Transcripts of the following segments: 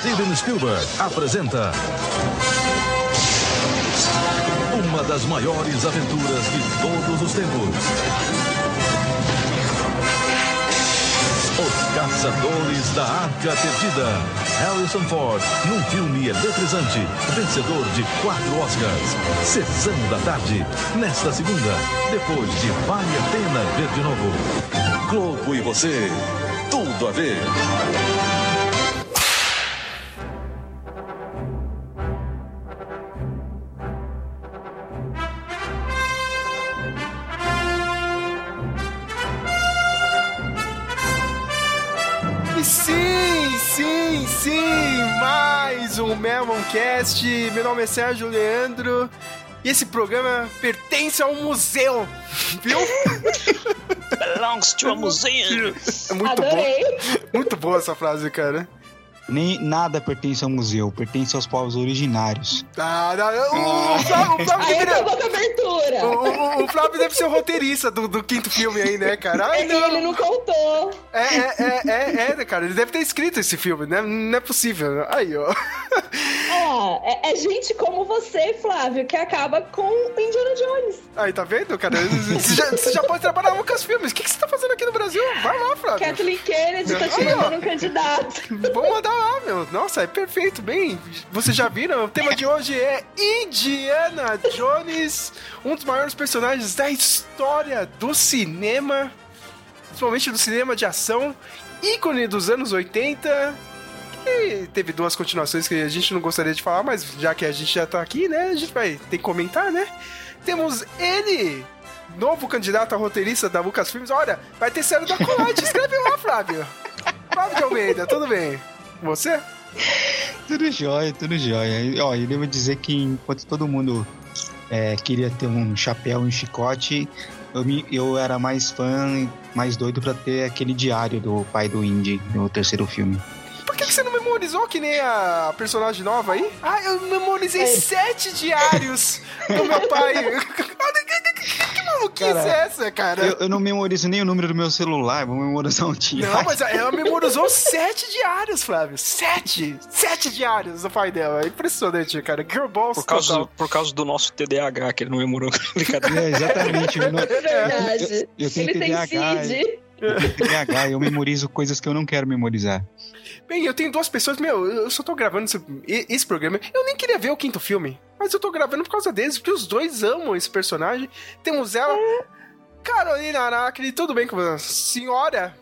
Steven Spielberg apresenta uma das maiores aventuras de todos os tempos. Os Caçadores da Arca Perdida. Harrison Ford, num filme eletrizante, vencedor de quatro Oscars. Sessão da tarde, nesta segunda, depois de Vale a Pena Ver de Novo. Globo e você, tudo a ver. Memoncast. Meu nome é Sérgio Leandro e esse programa pertence a um museu, viu? Belongs to a museum. É muito Adorei. bom, muito boa essa frase, cara. Nem nada pertence ao museu, pertence aos povos originários. Ah, não, o, o Flávio, o Flávio deveria- acabou com a abertura. o, o- o Flávio deve ser o roteirista do, do quinto filme aí, né, cara? Ai, E ele não. não contou. É, é, é, é, é, né, cara? Ele deve ter escrito esse filme, né? Não é possível. Aí, ó. Ah, é, é gente como você, Flávio, que acaba com o Indiana Jones. Aí, tá vendo, cara? Você já, você já pode trabalhar com os filmes. O que, que você tá fazendo aqui no Brasil? Vai lá, Flávio. Kathleen Kennedy tá te mandando um candidato. Vamos mandar lá, meu. Nossa, é perfeito. Bem, vocês já viram? O tema de hoje é Indiana Jones, um dos maiores personagens da história do cinema, principalmente do cinema de ação, ícone dos anos 80. E teve duas continuações que a gente não gostaria de falar, mas já que a gente já tá aqui, né? A gente vai ter que comentar, né? Temos ele, novo candidato a roteirista da Lucas Filmes. Olha, vai ter série da Colite. Escreve lá, Flávio. Flávio de Almeida, tudo bem? Você? Tudo jóia, tudo jóia. Ó, eu devo dizer que enquanto todo mundo é, queria ter um chapéu um chicote, eu, me- eu era mais fã, mais doido pra ter aquele diário do pai do Indy no terceiro filme. Por que, que você não memorizou que nem a personagem nova aí? Ah, eu memorizei É. sete diários do meu pai. que maluquice Cara, é essa, cara? Eu, eu não memorizo nem o número do meu celular, vou memorizar um diário. Não, mas ela memorizou sete diários, Flávio. Sete! Sete diários do pai dela. É impressionante, cara. Girl Balls Por causa, total. por causa do nosso TDAH, que ele não memorou. Brincadeira. É, exatamente. Eu, não, É verdade. eu- eu tenho ele tem TDAH, CID. eu tenho TDAH, eu memorizo coisas que eu não quero memorizar. Bem, eu tenho duas pessoas. Meu, eu só tô gravando esse, esse programa. Eu nem queria ver o quinto filme. Mas eu tô gravando por causa deles, porque os dois amam esse personagem. Temos ela. Carolina Aracne, tudo bem com você? Senhora?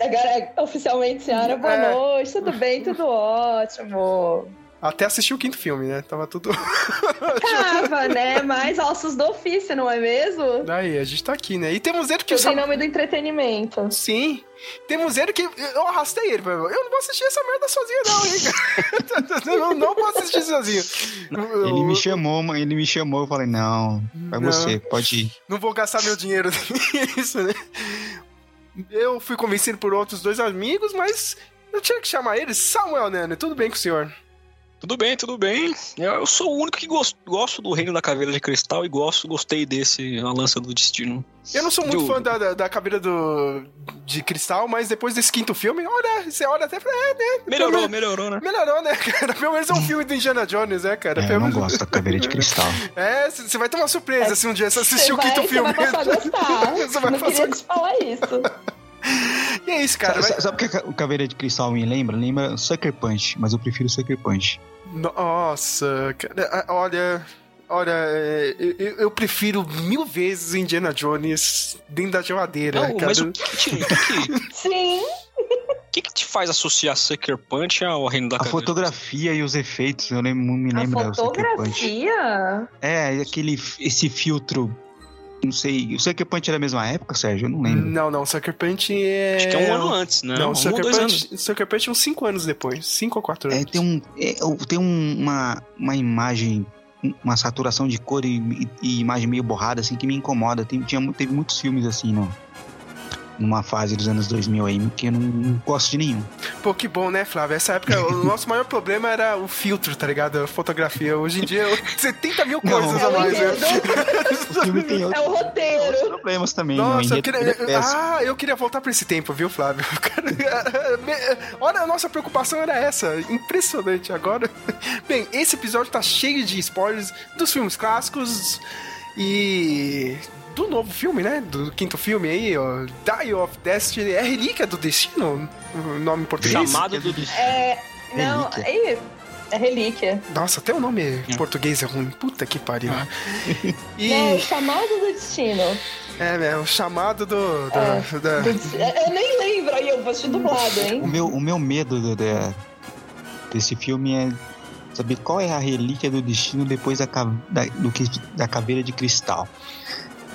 Agora, oficialmente, senhora, boa É. noite. Tudo bem, tudo ótimo. Até assisti o quinto filme, né? Tava tudo. Tava, né? Mais ossos do ofício, não é mesmo? Aí, a gente tá aqui, né? E temos ele que Tudo em nome do entretenimento. Sim. Temos ele que. Eu arrastei ele. Eu não vou assistir essa merda sozinho, não, hein? eu não vou assistir sozinho. Ele me chamou, ele me chamou, eu falei, não, vai Não. você, pode ir. Não vou gastar meu dinheiro nisso, né? Eu fui convencido por outros dois amigos, mas eu tinha que chamar ele Samuel Nene. Tudo bem com o senhor? Tudo bem, tudo bem. Eu, eu sou o único que gos- gosto do Reino da Caveira de Cristal e gosto, gostei desse A Lança do Destino. Eu não sou muito Do- fã da, da, da caveira do, de cristal, mas depois desse quinto filme, olha, você olha até e fala, é, né? Melhorou, melhorou, né? Melhorou, né, cara? Pelo menos é um filme do Indiana Jones, né, cara? É, eu não gosto da caveira de cristal. É, você vai ter uma surpresa se um dia você assistir Você o vai, quinto você filme. vai passar a gostar. Você vai não passar- queria te falar isso. E é isso, cara. Sabe, vai- sabe o que a o caveira de cristal me lembra? Lembra Sucker Punch, mas eu prefiro Sucker Punch. Nossa, cara, olha. Olha, é, eu, eu- prefiro mil vezes Indiana Jones dentro da geladeira, Não, cara. mas o que, que, te- o que, que- Sim. o que que te faz associar Sucker Punch ao Reino da A fotografia e os efeitos, eu lembro, me A lembro Punch. fotografia? É, aquele, esse filtro, não sei, o Sucker Punch era da mesma época, Sérgio? Eu não lembro. Não, não, Sucker Punch é. Acho que é um ano antes, né? Não, um ou Sucker dois anos. Punch, Sucker Punch uns 5 anos depois. 5 ou 4 anos. É, tem um, é, tem um- uma, uma imagem, uma saturação de cor e, e- imagem meio borrada, assim, que me incomoda. Tem, tinha, teve muitos filmes assim, no, numa fase dos anos 2000 aí, que eu não, não gosto de nenhum. Pô, que bom, né, Flávio? Essa época, o nosso maior problema era o filtro, tá ligado? A fotografia. Hoje em dia, 70 mil coisas Não, a mais, né? O filme tem É o roteiro. outros problemas também. né? Nossa, eu queria. é. Ah, eu queria voltar pra esse tempo, viu, Flávio? Cara, Olha, a nossa preocupação era essa. Impressionante agora. Bem, esse episódio tá cheio de spoilers dos filmes clássicos e. Do novo filme, né? Do quinto filme aí, ó. Die of Destiny. É Relíquia do Destino? O nome em português? Chamado do destino. É. Não, Relíquia. é, é relíquia. Nossa, até o nome em português é ruim. Puta que pariu. E. Não, chamado do destino. É, é, o chamado do. da- É, da- Do destino. Eu nem lembro, aí eu vou assistir dublado, O hein? meu, o meu medo do- da- desse filme é saber qual é a relíquia do destino depois da, da, do que, da caveira de cristal.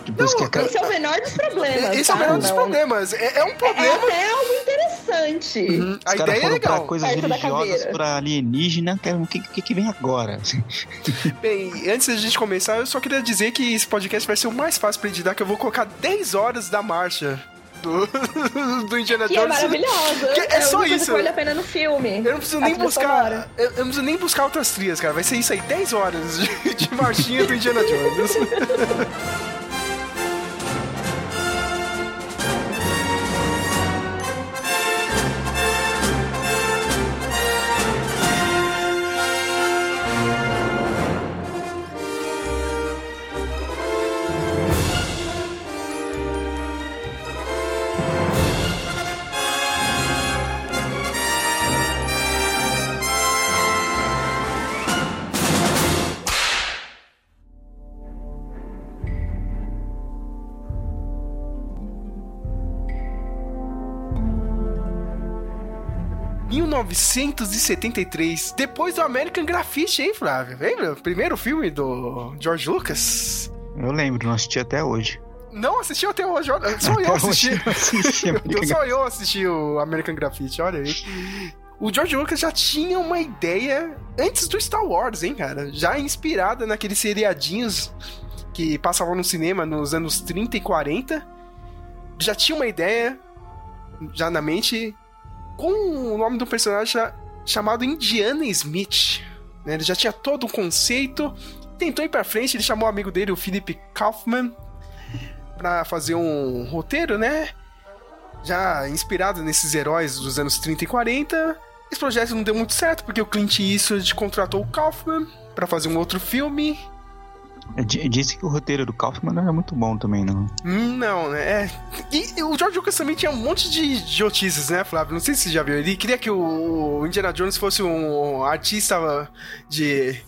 Depois que a Esse é o menor dos problemas. Esse é o menor dos Não. problemas. É, é um É problema. até algo interessante. Uhum, A os caras ideia é pra legal. coisas Perto religiosas, pra alienígena, que- o que, que, que vem agora? Bem, antes da gente começar, eu só queria dizer que esse podcast vai ser o mais fácil pra editar, que eu vou colocar 10 horas da marcha do, do Indiana Que é Jones. maravilhosa. Que é a só isso. vale a pena no filme. Eu não preciso A nem buscar. Eu, eu não preciso nem buscar outras trilhas, cara. Vai ser isso aí, 10 horas de, de marchinha do Indiana Jones. ...1973, depois do American Graffiti, hein, Flávio? Lembra? Primeiro filme do George Lucas. Eu lembro, não assisti até hoje. Não assistiu até hoje, olha. Só eu assisti. eu assisti American Só eu assisti o American Graffiti, olha aí. O George Lucas já tinha uma ideia antes do Star Wars, hein, cara? Já inspirada naqueles seriadinhos que passavam no cinema nos anos 30 e 40. Já tinha uma ideia já na mente com o nome do personagem chamado Indiana Smith. né? Ele já tinha todo um conceito, tentou ir pra frente, ele chamou o amigo dele, o Philip Kaufman, pra fazer um roteiro, né? Já inspirado nesses heróis dos anos 30 e 40. Esse projeto não deu muito certo, porque o Clint Eastwood contratou o Kaufman pra fazer um outro filme. D- Disse que o roteiro do Kaufman não era muito bom também, não. Não, né? É. E, e o George Lucas também tinha um monte de idiotices, né, Flávio? Não sei se você já viu. Ele queria que o Indiana Jones fosse um artista de,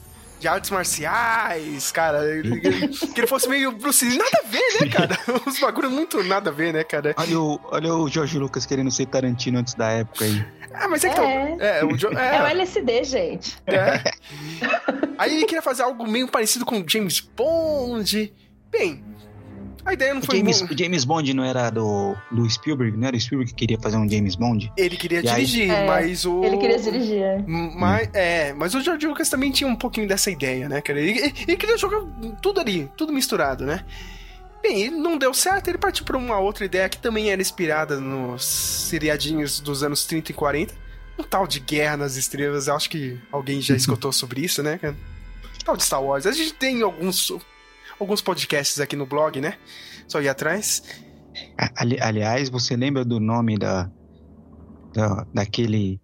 de artes marciais, cara. Que ele fosse meio Bruce Lee. Nada a ver, né, cara? Os bagulho muito nada a ver, né, cara? Olha o, olha o George Lucas querendo ser Tarantino antes da época aí. Ah, mas é que tá. É. É, o Jo- É o é, LSD, gente. é. Aí ele queria fazer algo meio parecido com James Bond. Bem, a ideia não O foi James, boa. o James Bond não era do, do Spielberg, não era o Spielberg que queria fazer um James Bond? Ele queria E aí- dirigir, É, mas o. Ele queria dirigir. é. Mas, é, mas o George Lucas também tinha um pouquinho dessa ideia, né, cara? Ele, ele queria jogar tudo ali, tudo misturado, né? Bem, ele não deu certo, ele partiu para uma outra ideia que também era inspirada nos seriadinhos dos anos 30 e 40. Um tal de Guerra nas Estrelas, eu acho que alguém já escutou sobre isso, né, cara? Tal de Star Wars. A gente tem alguns, alguns podcasts aqui no blog, né? Só ir atrás. Ali- aliás, você lembra do nome da, da daquele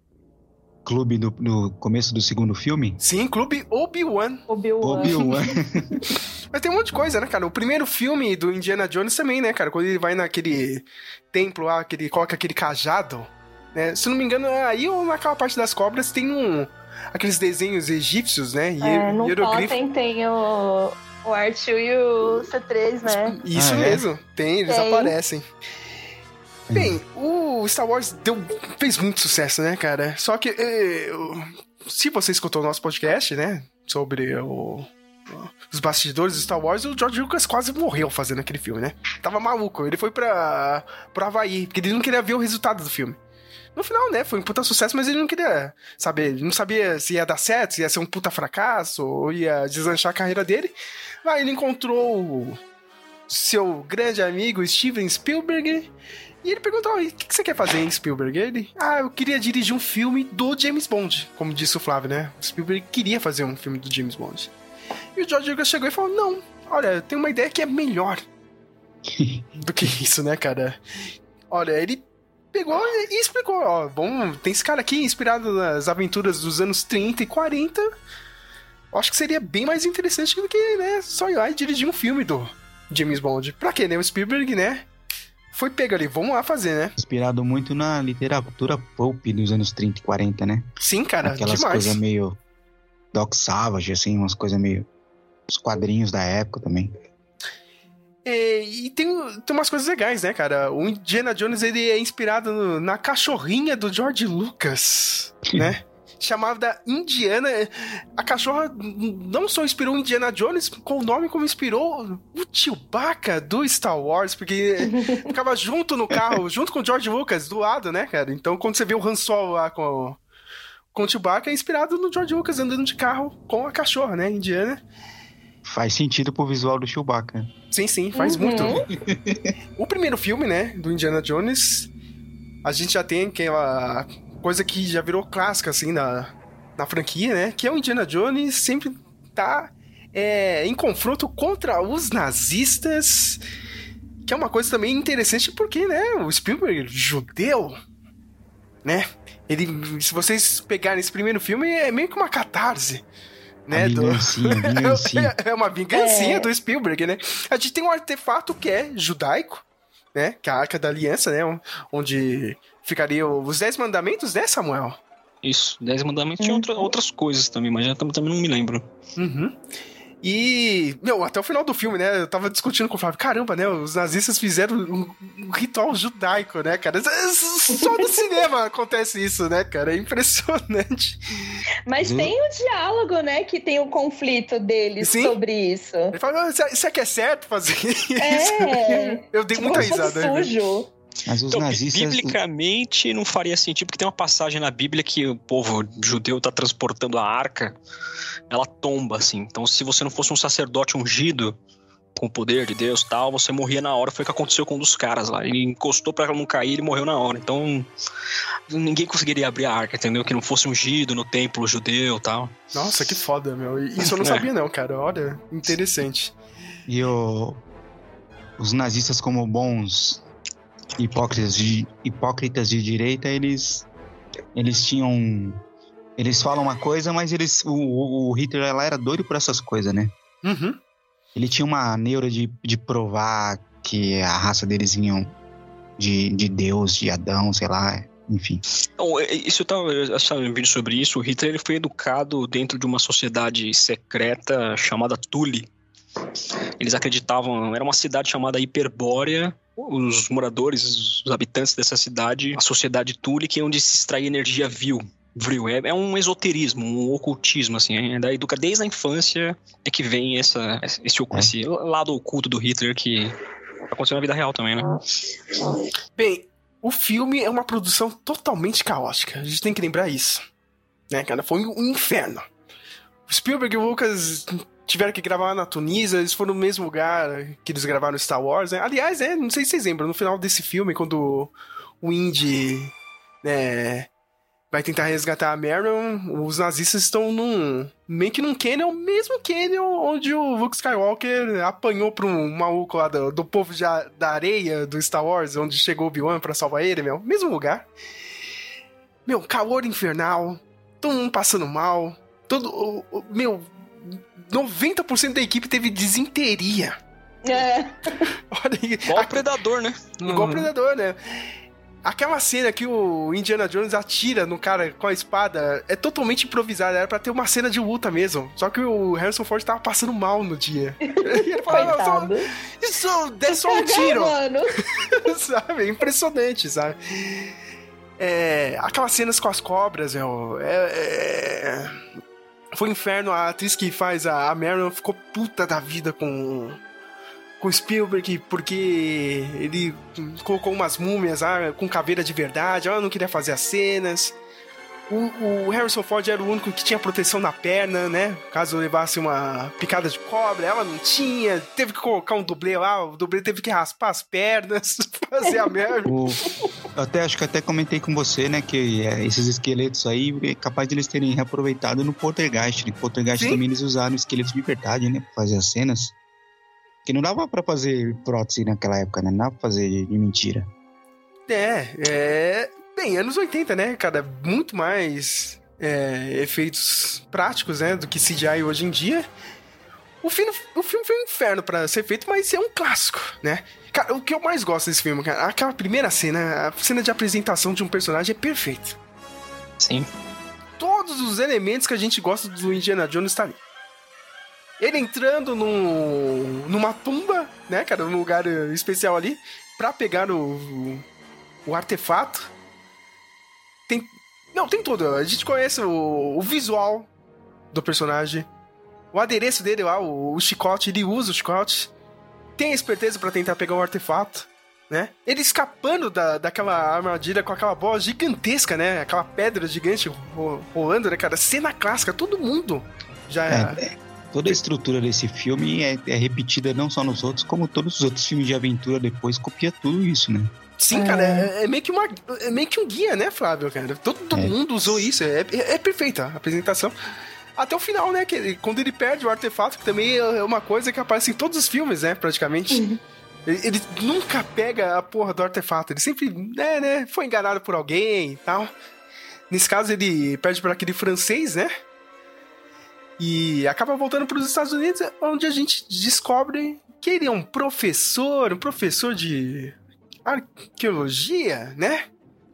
clube do, do começo do segundo filme? Sim, Clube Obi-Wan. Obi-Wan. Obi-Wan. Mas tem um monte de coisa, né, cara? O primeiro filme do Indiana Jones também, né, cara? Quando ele vai naquele templo lá, que ele coloca aquele cajado, né? Se não me engano, é aí ou naquela parte das cobras tem um... Aqueles desenhos egípcios, né? E É, no hieroglifo. Totem tem o, o R2 e o C3, né? Isso Ah, é? mesmo, tem, eles Tem. aparecem. Bem, o Star Wars deu, fez muito sucesso, né, cara? Só que, eh, eu- se você escutou o nosso podcast, né, sobre o, os bastidores do Star Wars, o George Lucas quase morreu fazendo aquele filme, né? Tava maluco, ele foi pra, pro Havaí, porque ele não queria ver o resultado do filme. No final, né, foi um puta sucesso, mas ele não queria saber, ele não sabia se ia dar certo, se ia ser um puta fracasso, ou ia deslanchar a carreira dele. Aí ele encontrou o, seu grande amigo Steven Spielberg. E ele perguntou: o que, que você quer fazer, hein, Spielberg? Ele, ah, eu queria dirigir um filme do James Bond, como disse o Flávio, né? O Spielberg queria fazer um filme do James Bond. E o George Lucas chegou e falou: não, olha, eu tenho uma ideia que é melhor do que isso, né, cara? Olha, ele pegou e explicou, ó, bom, tem esse cara aqui inspirado nas aventuras dos anos 30 e 40. Eu acho que seria bem mais interessante do que, né, só ir lá e dirigir um filme do James Bond. Pra quê, né? O Spielberg, né? Foi pego ali, vamos lá fazer, né? Inspirado muito na literatura pulp dos anos 30 e 40, né? Sim, cara, Aquelas demais. coisas meio Doc Savage, assim, umas coisas meio. Os quadrinhos da época também. É, e tem, tem umas coisas legais, né, cara? O Indiana Jones ele é inspirado no- na cachorrinha do George Lucas, né? Chamada Indiana. A cachorra não só inspirou Indiana Jones com o nome, como inspirou o Chewbacca do Star Wars, porque ficava junto no carro, junto com o George Lucas, do lado, né, cara? Então quando você vê o Han Solo lá com, com o Chewbacca, é inspirado no George Lucas andando de carro com a cachorra, né, Indiana. Faz sentido pro visual do Chewbacca. Sim, sim, faz Uhum. muito. o primeiro filme, né, do Indiana Jones, a gente já tem aquela coisa que já virou clássica, assim, na, na franquia, né? Que é o Indiana Jones sempre tá é, em confronto contra os nazistas, que é uma coisa também interessante porque, né, o Spielberg, judeu, né? Ele, se vocês pegarem esse primeiro filme, é meio que uma catarse, né? a do- vingancinha, a vingancinha. é uma vingancinha É. do Spielberg, né? A gente tem um artefato que é judaico, né? Que é a Arca da Aliança, né? Onde ficariam os Dez Mandamentos, né, Samuel? Isso, Dez Mandamentos tinha outra- outras coisas também, mas já tam- também não me lembro. Uhum. E, meu, até o final do filme, né? Eu tava discutindo com o Flávio, caramba, né? Os nazistas fizeram um, um ritual judaico, né, cara? Só no cinema acontece isso, né, cara? É impressionante. Mas Uhum. tem o diálogo, né? Que tem o conflito deles Sim. sobre isso. Ele fala, "Ah, você que é certo fazer isso? É. Eu dei Tipo, muita risada. né? sujo. Mas os Então, nazistas. biblicamente não faria sentido, porque tem uma passagem na Bíblia que o povo judeu tá transportando a arca, ela tomba, assim. Então, se você não fosse um sacerdote ungido com o poder de Deus e tal, você morria na hora. Foi o que aconteceu com um dos caras lá. Ele encostou pra ela não cair, ele morreu na hora. Então, ninguém conseguiria abrir a arca, entendeu? Que não fosse ungido no templo judeu e tal. Nossa, que foda, meu. Isso eu não É. sabia, não, cara. Olha, interessante. E o- os nazistas, como bons hipócritas de, hipócritas de direita, eles, eles tinham. Eles falam uma coisa, mas eles. O, o- Hitler lá era doido por essas coisas, né? Uhum. Ele tinha uma neura de, de provar que a raça deles vinham de, de Deus, de Adão, sei lá, enfim. Então, é- isso eu tava, estava um vídeo sobre isso. O Hitler ele foi educado dentro de uma sociedade secreta chamada Tule. Eles acreditavam, era uma cidade chamada Hiperbórea. Os moradores, os habitantes dessa cidade, a sociedade Tule, que é onde se extrai energia vil. Vril. É, é um esoterismo, um ocultismo, assim. É da educa... Desde a infância é que vem essa, esse, É. esse lado oculto do Hitler que aconteceu na vida real também, né? Bem, o filme é uma produção totalmente caótica. A gente tem que lembrar isso. Né, cara? Foi um inferno. O Spielberg e o Lucas tiveram que gravar na Tunísia, eles foram no mesmo lugar que eles gravaram Star Wars, né? Aliás, é, não sei se vocês lembram, no final desse filme, quando o Indy, né, vai tentar resgatar a Marion, os nazistas estão num, meio que num canyon, o mesmo canyon onde o Luke Skywalker apanhou pra um maluco lá do, do povo de da areia do Star Wars, onde chegou o Obi-Wan pra salvar ele, meu. Mesmo lugar. Meu, calor infernal, todo mundo passando mal, todo, meu, 90% da equipe teve desinteria. É. Olha aí. Igual o Predador, né? Igual o Predador, né? Aquela cena que o Indiana Jones atira no cara com a espada é totalmente improvisada, era pra ter uma cena de luta mesmo. Só que o Harrison Ford tava passando mal no dia. E ele "Não, só- isso é só um tiro, Mano. sabe? É impressionante, sabe? É, aquelas cenas com as cobras, meu, é, é- foi um inferno. A atriz que faz a, a ficou puta da vida com com Spielberg porque ele colocou umas múmias ah, com caveira de verdade. Ela não queria fazer as cenas. o, o Harrison Ford era o único que tinha proteção na perna, né? Caso levasse uma picada de cobra, ela não tinha. Teve que colocar um dublê lá, o dublê teve que raspar as pernas, fazer a merda. Até acho que até comentei com você, né, que é, esses esqueletos aí é capaz de eles terem reaproveitado no Poltergeist. No Poltergeist Sim. também eles usaram esqueletos de verdade, né, pra fazer as cenas. Que não dava pra fazer prótese naquela época, né? Não dava pra fazer de, de mentira. É, é. Bem, anos 80, né, cara? Muito mais é, efeitos práticos, né, do que CGI hoje em dia. O filme, o filme foi um inferno pra ser feito, mas é um clássico, né? Cara, o que eu mais gosto desse filme, cara, aquela primeira cena, a cena de apresentação de um personagem é perfeita. Sim. Todos os elementos que a gente gosta do Indiana Jones tá ali. Ele entrando num, numa tumba, né, cara, num lugar eh, especial ali, pra pegar o, o artefato. Tem. Não, tem tudo. A gente conhece o, o visual do personagem. O adereço dele lá, o, o chicote, ele usa o chicote. Tem a esperteza pra tentar pegar o artefato, né? Ele escapando da, daquela armadilha com aquela bola gigantesca, né? Aquela pedra gigante ro- rolando, né, cara? Cena clássica, todo mundo já. É, é, toda a estrutura desse filme é, é repetida não só nos outros, como todos os outros filmes de aventura depois copia tudo isso, né? Sim, cara, é, é meio que uma, é meio que um guia, né, Flávio, cara? Todo É. mundo usou isso, é, é, é perfeita a apresentação. Até o final, né, que ele- quando ele perde o artefato, que também é uma coisa que aparece em todos os filmes, né, praticamente. Ele, ele nunca pega a porra do artefato, ele sempre, né, né, foi enganado por alguém e tal. Nesse caso, ele perde para aquele francês, né? E acaba voltando para os Estados Unidos, onde a gente descobre que ele é um professor, um professor de arqueologia, né?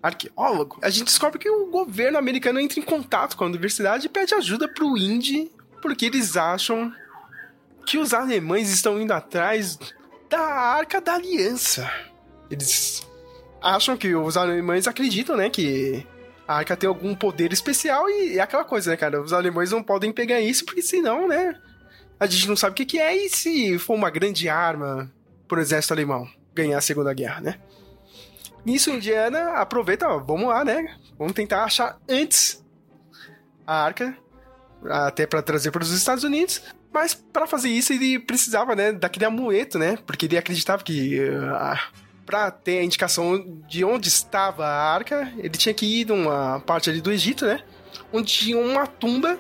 Arqueólogo. A gente descobre que o governo americano entra em contato com a universidade e pede ajuda pro Indy, porque eles acham que os alemães estão indo atrás da Arca da Aliança. Eles acham que os alemães acreditam, né, que a Arca tem algum poder especial e é aquela coisa, né, cara? Os alemães não podem pegar isso, porque senão, né, a gente não sabe o que, é e se for uma grande arma pro exército alemão ganhar a Segunda Guerra, né? Nisso, Indiana aproveita, ó, vamos lá, né? Vamos tentar achar antes a arca, até para trazer para os Estados Unidos. Mas para fazer isso ele precisava, né, daquele amuleto, né? Porque ele acreditava que uh, para ter a indicação de onde estava a arca, ele tinha que ir numa parte ali do Egito, né? Onde tinha uma tumba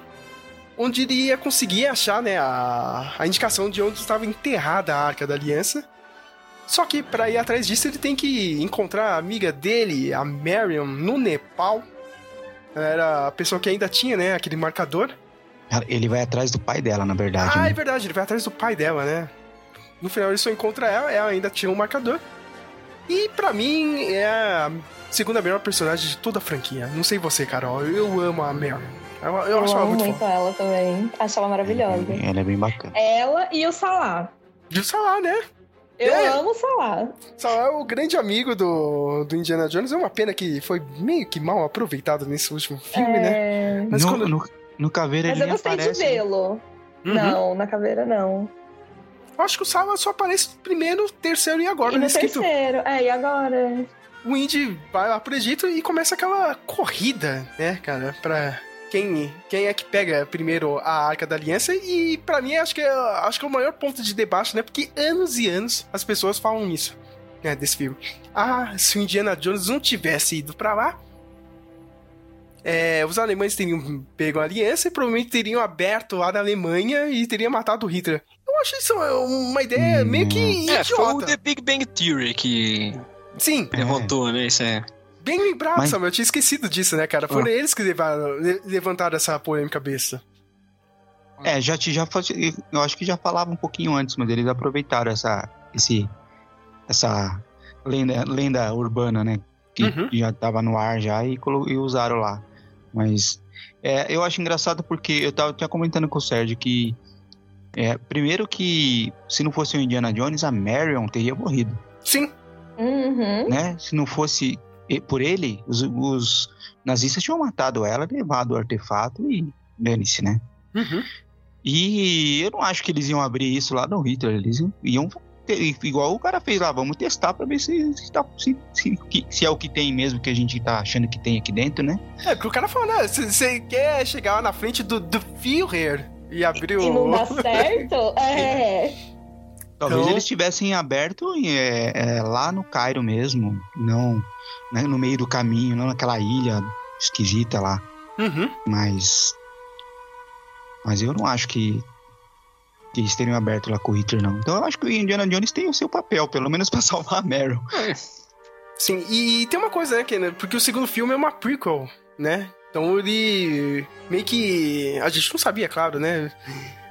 onde ele ia conseguir achar, né, a, a indicação de onde estava enterrada a Arca da Aliança. Só que para ir atrás disso ele tem que encontrar a amiga dele, a Marion, no Nepal. Ela era a pessoa que ainda tinha, né, aquele marcador. Ele vai atrás do pai dela, na verdade. Ah, né? é verdade, ele vai atrás do pai dela, né? No final ele só encontra ela, ela ainda tinha um marcador. E pra mim é a segunda melhor personagem de toda a franquia. Não sei você, Carol, eu amo a Marion. Eu, eu Eu acho ela amo muito muito foda. ela também. Acho ela maravilhosa. Ela é bem bacana. Ela e o Salah. De Salah, né? Eu É. amo o Salah. Salah é o grande amigo do, do Indiana Jones. É uma pena que foi meio que mal aproveitado nesse último filme, né? É, Mas no, quando- no, no Caveira Mas ele eu gostei aparece. de vê-lo. Uhum. Não, na caveira não. Eu acho que o Salah só aparece primeiro, terceiro e agora e no terceiro. É, e agora? o Indy vai lá pro Egito e começa aquela corrida, né, cara, pra quem, quem é que pega primeiro a Arca da Aliança e pra mim acho que é, acho que é o maior ponto de debate, né, porque anos e anos as pessoas falam isso, né, desse filme. Ah, se o Indiana Jones não tivesse ido pra lá, é, os alemães teriam pego a aliança e provavelmente teriam aberto lá na Alemanha e teriam matado o Hitler. Eu acho isso uma ideia meio que É, foi o idiota. The Big Bang Theory que Sim, levantou, né? Isso é. Bem lembrado, Mas- Samuel. Eu tinha esquecido disso, né, cara? Foram eles que levaram, le- levantaram essa polêmica besta. É, já, te- já eu acho que já falava um pouquinho antes, mas eles aproveitaram essa, esse, essa lenda, lenda urbana, né? Que Uhum. já tava no ar já e, e usaram lá. Mas é, eu acho engraçado porque eu tava tinha comentando com o Sérgio que é, primeiro que se não fosse o Indiana Jones, a Marion teria morrido, Sim, Uhum. né? Se não fosse e- por ele, os, os nazistas tinham matado ela, levado o artefato e dane-se, né? Uhum. E eu não acho que eles iam abrir isso lá no Hitler. Eles iam- igual o cara fez lá, vamos testar pra ver se, se, tá- se- se- que- se é o que tem mesmo que a gente tá achando que tem aqui dentro, né? É, porque o cara falou, né? Você quer chegar lá na frente do, do Führer e abrir E não o. dá certo? É. Talvez Então- eles tivessem aberto é, é, lá no Cairo mesmo, não né, no meio do caminho, não naquela ilha esquisita lá. Uhum. Mas. Mas eu não acho que. Que eles teriam aberto lá com o Hitler, não. Então eu acho que o Indiana Jones tem o seu papel, pelo menos pra salvar a Meryl. Sim, e tem uma coisa, né, Ken? Porque o segundo filme é uma prequel, né? Então ele meio que. A gente não sabia, claro, né?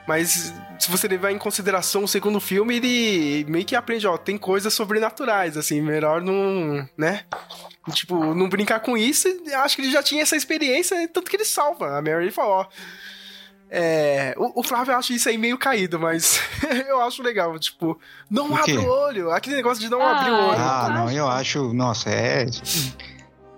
Mas se você levar em consideração o segundo filme, ele meio que aprende, ó, tem coisas sobrenaturais, assim, melhor não, né? Tipo, não brincar com isso. Acho que ele já tinha essa experiência, tanto que ele salva. A Mary ele falou, ó. É, o, o Flávio acha isso aí meio caído, mas eu acho legal. Tipo, não O abre o olho. Aquele negócio de não Ah, abrir o olho. Ah, não, eu acho. Nossa, é.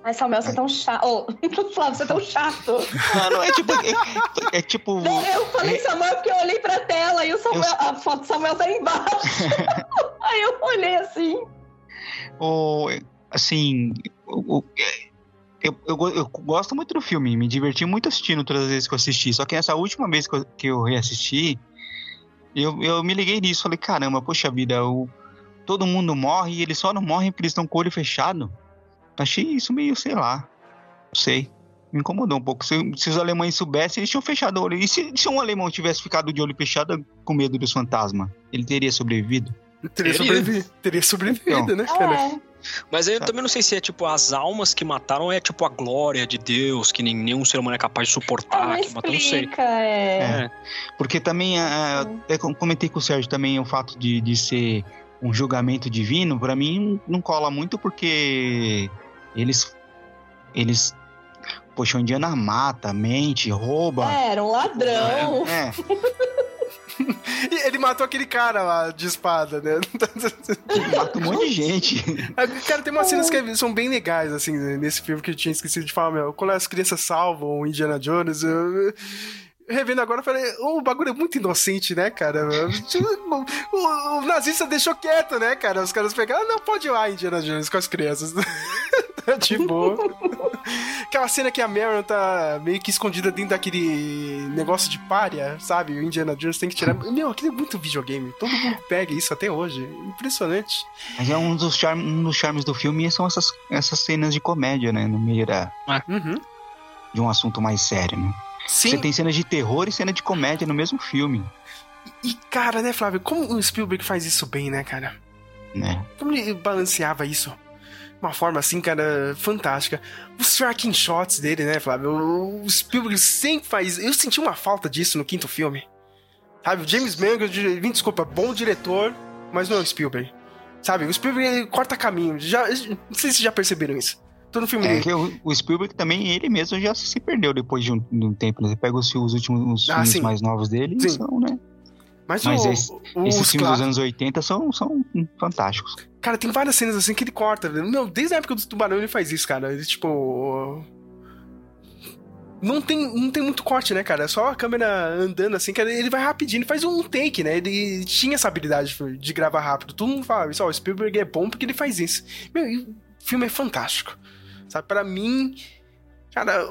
Ai, Samuel, você é tão chato. Ô, Flávio, você é tão chato. Não, não, é tipo. É, é tipo. Não, eu falei Samuel porque eu olhei pra tela e o Samuel, Eu- a foto do Samuel tá aí embaixo. aí eu olhei assim. o, assim. o- eu, eu, eu gosto muito do filme, me diverti muito assistindo todas as vezes que eu assisti. Só que essa última vez que eu, que eu reassisti, eu, eu me liguei nisso. Falei, caramba, poxa vida, o, todo mundo morre e eles só não morrem porque eles estão com o olho fechado. Achei isso meio, sei lá. Não sei. Me incomodou um pouco. Se, se os alemães soubessem, eles tinham fechado o olho. E se, se um alemão tivesse ficado de olho fechado com medo dos fantasmas? Ele teria sobrevivido? Teria sobrevivido, teria sobrevivido Então. né, cara? É. Mas eu também não sei se é tipo as almas que mataram é tipo a glória de Deus, que nem- nenhum ser humano é capaz de Ah, suportar, não que matou, não sei. explica, é. É. Porque também, ah, até com- comentei com o Sérgio também, o fato de, de ser um julgamento divino, pra mim não cola muito porque eles, eles, poxa, o indiano mata, mente, rouba. É, Era um ladrão. É, E ele matou aquele cara lá de espada, né? mata um monte de gente. Cara, tem umas cenas que são bem legais, assim, nesse filme que eu tinha esquecido de falar, meu. Quando as crianças salvam o Indiana Jones, eu... Revendo agora, falei, o bagulho é muito inocente, né, cara? O, o- o nazista deixou quieto, né, cara? Os caras pegaram, não, pode ir lá, Indiana Jones, com as crianças. Tá de boa. Aquela cena que a Marion tá meio que escondida dentro daquele negócio de párea, sabe? O Indiana Jones tem que tirar. Meu, aquilo é muito videogame. Todo mundo pega isso até hoje. Impressionante. Mas é um dos, charm, um dos charmes do filme são essas, essas cenas de comédia, né? No meio da, Uhum. de um assunto mais sério, né? Sim. Você tem cenas de terror e cena de comédia no mesmo filme, E, cara, né, Flávio? Como o Spielberg faz isso bem, né, cara? né? Como ele balanceava isso? De Uma forma assim, cara, fantástica. Os tracking shots dele, né, Flávio? O Spielberg sempre faz. Eu senti uma falta disso no quinto filme. Sabe, o James Mangold, me desculpa, bom diretor, mas não é o Spielberg. Sabe, o Spielberg corta caminho. Já, não sei se vocês já perceberam isso. Todo filme É dele. que o, o Spielberg também, ele mesmo já se perdeu depois de um, de um tempo. Né? Você pega os, os últimos os Ah, filmes sim. mais novos dele e Sim. são, né? Mas, Mas o, esse- Esses filmes dos anos 80 são, são fantásticos. Cara, tem várias cenas assim que ele corta. Meu, desde a época do Tubarão ele faz isso, cara. Ele, tipo. Não tem, não tem muito corte, né, cara? É só a câmera andando assim, que ele vai rapidinho, ele faz um take, né? Ele tinha essa habilidade de gravar rápido. Todo mundo fala isso, ó, o Spielberg é bom porque ele faz isso. Meu, o filme é fantástico. Sabe, pra mim, cara,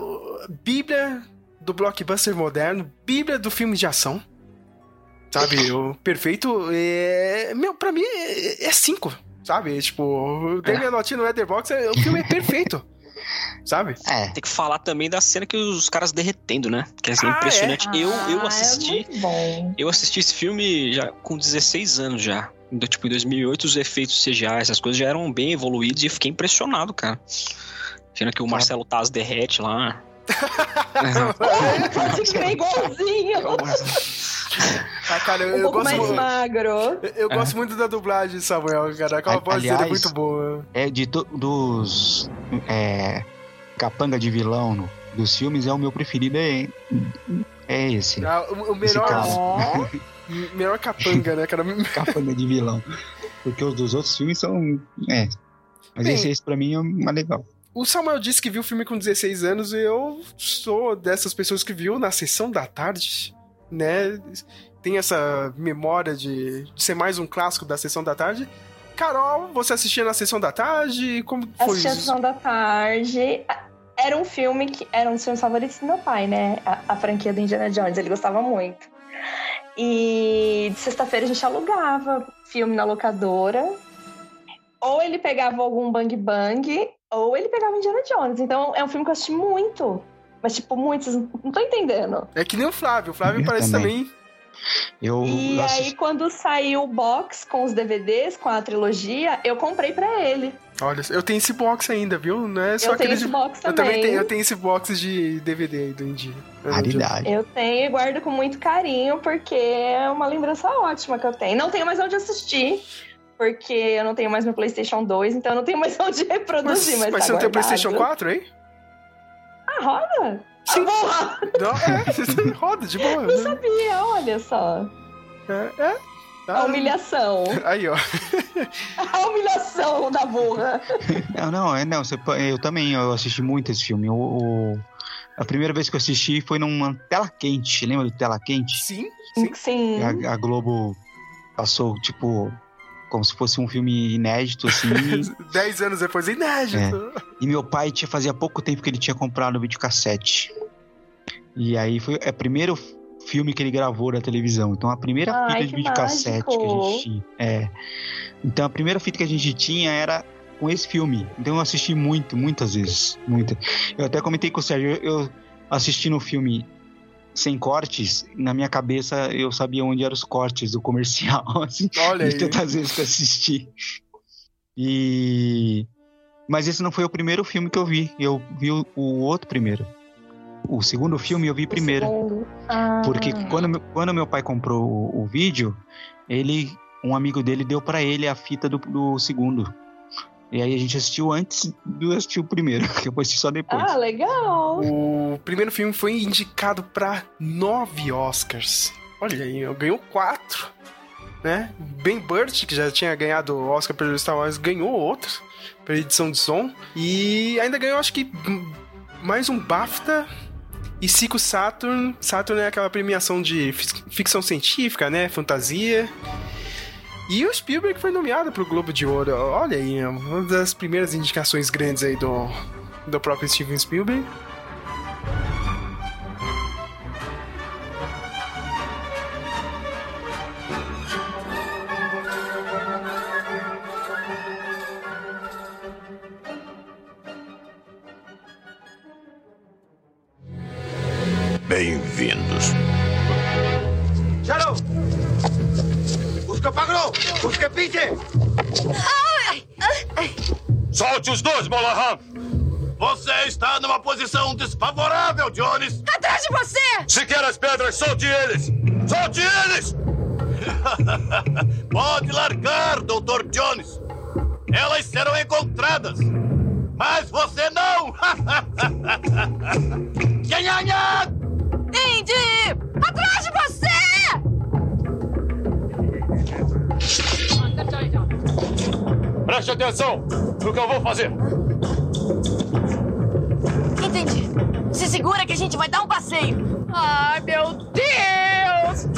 Bíblia do blockbuster moderno, Bíblia do filme de ação. Sabe, o perfeito é. Meu, pra mim é é cinco, sabe? Tipo, eu dei minha notinha no Letterboxd, é- o filme é perfeito. sabe? É, Tem que falar também da cena que os caras derretendo, né? Que é assim, Ah, impressionante. Eu, eu Ah, assisti. É muito bom. Eu assisti esse filme já com 16 anos já. Então, tipo, em 2008 os efeitos CGI, essas coisas já eram bem evoluídos e eu fiquei impressionado, cara. Cena que o Marcelo Taz derrete lá. Pode crer igualzinho. Ah, cara, eu, Um eu pouco gosto mais mu- magro. eu- Eu gosto muito da dublagem, Samuel, cara. Aquela A- voz dele é muito boa. é de to- dos é, capanga de vilão no- dos filmes, é o meu preferido, é, é esse. Ah, o, o Esse melhor. Ó, melhor capanga, né, cara? Capanga de vilão. Porque os dos outros filmes são. É. Mas Bem, esse, esse pra mim é mais legal. O Samuel disse que viu o filme com 16 anos e eu sou dessas pessoas que viu na sessão da tarde, né? tem essa memória de, de ser mais um clássico da sessão da tarde. Carol, você assistia na sessão da tarde? Como foi Assisti a isso? sessão da tarde. Era um filme que era um dos filmes favoritos do meu pai, né? A, a franquia do Indiana Jones, ele gostava muito. E de sexta-feira a gente alugava filme na locadora. Ou ele pegava algum Bang Bang, ou ele pegava Indiana Jones. Então é um filme que eu assisti muito. Mas, tipo, muito, vocês não tô entendendo. É que nem o Flávio. O Flávio Eu parece também. também. Eu, E eu aí, quando saiu o box com os DVDs, com a trilogia, eu comprei pra ele. Olha, eu tenho esse box ainda, viu? Não é só eu tenho aquele esse de... box Eu também. também tenho, eu tenho esse box de DVD aí do Indie. raridade. Eu tenho e guardo com muito carinho, porque é uma lembrança ótima que eu tenho. Não tenho mais onde assistir, porque eu não tenho mais meu PlayStation 2, então eu não tenho mais onde Mas, reproduzir. Mas, mas tá você não tem guardado. PlayStation 4 aí? Ah, roda? Sim. Ah, porra! Não, é. Roda de boa. Não né? sabia, olha só. É, é. A Tá. humilhação. Aí, ó. A humilhação da burra. Não, não, é, não. você eu também eu assisti muito esse filme. O, o- a primeira vez que eu assisti foi numa tela quente. Lembra do tela quente? Sim, sim. Sim. A, a Globo passou, tipo, como se fosse um filme inédito, assim. Dez anos depois, inédito. e meu pai tinha fazia pouco tempo que ele tinha comprado o videocassete. E aí foi é o primeiro filme que ele gravou na televisão. Então a primeira Ai, fita de videocassete que a mágico. gente tinha. É. Então a primeira fita que a gente tinha era com esse filme. Então eu assisti muito, muitas vezes. Muita. Eu até comentei com o Sérgio, eu, eu assistindo o filme sem cortes, na minha cabeça eu sabia onde eram os cortes do comercial, assim, Olha de tantas vezes que eu assisti. E. Mas esse não foi o primeiro filme que eu vi. Eu vi o, o outro primeiro. O segundo filme eu vi primeiro. Ah. Porque quando, meu- quando meu pai comprou o, o vídeo, ele. Um amigo dele deu pra ele a fita do, do segundo. E aí a gente assistiu antes do assistir o primeiro, que eu assisti só depois. Ah, legal. O primeiro filme foi indicado pra nove Oscars. Olha aí, ganhou quatro. Né? Ben Burt, que já tinha ganhado o Oscar pelo Star Wars, ganhou outro pela edição de som. E ainda ganhou, acho que, mais um BAFTA e cinco Saturn. Saturn é aquela premiação de fic- ficção científica, né? Fantasia. E o Spielberg foi nomeado pro Globo de Ouro. Olha aí, uma das primeiras indicações grandes aí do, do próprio Steven Spielberg. Bem-vindos. Pagro! Busca Pite! Solte os dois, Molahan! Você está numa posição desfavorável, Jones! Atrás de você! Se quer as pedras, solte eles! Solte eles! Pode largar, Dr. Jones! Elas serão encontradas! Mas você não! Indy! Atrás de você! Preste atenção no que eu vou fazer. Entendi. Se segura que a gente vai dar um passeio. Ai, meu Deus!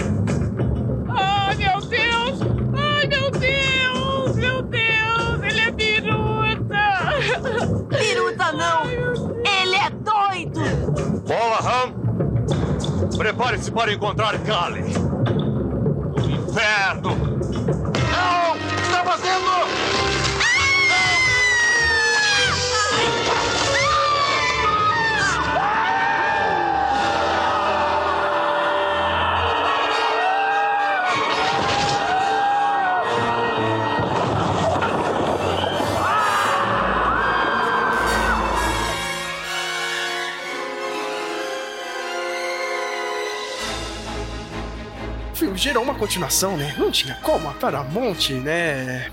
Ai, meu Deus! Ai, meu Deus! Meu Deus! Ele é biruta! Biruta não! Ele é doido! Molahan, prepare-se para encontrar Kali. No inferno! Não! Está fazendo! Gerou uma continuação, né? Não tinha como. A Paramount, né?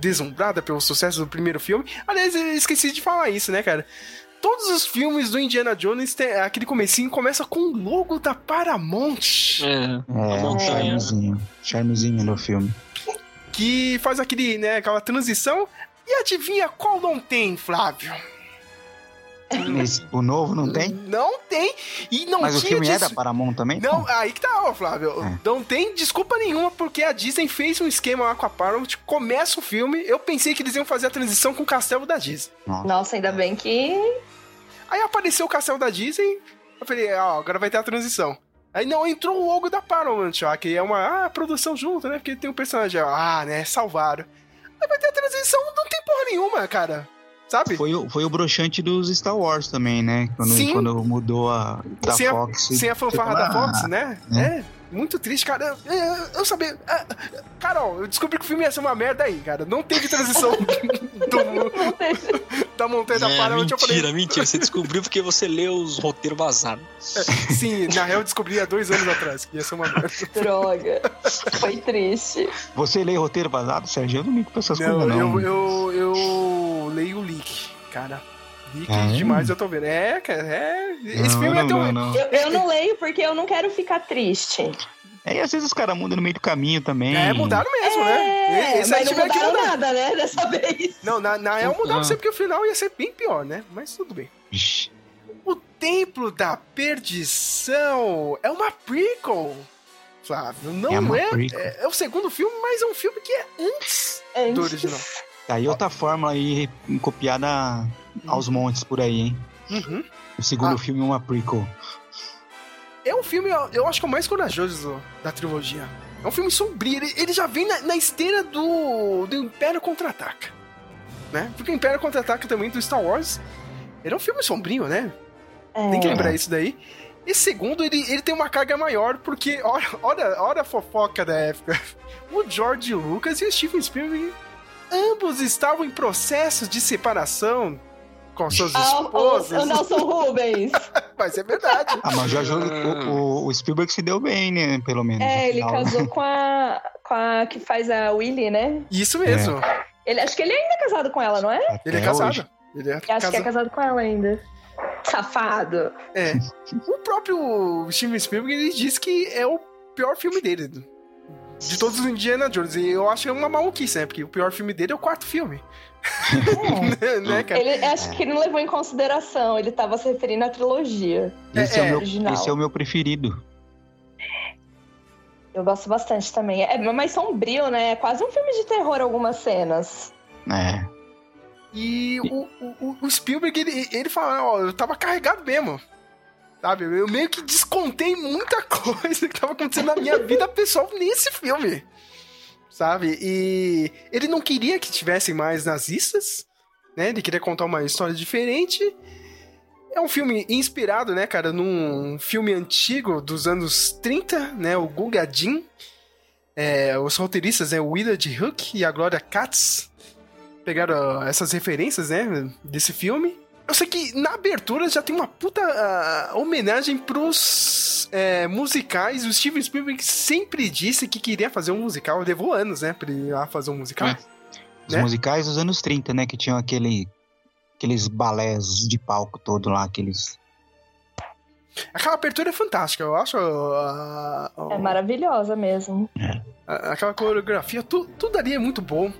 Deslumbrada pelo sucesso do primeiro filme. Aliás, eu esqueci de falar isso, né, cara? Todos os filmes do Indiana Jones, tem, aquele comecinho começa com o logo da Paramount. É, É, um charmezinho. Charmezinho no filme. Que faz aquele, né, aquela transição. E adivinha qual não tem, Flávio? Esse- o novo não tem? Não tem. E não Mas o tinha filme é dis- da Paramount também? Não, aí que tá, ó, Flávio. É. Não tem desculpa nenhuma, porque a Disney fez um esquema lá com a Paramount, começa o filme, eu pensei que eles iam fazer a transição com o castelo da Disney. Nossa. Nossa, ainda bem que. Aí apareceu o castelo da Disney, eu falei, ó, agora vai ter a transição. Aí não, entrou o logo da Paramount, ó, que é uma ah, produção junto, né? Porque tem um personagem, ó, ah, né, salvaram. Aí vai ter a transição, não tem porra nenhuma, cara. Sabe? Foi, o- foi o broxante dos Star Wars também, né? Quando, Sim. quando mudou a da sem, Fox. a, sem a fanfarra Você da fala, Fox, "Ah, né? né? É, muito triste, cara. Eu, eu- eu sabia. ah, Carol, eu descobri que o filme ia ser uma merda aí, cara. Não teve transição do- da montanha da É, Paramount. Eu mentira, falei, mentira. Você descobriu porque você leu os roteiros vazados. sim, na real eu descobri há dois anos atrás que ia ser uma merda. Droga. Foi triste. Você lê roteiro vazado, Sérgio? Eu não ligo pra essas Não, coisas, não. eu, eu, eu leio o leak, cara. Leak É? demais, eu tô vendo. É, cara, é. Esse Não, filme é não, tão. não, não. Eu, eu não leio porque eu não quero ficar triste. É, e às vezes os caras mudam no meio do caminho também. É, mudaram mesmo, né? É, Esse aí mas não tiveram que mudaram mudar. nada, né? Dessa vez. Não, na, na real mudaram Ah. sempre porque o final ia ser bem pior, né? Mas tudo bem. O Templo da Perdição é uma prequel, Flávio. Não É é. uma É, prequel. é o segundo filme, mas é um filme que é antes do original. Tá aí outra fórmula aí copiada aos montes por aí, hein? Uhum. O segundo Ah. filme é uma prequel. É um filme, eu- acho que é o mais corajoso da trilogia. É um filme sombrio. Ele, ele já vem na, na esteira do, do Império Contra-Ataca. Né? Porque o Império Contra-Ataca também do Star Wars. Ele é um filme sombrio, né? Tem que É. lembrar isso daí. E segundo, ele, ele tem uma carga maior, porque olha, olha, olha a fofoca da época. O George Lucas e o Steven Spielberg, ambos estavam em processos de separação com suas Ah, o, esposas. o Nelson Rubens. Mas é verdade. Ah, mas o, Jorge- o, o- o Spielberg se deu bem, né? Pelo menos. É, ele casou com a, com a que faz a Willy, né? Isso mesmo. Ele, acho que ele ainda é casado com ela, não é? Ele é Até casado. hoje. Ele é acho que é casado. com ela ainda. Safado. É. O próprio Steven Spielberg ele disse que é o pior filme dele. De todos os Indiana Jones. E eu acho que é uma maluquice, né? Porque o pior filme dele é o quarto filme. né, cara? Ele acho que não levou em consideração, ele tava se referindo à trilogia. Esse é, o meu, original. esse é o meu preferido. Eu gosto bastante também. É mais sombrio, né? É quase um filme de terror algumas cenas. É. E o, o, o Spielberg, ele, ele fala, ó, eu tava carregado mesmo. Sabe? Eu meio que descontei muita coisa que tava acontecendo na minha vida pessoal nesse filme. Sabe? E ele não queria que tivessem mais nazistas, né? Ele queria contar uma história diferente. É um filme inspirado, né, cara, num filme antigo dos anos 30, né? O Guga Din. É, os roteiristas, né? O Willard Hook e a Gloria Katz pegaram essas referências, né, desse filme. Eu sei que na abertura já tem uma puta ah, homenagem pros é, musicais. O Steven Spielberg sempre disse que queria fazer um musical. Levou anos, né, pra ir lá fazer um musical. É. Os Né? musicais dos anos 30, né? Que tinham aquele, aqueles balés de palco todo lá, aqueles. Aquela abertura é fantástica, eu acho. ah, É maravilhosa mesmo. a- aquela coreografia, tu, tudo ali é muito bom.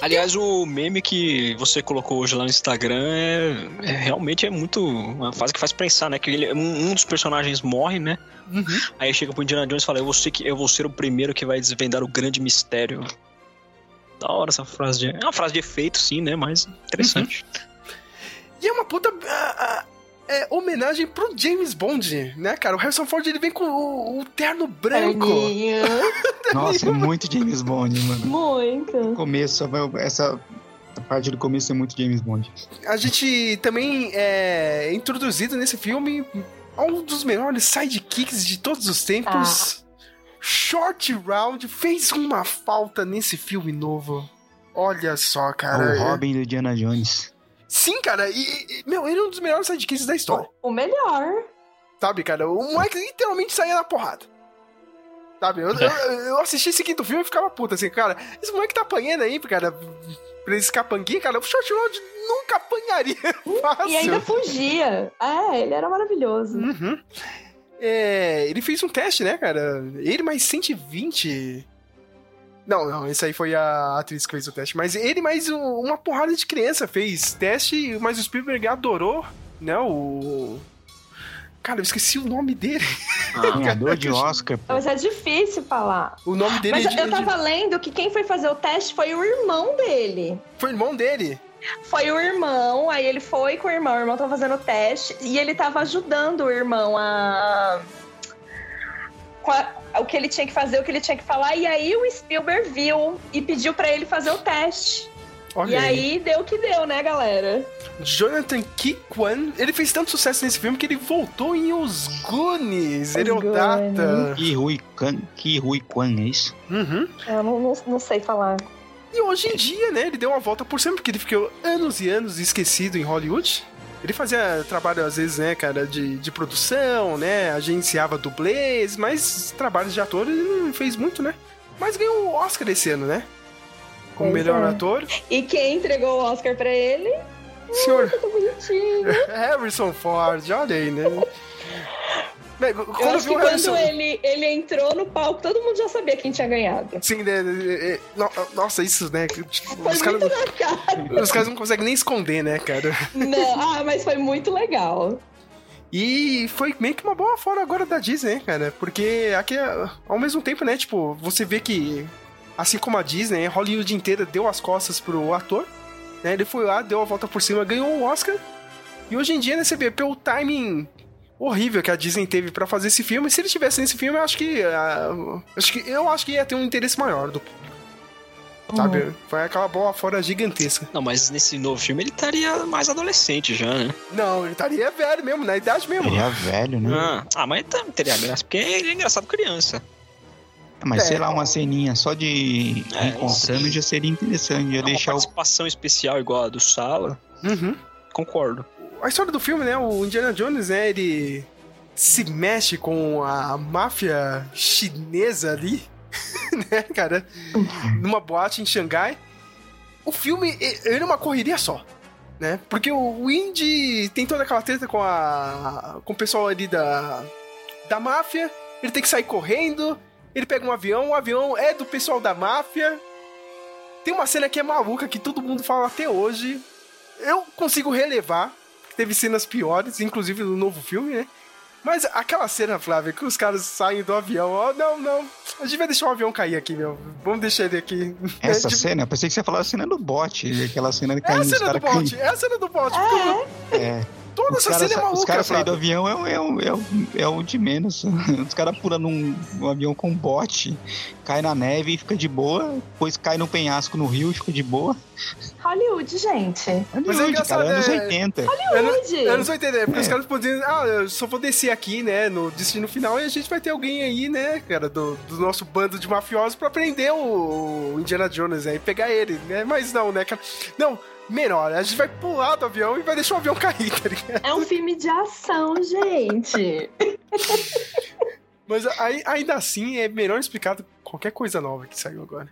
Aliás, o meme que você colocou hoje lá no Instagram é, é- realmente é muito. Uma fase que faz pensar, né? Que ele, um, um dos personagens morre, né? Uhum. Aí chega pro Indiana Jones e fala: eu vou, ser, que- eu vou ser o primeiro que vai desvendar o grande mistério. Da hora essa frase de. É uma frase de efeito, sim, né? Mas interessante. E é uma puta ah, ah, é, homenagem pro James Bond, né, cara? O Harrison Ford ele vem com o, o terno branco. Nossa, é muito James Bond, mano. Muito. No começo, essa parte do começo é muito James Bond. A gente também é introduzido nesse filme a um dos melhores sidekicks de todos os tempos. Short Round fez uma falta nesse filme novo. Olha só, cara. o Robin do Diana Jones. Sim, cara. E, e, meu, ele é um dos melhores sidekicks da história. O melhor. Sabe, cara? O moleque literalmente saía na porrada. Sabe? Eu, eu, eu assisti esse quinto filme e ficava puta, assim, cara. Esse moleque tá apanhando aí, cara. Pra esse capanguinho, cara. O Short Round nunca apanharia. Fácil. E ainda fugia. É, ele era maravilhoso. Uhum. É, ele fez um teste, né, cara? Ele mais 120 Não, não, esse aí foi a atriz que fez o teste. Mas ele mais um- uma porrada de criança fez teste, mas o Spielberg adorou, né? O. Cara, eu esqueci o nome dele. Ganhador de Oscar, pô. Mas é difícil falar. O nome dele Mas é de- eu tava lendo que quem foi fazer o teste foi o irmão dele. Foi o irmão dele. Foi o irmão, aí ele foi com o irmão, o irmão tava fazendo o teste e ele tava ajudando o irmão a. com a- o que ele tinha que fazer, o que ele tinha que falar, e aí o Spielberg viu e pediu pra ele fazer o teste. Olha e aí deu o que deu, né, galera? Jonathan Kikwan, ele fez tanto sucesso nesse filme que ele voltou em Os Goonies. ele é o. Data. Rui Kwan, é isso? Uhum. Eu não, não, não sei falar. E hoje em dia, né, ele deu uma volta por cima, porque ele ficou anos e anos esquecido em Hollywood. Ele fazia trabalho, às vezes, né, cara, de, de produção, né, agenciava dublês, mas trabalhos de ator ele não fez muito, né? Mas ganhou o Oscar esse ano, né? Como Pois melhor é. ator. E quem entregou o Oscar pra ele? Senhor bonitinho. Harrison Ford, olha aí, né? Quando viu Harrison... quando ele, ele entrou no palco, todo mundo já sabia quem tinha ganhado. Sim, né? é, é, no- Nossa, isso, né? Foi Os caras, cara. os caras não conseguem nem esconder, né, cara? Não, ah, mas foi muito legal. E foi meio que uma boa fora agora da Disney, né, cara? Porque aqui, ao mesmo tempo, né, tipo, você vê que, assim como a Disney, a Hollywood inteira deu as costas pro ator, né? Ele foi lá, deu a volta por cima, ganhou o Oscar. E hoje em dia, né, você vê pelo timing horrível que a Disney teve pra fazer esse filme. Se ele tivesse nesse filme, eu acho que, ah, acho que eu acho que ia ter um interesse maior do público. Sabe? Foi aquela bola fora gigantesca. Não, mas nesse novo filme ele estaria mais adolescente já, né? Não, ele estaria velho mesmo, na idade mesmo. Ele é velho, né? Ah, ah, mas tá- teria graça, porque ele é engraçado criança. Mas É. sei lá, uma ceninha só de É, encontrando sim. já seria interessante. Já Uma deixar o. participação especial igual a do Sala, Uhum. concordo. A história do filme, né? O Indiana Jones, né? Ele se mexe com a máfia chinesa ali, né, cara? Numa boate em Xangai. O filme, e- ele é uma correria só, né? Porque o, Indy tem toda aquela treta com a com o pessoal ali da da máfia. Ele tem que sair correndo. Ele pega um avião, o avião é do pessoal da máfia. Tem uma cena que é maluca que todo mundo fala até hoje. Eu consigo relevar, teve cenas piores, inclusive no novo filme, né? Mas aquela cena, Flávia, que os caras saem do avião, ó, não, não, a gente vai deixar o avião cair aqui, meu. Vamos deixar ele aqui. Essa É, tipo, cena, eu pensei que você ia falar a cena do bote, aquela cena de É a caindo, cena do bote, caindo. é a cena do bote. porque É. Toda Os essa caras cena é sa- os maluca, caras saírem do avião é, o- é, o- é, o- é o de menos. Os caras pulando um, um avião com bote, cai na neve e fica de boa, depois cai no penhasco no rio e fica de boa. Hollywood, gente. Hollywood, engraçado, cara, anos é- 80. Hollywood. Eu não sei entender, porque É. os caras podiam. Ah, eu só vou descer aqui, né, no destino final, e a gente vai ter alguém aí, né, cara, do, do nosso bando de mafiosos pra prender o Indiana Jones aí, pegar ele, né? Mas não, né, cara? Não, menor, a gente vai pular do avião e vai deixar o avião cair, tá ligado? É um filme de ação, gente. Mas aí, ainda assim é melhor explicado qualquer coisa nova que saiu agora.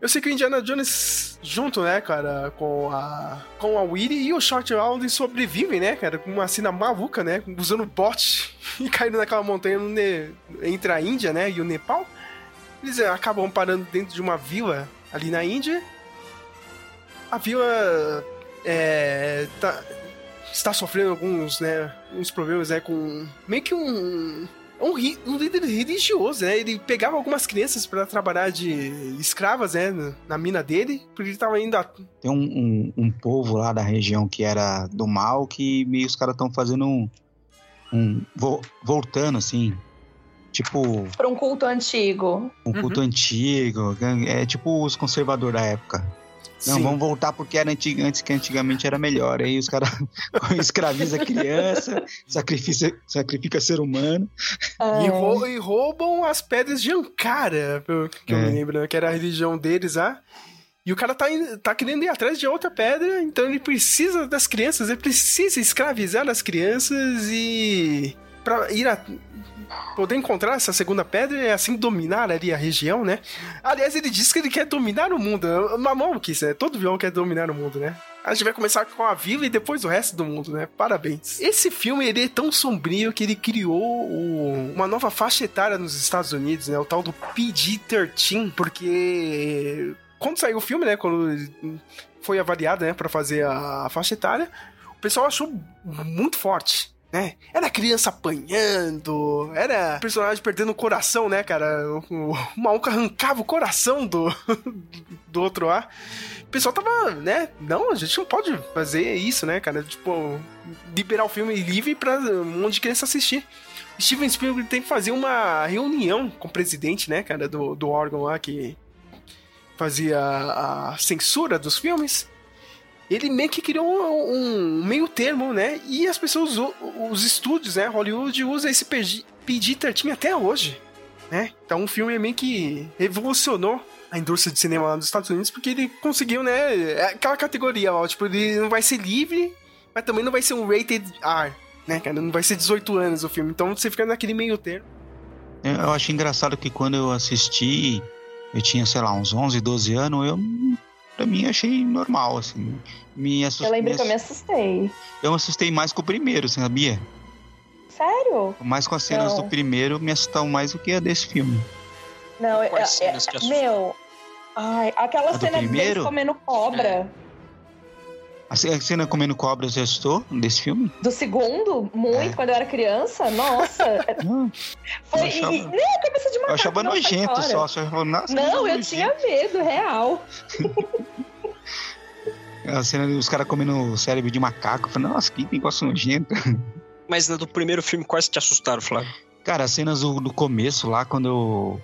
Eu sei que o Indiana Jones, junto, né, cara, com a, com a Willy e o Short Round sobrevivem, né, cara, com uma cena maluca, né, usando bot e caindo naquela montanha Ne- entre a Índia, né, e o Nepal. Eles eh, acabam parando dentro de uma vila ali na Índia. A vila é, tá- está sofrendo alguns, né, uns problemas, né, com meio que um um, um líder religioso, né? Ele pegava algumas crianças pra trabalhar de escravas, né? na- Na mina dele, porque ele tava indo. A... Tem um, um, um povo lá da região que era do mal que meio os caras estão fazendo um. um vo- voltando assim. Tipo, Pra um culto antigo. um culto antigo. É tipo os conservadores da época. Não, Sim. vamos voltar porque era antiga, antes que antigamente era melhor. Aí os caras escraviza a criança, sacrifica, sacrifica ser humano. E, É. rou- e roubam as pedras de Ankara, pelo que eu É. me lembro, né? que era a religião deles lá. E o cara tá, indo- tá querendo ir atrás de outra pedra, então ele precisa das crianças, ele precisa escravizar as crianças e. pra ir a. Poder encontrar essa segunda pedra e assim dominar ali a região, né? Aliás, ele diz que ele quer dominar o mundo. É uma maluquice, né? Todo vilão quer dominar o mundo, né? A gente vai começar com a vila e depois o resto do mundo, né? Parabéns. Esse filme ele é tão sombrio que ele criou o- uma nova faixa etária nos Estados Unidos, né? O tal do PG-13, porque quando saiu o filme, né? Quando foi avaliado, né? Pra fazer a faixa etária, o pessoal achou muito forte. Né? Era criança apanhando, era personagem perdendo o coração, né, cara? O, o maluco arrancava o coração do, do outro lá o pessoal tava, né? Não, a gente não pode fazer isso, né, cara? Tipo, liberar o filme livre pra um monte de criança assistir. Steven Spielberg tem que fazer uma reunião com o presidente, né, cara, do, do órgão lá que fazia a censura dos filmes. Ele meio que criou um, um meio termo, né? E as pessoas, os estúdios, né? Hollywood usa esse PG PG-13 até hoje, né? Então o filme meio que revolucionou a indústria de cinema lá dos Estados Unidos porque ele conseguiu, né? é Aquela categoria, ó, tipo, ele não vai ser livre, mas também não vai ser um rated R, né, cara? Não vai ser 18 anos o filme. Então você fica naquele meio termo. Eu eu acho engraçado que quando eu assisti, eu tinha, sei lá, uns 11, 12 anos, eu, pra mim, achei normal, assim. Me assustou. Eu lembro que eu me assustei. eu me assustei mais com o primeiro, você sabia? Sério? Mais com as cenas Não. do primeiro me assustaram mais do que a desse filme. Não, é, é- meu. Ai, aquela A do cena deles primeiro? comendo cobra. Ce- a cena comendo cobra você assustou desse filme? Do segundo, muito, É. quando eu era criança, nossa. Não, Foi. Eu achava- e, nem a cabeça de eu macaco. achava não, sai nojento só. só eu falava, nossa, Não, eu nojento. tinha medo, real. A cena dos caras comendo cérebro de macaco. Eu falei, nossa, que negócio nojento. Mas na do primeiro filme, quais te assustaram, Flávio? Cara, as cenas do, do começo lá, quando o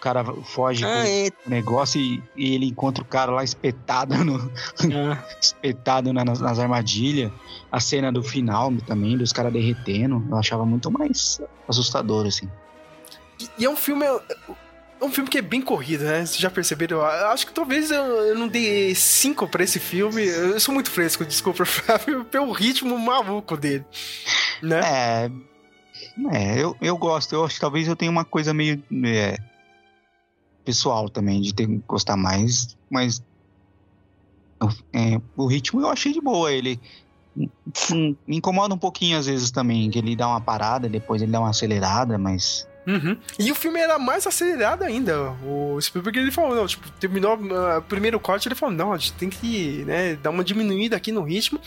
cara foge Ah, com é. o negócio e, e ele encontra o cara lá espetado, no, Ah, espetado na- nas, nas armadilhas. A cena do final também, dos caras derretendo, eu achava muito mais assustador, assim. E, e é um filme. É um filme que é bem corrido, né? Vocês já perceberam? Eu acho que talvez eu, eu não dei cinco pra esse filme. Eu sou muito fresco, desculpa, Flávio, pelo ritmo maluco dele. Né? É. É, eu, eu gosto. Eu acho que talvez eu tenha uma coisa meio. é, pessoal também, de ter gostar mais, mas. é, o ritmo eu achei de boa. Ele. hum, Me incomoda um pouquinho às vezes também, que ele dá uma parada, depois ele dá uma acelerada, mas. Uhum. E o filme era mais acelerado ainda. O Spielberg ele falou, não, tipo, terminou ah, o primeiro corte, ele falou, não, a gente tem que né, dar uma diminuída aqui no ritmo.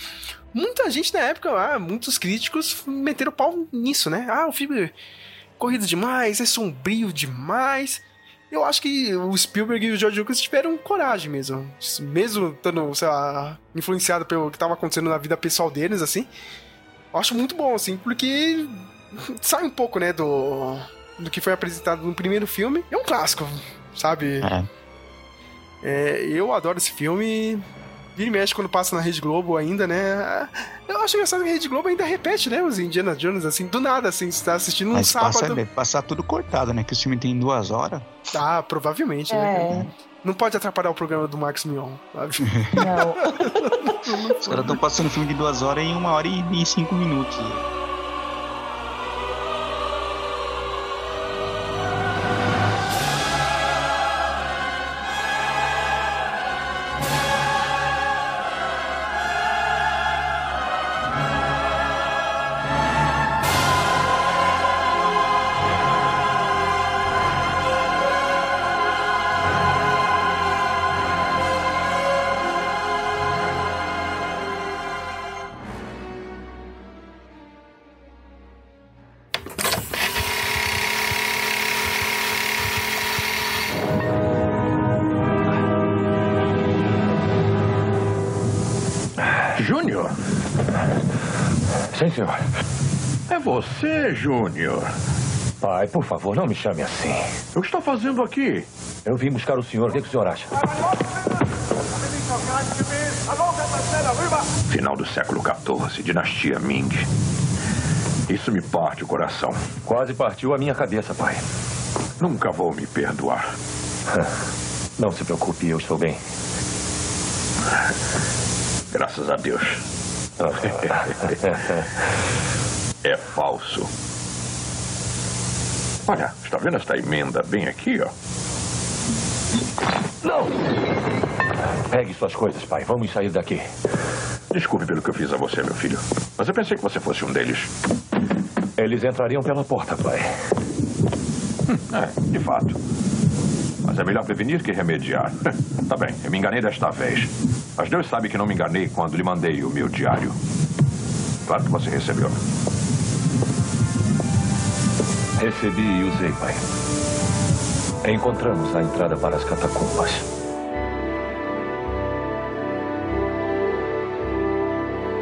Muita gente na época, ah, muitos críticos meteram pau nisso, né? Ah, o filme é corrido demais, é sombrio demais. Eu acho que o Spielberg e o George Lucas tiveram coragem mesmo. Mesmo estando, sei lá, influenciado pelo que estava acontecendo na vida pessoal deles, assim. Eu acho muito bom, assim, porque sai um pouco, né, do, do que foi apresentado no primeiro filme. É um clássico, sabe? É. É, eu adoro esse filme. Vira e mexe quando passa na Rede Globo ainda, né? Eu acho engraçado que a Rede Globo ainda repete, né? Os Indiana Jones, assim, do nada, assim, você tá assistindo um Mas passa, sábado. deve passar tudo cortado, né? Que o filme tem duas horas. Ah, provavelmente, né? É, Não pode atrapalhar o programa do Max Mion, sabe? não. Os caras estão passando filme de duas horas em uma hora e, e cinco minutos. Sim, senhor. É você, Júnior? Pai, por favor, não me chame assim. O que está fazendo aqui? Eu vim buscar o senhor. O que que o senhor acha? Final do século XIV, dinastia Ming. Isso me parte o coração. Quase partiu a minha cabeça, pai. Nunca vou me perdoar. Não se preocupe, eu estou bem. Graças a Deus. É falso. Olha, está vendo esta emenda bem aqui, ó? Não! Pegue suas coisas, pai. Vamos sair daqui. Desculpe pelo que eu fiz a você, meu filho. Mas eu pensei que você fosse um deles. Eles entrariam pela porta, pai. É, de fato. Mas é melhor prevenir que remediar. tá bem, eu me enganei desta vez. Mas Deus sabe que não me enganei quando lhe mandei o meu diário. Claro que você recebeu. Recebi e usei, pai. Encontramos a entrada para as catacumbas.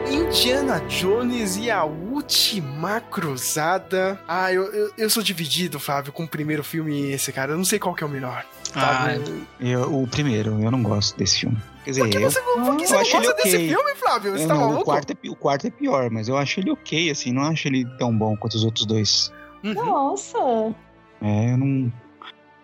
Indiana Jones e a Última Cruzada. Ah, eu, eu, eu sou dividido, Flávio, com o primeiro filme e esse, cara. Eu não sei qual que é o melhor. Ah, sabe? eu, o primeiro, eu não gosto desse filme. Quer dizer, Por que eu, você, por que eu você não gosta desse ok. filme, Flávio? Você eu tá não, o, maluco? quarto é, o quarto é pior, mas eu acho ele ok, assim, não acho ele tão bom quanto os outros dois. Uhum. Nossa. É, eu não.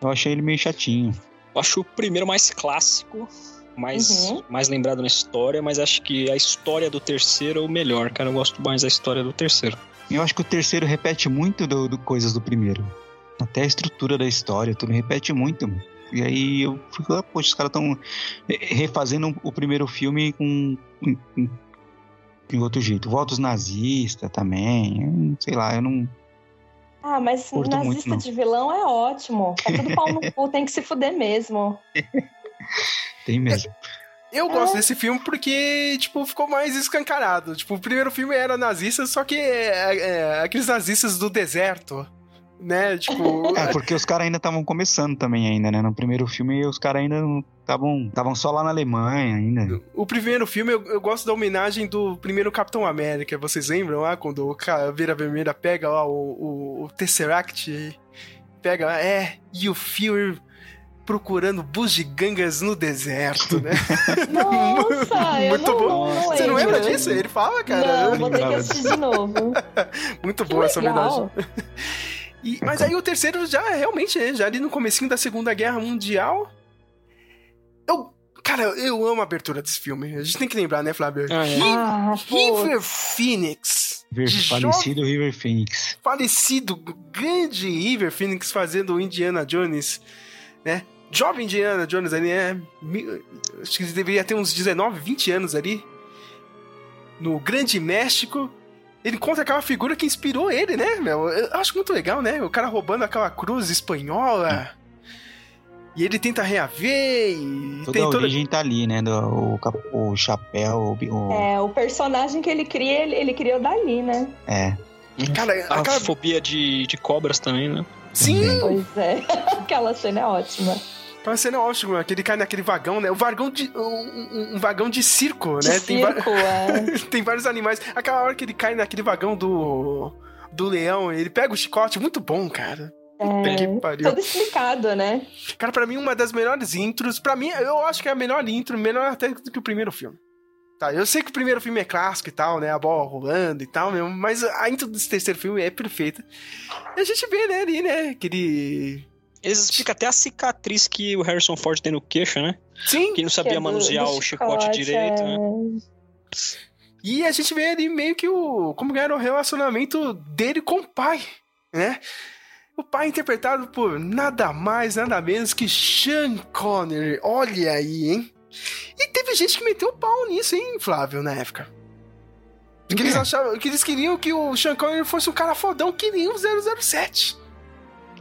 Eu achei ele meio chatinho. Eu acho o primeiro mais clássico, mais, Uhum. mais lembrado na história, mas acho que a história do terceiro é o melhor, cara. Eu gosto mais da história do terceiro. Eu acho que o terceiro repete muito do, do coisas do primeiro. Até a estrutura da história, tudo repete muito. E aí eu fico, ah, poxa, os caras estão refazendo o primeiro filme com. com, com- de outro jeito. Votos nazistas também. sei lá, eu não. Ah, mas Curto muito, nazista não. de vilão é ótimo. Tá tudo pau no cu, tem que se fuder mesmo. Tem mesmo. Eu gosto desse filme porque, tipo, ficou mais escancarado. Tipo, o primeiro filme era nazista, só que é, é, aqueles nazistas do deserto, né? Tipo, É, porque os caras ainda estavam começando também ainda, né? No primeiro filme os caras ainda estavam estavam só lá na Alemanha ainda. o primeiro filme eu, eu gosto da homenagem do primeiro Capitão América. Vocês lembram lá quando o Caveira Vermelha pega lá o, o, o Tesseract? Pega, é, e o Fury procurando bugigangas no deserto, né? Nossa, Muito não, bom. não, não Você não lembra disso? Ele fala, cara. Não, vou ter que assistir de novo. Muito Que boa essa homenagem. E- mas aí o terceiro já realmente, né, já ali no comecinho da Segunda Guerra Mundial. Eu, cara, eu amo a abertura desse filme. A gente tem que lembrar, né, Flávio? Ah, é. Ri- Ah, River. Phoenix. River- falecido River Phoenix. falecido, grande River Phoenix fazendo o Indiana Jones, né? Jovem Indiana Jones ali, né? Mi- Acho que ele deveria ter uns 19, 20 anos ali. No Grande México. Ele encontra aquela figura que inspirou ele, né, meu? Eu acho muito legal, né? O cara roubando aquela cruz espanhola. E ele tenta reaver e Toda tem a toda... origem tá ali, né? Do, o, o chapéu, o, É, o personagem que ele cria, ele, ele criou dali, né? é. Cara, A aquela... fobia de, de cobras também, né? Sim! Pois é. Aquela cena é ótima. Aquela cena ótima, que ele cai naquele vagão, né? O vagão de. Um, um- vagão de circo, De né? Tem, circo, é. tem vários animais. Aquela hora que ele cai naquele vagão do. Do leão, ele pega o chicote, muito bom, cara. É, que pariu. Todo explicado, né? Cara, pra mim, uma das melhores intros. Pra mim, eu acho que é a melhor intro, melhor até do que o primeiro filme. Tá, eu sei que o primeiro filme é clássico e tal, né? A bola rolando e tal, mesmo, mas a intro desse terceiro filme é perfeita. E a gente vê, né, ali, né? Aquele. Eles explicam até a cicatriz que o Harrison Ford tem no queixo, né? Sim, Que não Que sabia é do- manusear do o chicote direito, né? é. E a gente vê ali meio que o. como que era o relacionamento dele com o pai, né? O pai interpretado por nada mais, nada menos que Sean Connery. Olha aí, hein? E teve gente que meteu o pau nisso, hein, Flávio, na época. Que eles achavam. Que eles queriam que o Sean Connery fosse um cara fodão que nem o 007.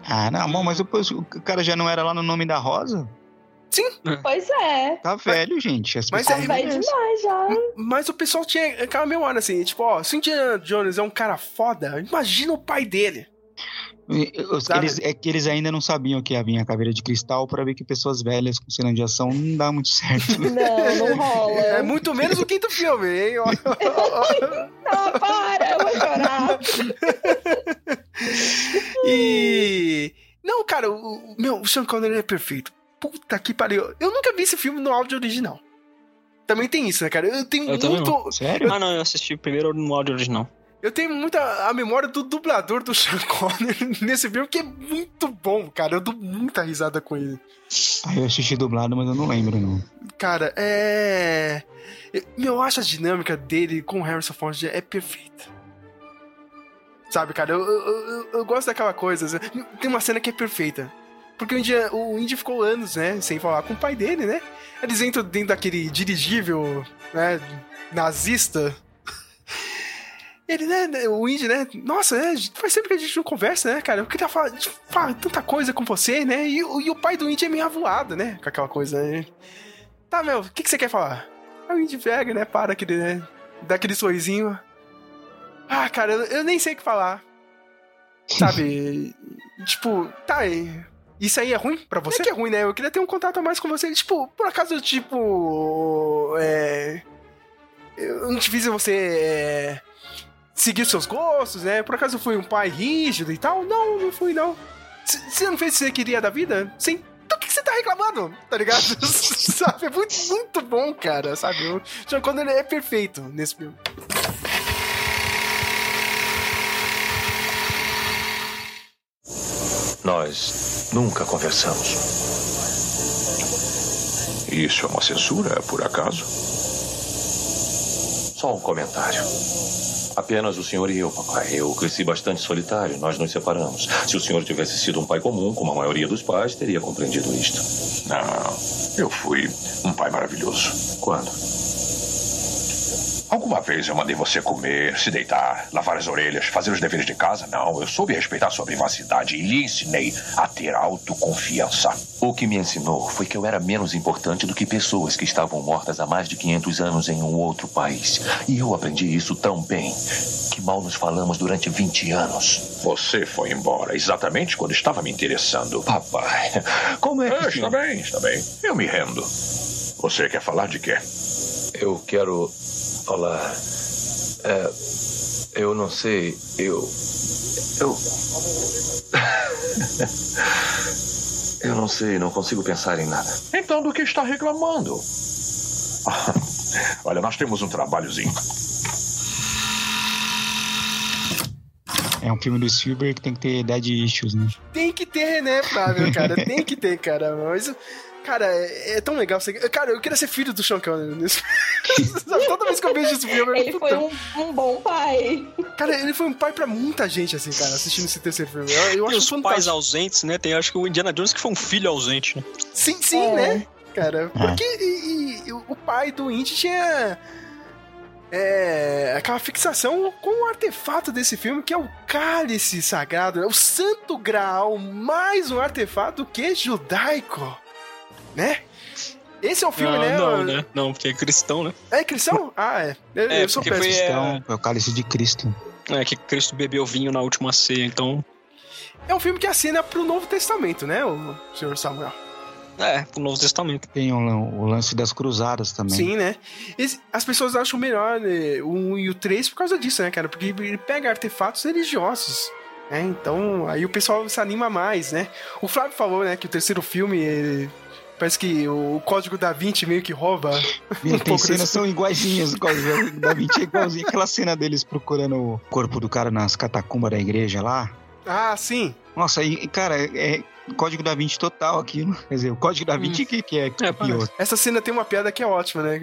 Ah, não, bom, mas depois o cara já não era lá no nome da Rosa? Pois é. Tá velho, gente. As mas é- envelhecem. demais já. Mas o pessoal tinha aquela memória assim, tipo, ó, se o Indiana Jones é um cara foda, imagina o pai dele. Eles, é que eles ainda não sabiam que havia a caveira de cristal pra ver que pessoas velhas com cena de ação não dá muito certo. Não, não rola. É muito menos o quinto filme, hein? Ah, para, eu vou chorar. e. Não, cara, o, o- meu, o Sean Connery é perfeito. Puta que pariu. Eu nunca vi esse filme no áudio original. Também tem isso, né, cara? Eu tenho Eu muito. Sério? Ah, não, eu assisti primeiro no áudio original. Eu tenho muita a memória do dublador do Sean Connery nesse filme, que é muito bom, cara. Eu dou muita risada com ele. Ah, eu assisti dublado, mas eu não lembro, não. Cara, é. eu- Meu, eu acho a dinâmica dele com o Harrison Ford é perfeita. Sabe, cara, eu, eu, eu- eu gosto daquela coisa. Tem uma cena que é perfeita. porque o Indy, o Indy ficou anos, né, sem falar com o pai dele, né? Eles entram dentro daquele dirigível, né, nazista. Ele, né, o Indy, né, nossa, né, faz tempo que a gente não conversa, né, cara? Eu queria falar, falar tanta coisa com você, né? E, e o pai do Indy é meio avoado, né, com aquela coisa, né? Tá, meu, o que, que você quer falar? Aí o Indy pega, né, para aquele, né, dá aquele sorrisinho. Ah, cara, eu, eu nem sei o que falar. Sabe? tipo, tá aí. Isso aí é ruim pra você? Não é que é ruim, né? Eu queria ter um contato a mais com você. Tipo, por acaso, tipo. É. Eu não te fiz você. É, seguir seus gostos, né? Por acaso eu fui um pai rígido e tal? Não, não fui, não. Você não fez o que você queria da vida? Sim. Então o que você tá reclamando? Tá ligado? sabe? É muito, muito bom, cara, sabe? O Sean Connery é perfeito nesse filme. Nós nunca conversamos. Isso é uma censura, por acaso? Só um comentário. Apenas o senhor e eu, papai. Eu cresci bastante solitário, nós nos separamos. Se o senhor tivesse sido um pai comum, como a maioria dos pais, teria compreendido isto. Não, eu fui um pai maravilhoso. Quando? Alguma vez eu mandei você comer, se deitar, lavar as orelhas, fazer os deveres de casa? Não, eu soube respeitar sua privacidade e lhe ensinei a ter autoconfiança. O que me ensinou foi que eu era menos importante do que pessoas que estavam mortas há mais de 500 anos em um outro país. E eu aprendi isso tão bem que mal nos falamos durante 20 anos. Você foi embora exatamente quando estava me interessando. Papai, como é que. Ah, está bem, está bem. Eu me rendo. Você quer falar de quê? Eu quero falar. É, eu não sei. Eu. Eu. eu não sei, não consigo pensar em nada. Então do que está reclamando? Olha, nós temos um trabalhozinho. É um filme do Spielberg que tem que ter dead issues, né? Tem que ter, né, Flávio, cara? Tem que ter, cara. Mas, cara, é, é tão legal. Cara, eu queria ser filho do Sean Connery nisso. Sabe, Toda vez que eu vejo esse filme, eu Ele puta, foi um, um bom pai. Cara, ele foi um pai pra muita gente, assim, cara, assistindo esse terceiro filme. Eu, eu E acho os pais fantástico. ausentes, né? Tem acho que o Indiana Jones que foi um filho ausente, né? Sim, sim, É. né? Cara, porque e- e o o pai do Indy tinha. É, aquela fixação com o artefato desse filme, que é o cálice sagrado, é o santo graal, mais um artefato que judaico, né? Esse é o filme, Ah, né? não, né? Não, porque é cristão, né? É cristão? Ah, é. Eu, É, eu sou péssimo. foi, é- Então, é o cálice de Cristo. É que Cristo bebeu vinho na última ceia, então. É um filme que assina pro Novo Testamento, né, o senhor Samuel? É, pro Novo Testamento. Tem o, o lance das cruzadas também. Sim, né? Esse- as pessoas acham melhor né, o 1 e o 3 por causa disso, né, cara? Porque ele pega artefatos religiosos. né? Então, aí o pessoal se anima mais, né? O Flávio falou, né, que o terceiro filme ele- parece que o Código da Vinci meio que rouba. E um tem pouco cenas desse- são iguaizinhas. o Código Da Vinci é igualzinho aquela cena deles procurando o corpo do cara nas catacumbas da igreja lá. Ah, sim. Nossa, e, cara, é Código da Vinci total aquilo. Quer dizer, o Código da Vinci que, que é, que é pior. Essa cena tem uma piada que é ótima, né?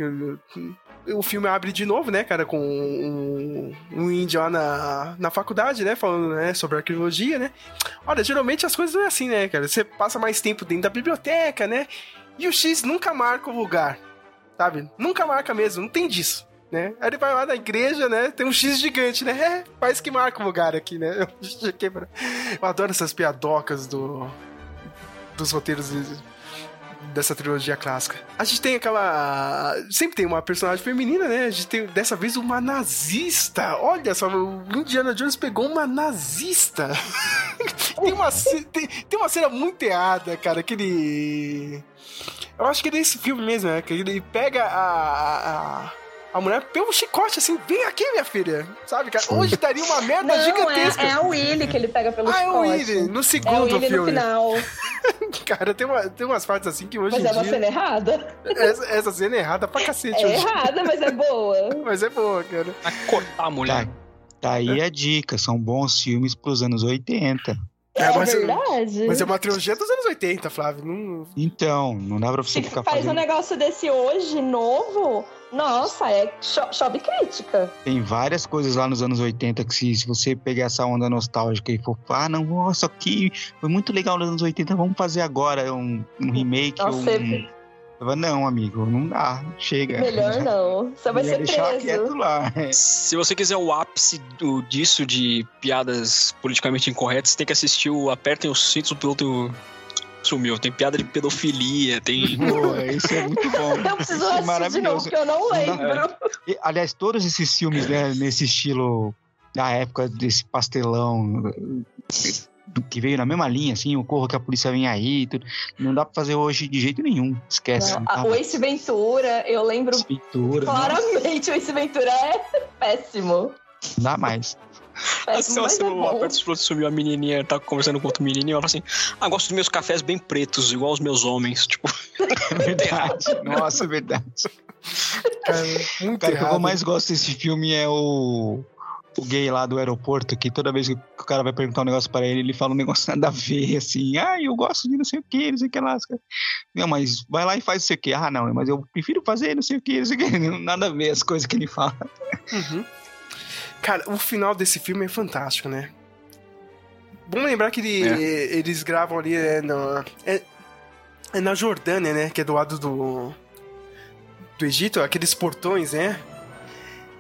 O filme abre de novo, né, cara, com um, um índio lá na, na faculdade, né, falando, né, sobre arqueologia, né. Olha, geralmente as coisas não é assim, né, cara. Você passa mais tempo dentro da biblioteca, né, e o X nunca marca o lugar, sabe? Nunca marca mesmo, não tem disso. Né? Aí ele vai lá na igreja, né? Tem um X gigante, né? É, faz que marca o lugar aqui, né? Eu adoro essas piadocas do, dos roteiros dessa trilogia clássica. A gente tem aquela. Sempre tem uma personagem feminina, né? A gente tem dessa vez uma nazista. Olha só, o Indiana Jones pegou uma nazista. tem, uma, tem, tem uma cena muito errada, cara, que ele. Eu acho que é desse filme mesmo, né? Que ele pega a. a a mulher pelo chicote, assim, vem aqui, minha filha. Sabe, cara? Hoje daria uma merda Não, gigantesca. é, é a Willy que ele pega pelo Ah, é o chicote. Willy, no É o segundo Willy no filme. final. Cara, tem, uma, tem umas partes assim que hoje Mas em é uma dia. cena errada. Essa, essa cena é errada pra cacete É hoje. errada, mas é boa. Mas é boa, cara. Vai cortar a mulher. Tá, tá aí a dica, são bons filmes pros anos 80. É, mas, verdade. mas é uma trilogia dos anos 80, Flávio. Não... Então, não dá pra você Se ficar faz um fazendo. negócio desse hoje, novo, nossa, é cho chove crítica. Tem várias coisas lá nos anos 80 que se, se você pegar essa onda nostálgica e for, ah, não, nossa, aqui foi muito legal nos anos 80, vamos fazer agora um, um remake Nossa, ou um... Não, amigo, não dá, chega. Melhor não. Você vai Melhor ser preso. quieto lá. É. Se você quiser o ápice do- disso, de piadas politicamente incorretas, você tem que assistir o Apertem os Cintos, o piloto sumiu. Tem piada de pedofilia, tem... Pô, isso é muito bom. Eu preciso é assistir de novo, maravilhoso. porque eu não dá- lembro. E, aliás, todos esses filmes, né, nesse estilo da época desse pastelão que veio na mesma linha, assim, o corro que a polícia vem aí, tudo, não dá pra fazer hoje de jeito nenhum. Esquece. Não, não o Ace Ventura, eu lembro Pintura, não, claramente, o Ace Ventura é péssimo. não dá mais. Assim, Péssimo, mas assim, é o bom. Aperta os Pilotos sumiu, a menininha tá conversando com outro menininho, ela fala assim, ah, gosto dos meus cafés bem pretos, igual os meus homens. Tipo, É verdade. Nossa, é verdade. Cara, muito Cara, o que eu mais gosto desse filme é o, o gay lá do aeroporto, que toda vez que o cara vai perguntar um negócio pra ele, ele fala um negócio nada a ver, assim, ah, eu gosto de não sei o que, não sei o que lá. Não, mas vai lá e faz não sei o que. Ah, não, mas eu prefiro fazer não sei o que, não sei o que. Nada a ver as coisas que ele fala. Uhum. Cara, o final desse filme é fantástico, né? Vamos lembrar que ele- É. eles gravam ali é, na, é, é na Jordânia, né? Que é do lado do, do Egito, aqueles portões, né?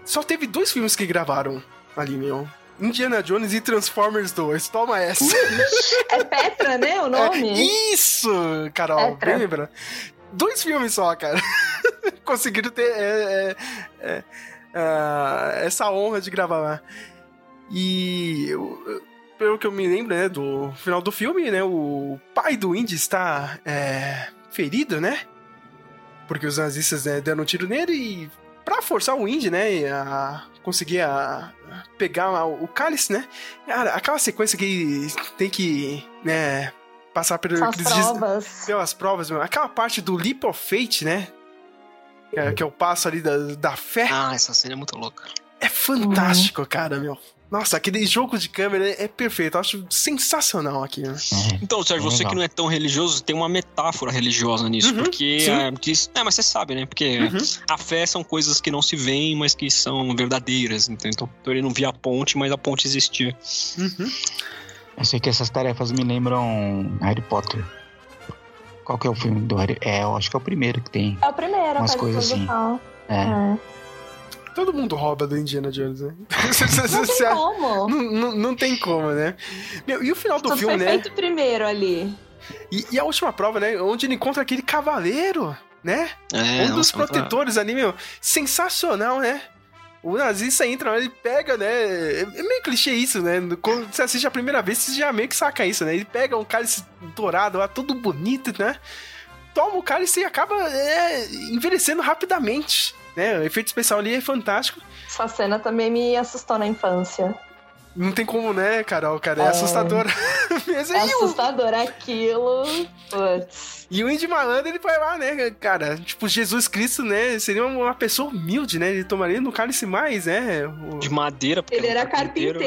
Só teve dois filmes que gravaram ali, meu. Indiana Jones e Transformers 2. Toma essa. É Petra, né, o nome? É, isso, Carol. Petra. Bem lembrando. Dois filmes só, cara. Conseguiram ter é, é, ah, essa honra de gravar lá. E eu- pelo que eu me lembro, né, do final do filme, né, o pai do Indy está é, ferido, né? Porque os nazistas né, deram um tiro nele e pra forçar o Indy, né, a conseguir a, pegar o cálice, né? Cara, aquela sequência que ele tem que, né, passar pelo São as aqueles dias- provas. pelas provas, meu. aquela parte do Leap of Fate, né? Que é, que é o passo ali da, da fé. ah, essa cena é muito louca. É fantástico, cara, meu. Nossa, aquele jogo de câmera é, perfeito. Eu acho sensacional aqui, né? Então, Sérgio, É você que não é tão religioso, tem uma metáfora religiosa nisso, Uhum, porque sim. é, diz, é, mas você sabe, né? Porque Uhum. a fé são coisas que não se veem, mas que são verdadeiras, entendeu? Então ele não via a ponte, mas a ponte existia. Uhum. Eu sei que essas tarefas me lembram Harry Potter. Qual que é o filme do Harry? É, eu acho que é o primeiro que tem. É o primeiro, Umas coisas assim. É. É. Todo mundo rouba do Indiana Jones, né? Não tem como. Não, não- não tem como, né? Meu, e o final do Tudo filme, foi né? feito primeiro ali. E, e a última prova, né? Onde ele encontra aquele cavaleiro, né? É, um dos protetores ali, meu. Sensacional, né? O nazista entra, ele pega, né? É meio clichê isso, né? Quando você assiste a primeira vez, você já meio que saca isso, né? Ele pega um cálice dourado lá, todo bonito, né? Toma o cálice e acaba é, envelhecendo rapidamente. Né? O efeito especial ali é fantástico. Essa cena também me assustou na infância. Não tem como, né, Carol? Cara, é, É. assustador. Mesmo. É o- assustador aquilo. Putz. E o Indy Malandro, ele vai lá, né, cara? Tipo, Jesus Cristo, né? Seria uma pessoa humilde, né? Ele tomaria no cálice mais, né? O- De madeira, porque Ele um era carpinteiro.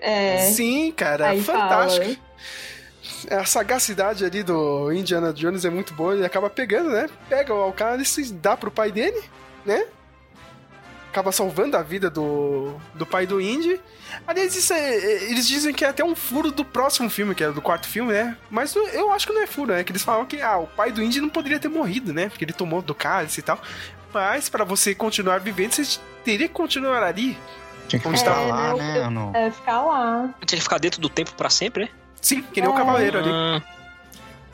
É. Sim, cara, Aí fantástico. fala. A sagacidade ali do Indiana Jones é muito boa. Ele acaba pegando, né? Pega o cálice e dá pro pai dele, né? Acaba salvando a vida do, do pai do Indy. Aliás, isso é- eles dizem que é até um furo do próximo filme, que é do quarto filme, né? Mas eu- acho que não é furo, né? Que eles falam que ah, o pai do Indy não poderia ter morrido, né? Porque ele tomou do cálice e tal. Mas pra você continuar vivendo, você teria que continuar ali. Tinha que ficar tá? lá, É, né? eu- No... É ficar lá. Tinha que ficar dentro do tempo pra sempre, né? Sim, que nem o É. cavaleiro ali.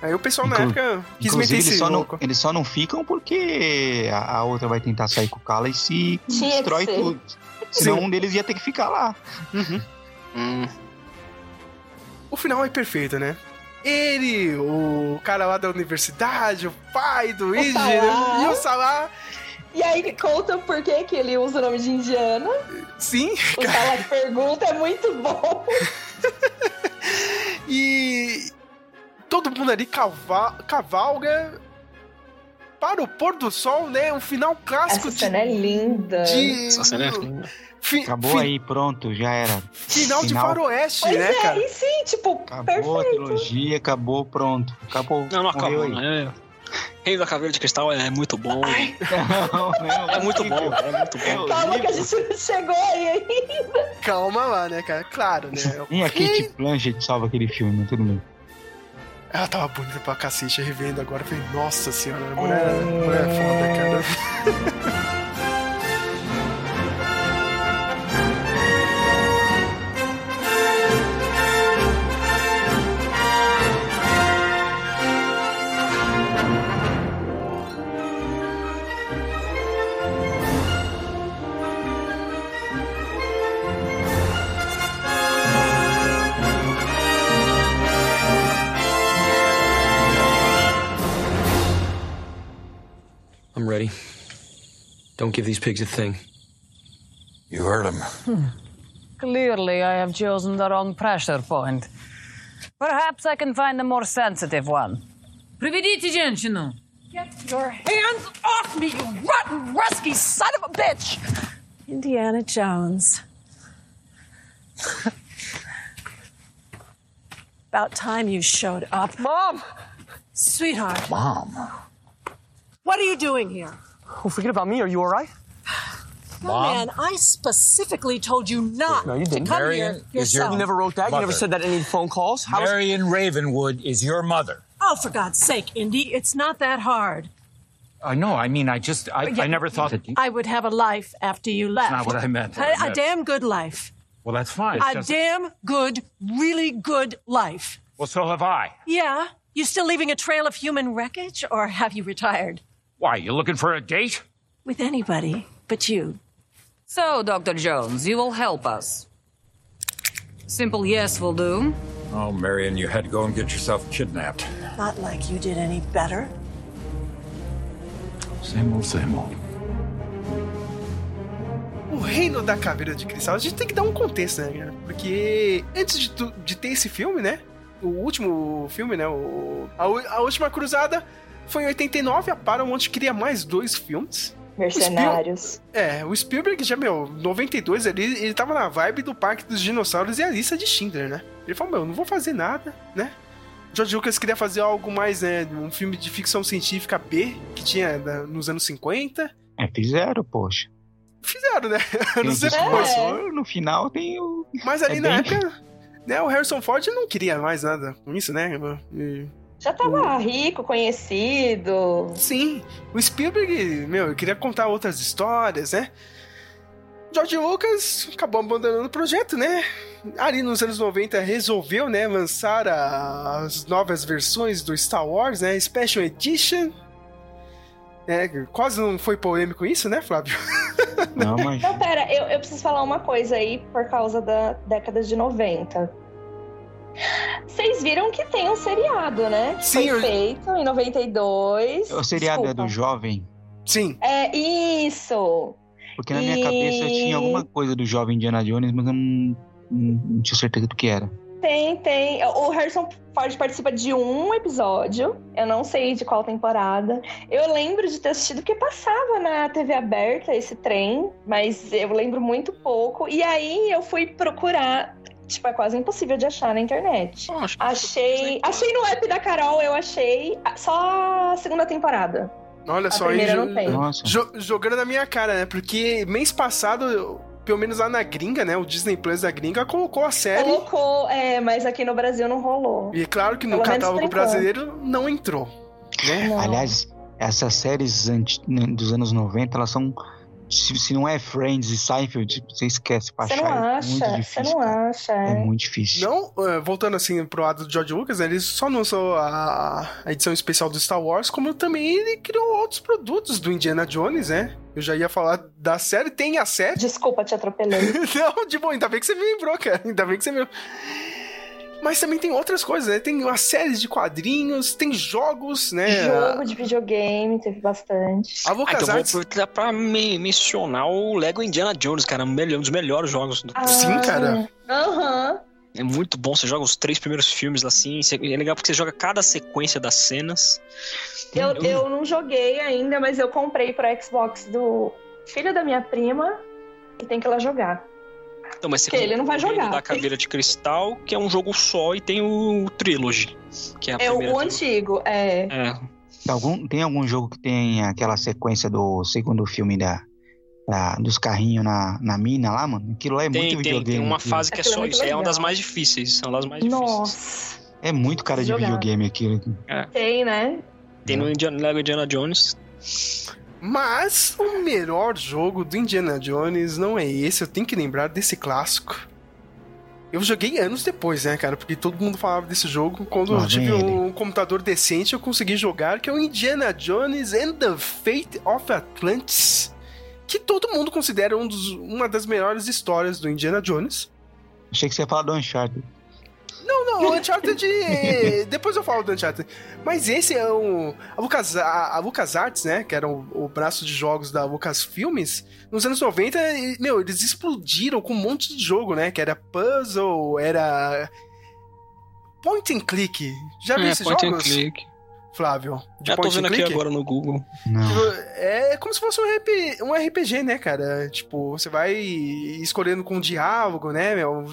Aí o pessoal na Inclu- época quis Inclusive, meter eles esse só, não, louco. eles só não ficam porque a, a outra vai tentar sair com o cálice e Tinha que destrói tudo. Senão Sim. um deles ia ter que ficar lá. Uhum. hum. O final é perfeito, né? Ele, o cara lá da universidade, o pai do Indy, Salah. né? e o Salah. E aí conta por que, que ele usa o nome de Indiana. Sim, O Sala pergunta é muito bom. e todo mundo ali cava- cavalga para o pôr do sol, né? Um final clássico Essa de, cena é linda. de Essa cena é linda. fi- Acabou fi- aí, pronto, já era. final de Final. faroeste, Pois né, é, cara? e sim, tipo, Acabou a perfeito. trilogia, acabou, pronto. Acabou. Não, não acabou, aí. né? Rei da Caveira de Cristal é muito bom. Não, não, É muito bom, é muito bom. Calma que a gente chegou aí ainda. Calma lá, né, cara? Claro, né? Nem a Kate Blanchett salva aquele filme, tudo bem. Ela tava bonita pra cacete, revendo agora. Falei, nossa senhora, mulher, a mulher é foda, cara. ready. Don't give these pigs a thing. You heard him. Clearly, I have chosen the wrong pressure point. Perhaps I can find a more sensitive one. Приведите женщину. Get your hands off me, you rotten, rusky son of a bitch! Indiana Jones. About time you showed up. Mom! Sweetheart. Mom. What are you doing here? Oh, forget about me. Are you all right? Young Mom? man, I specifically told you not No, you to didn't. come Marion here is your- yourself. You never wrote that. You never said that in any phone calls. How is- Marion Ravenwood is your mother. Oh, for God's sake, Indy, it's not that hard. Uh, I know. I mean, I just, I, Yeah. I never thought that. You- I would have a life after you left. That's not what I meant. A, I a meant- damn good life. Well, that's fine. A just- damn good, really good life. well, so have I. Yeah? You still leaving a trail of human wreckage, or have you retired? Why? You looking for a date? With anybody but you. So, Dr. Jones, you will help us. Simple yes will do. Oh, Marion, you had to go and get yourself kidnapped. Not like you did any better. Same old, same old. O Reino da Caveira de Cristal, a gente tem que dar um contexto, né, cara? Porque antes de, tu- de ter esse filme, né? O último filme, né? O, a, a Última Cruzada foi em 89, a Paramount queria mais dois filmes. Mercenários. É, o Spielberg já, meu, 92 ali, ele tava na vibe do Parque dos Dinossauros e a lista de Schindler, né? Ele falou, meu, não vou fazer nada, né? George Lucas queria fazer algo mais, né? Um filme de ficção científica B, que tinha da- nos anos 50. É, fizeram, poxa. Fizeram, né? Anos o depois. discurso, No final tem o. Mas ali É na bem- época, né, o Harrison Ford não queria mais nada com isso, né? E- Já tava rico, conhecido. Sim, o Spielberg, meu, eu queria contar outras histórias, né? George Lucas acabou abandonando o projeto, né? Ali nos anos 90 resolveu, né, lançar a- as novas versões do Star Wars, né? Special Edition. É, quase não foi polêmico isso, né, Flávio? Não, mas. Não, pera, eu, eu preciso falar uma coisa aí por causa da década de 90. Vocês viram que tem um seriado, né? Que Sim, foi eu- feito em 92. O seriado é Desculpa. do jovem, Sim. É isso. porque na minha E- cabeça tinha alguma coisa do jovem Indiana Jones, mas eu não, não, não tinha certeza do que era. Tem, tem. O Harrison Ford participa de um episódio. Eu não sei de qual temporada. Eu lembro de ter assistido porque passava na TV aberta esse trem, mas eu lembro muito pouco. E aí eu fui procurar. Tipo, é quase impossível de achar na internet. Achei. Achei no app da Carol, eu achei só a segunda temporada. Olha A só primeira jo- não tem. Nossa. jo- jogando na minha cara, né? Porque mês passado, eu- pelo menos lá na gringa, né? O Disney Plus da gringa colocou a série. Colocou, é, mas aqui no Brasil não rolou. E é claro que no Pelo catálogo brasileiro não entrou. Né? Não. Aliás, essas séries né, dos anos 90, elas são. Se, se não é Friends e Seinfeld, você esquece pra Você achar. não é muito acha? Você difícil. não cara. acha? É é. muito difícil. Não, eh, voltando assim pro lado do George Lucas, né, ele só lançou a, a edição especial do Star Wars, como também ele criou outros produtos do Indiana Jones, né? Eu já ia falar da série, tem a série. Desculpa, te atropelei. Não, de bom, ainda bem que você me lembrou, cara. Ainda bem que você me Mas também tem outras coisas, né? Tem uma série de quadrinhos, tem jogos, né? Jogo de videogame, teve bastante. A Ah, então Lucas vou Arts. aproveitar pra me mencionar o Lego Indiana Jones, cara. Um dos melhores jogos do Ah, Sim, cara. Aham. É muito bom, você joga os três primeiros filmes assim, é legal porque você joga cada sequência das cenas. Eu, eu não joguei ainda, mas eu comprei pro Xbox do filho da minha prima e tem que ir lá jogar. Então, mas você Que ele não vai jogar. da Caveira de Cristal, que é um jogo só, e tem o Trilogy, que é a É o, antigo, é. É, Tem algum, tem algum jogo que tem aquela sequência do segundo filme da, da- dos carrinhos na, na mina lá, mano? Aquilo lá é tem, muito tem, videogame. tem uma aquilo. fase que é Aquilo é só muito isso. É uma legal. das mais difíceis. É uma das mais difíceis. Nossa, É muito cara de Jogar. videogame aquilo. tem, né? Tem no Indiana, Lego Indiana Jones. Mas o melhor jogo do Indiana Jones não é esse, eu tenho que lembrar desse clássico. Eu joguei anos depois, né, cara? Porque todo mundo falava desse jogo. Quando Lá eu tive um computador decente, eu consegui jogar, que é o Indiana Jones and the Fate of Atlantis. Que todo mundo considera um dos- uma das melhores histórias do Indiana Jones. Achei que você ia falar do Uncharted. Não, não, o Uncharted. Depois eu falo do Uncharted. Mas esse é o. A Lucas, a, a Lucas Arts, né? Que era o, o braço de jogos da Lucas Filmes. Nos anos 90, e, meu, eles explodiram com um monte de jogo, né? Que era puzzle, era. Point and click. Já viu é, esses point and jogos? click. Flávio? De Já tô and vendo aqui agora no Google. Não. Tipo, É como se fosse um, RP, um RPG, né, cara? Tipo, você vai escolhendo com diálogo, né, meu?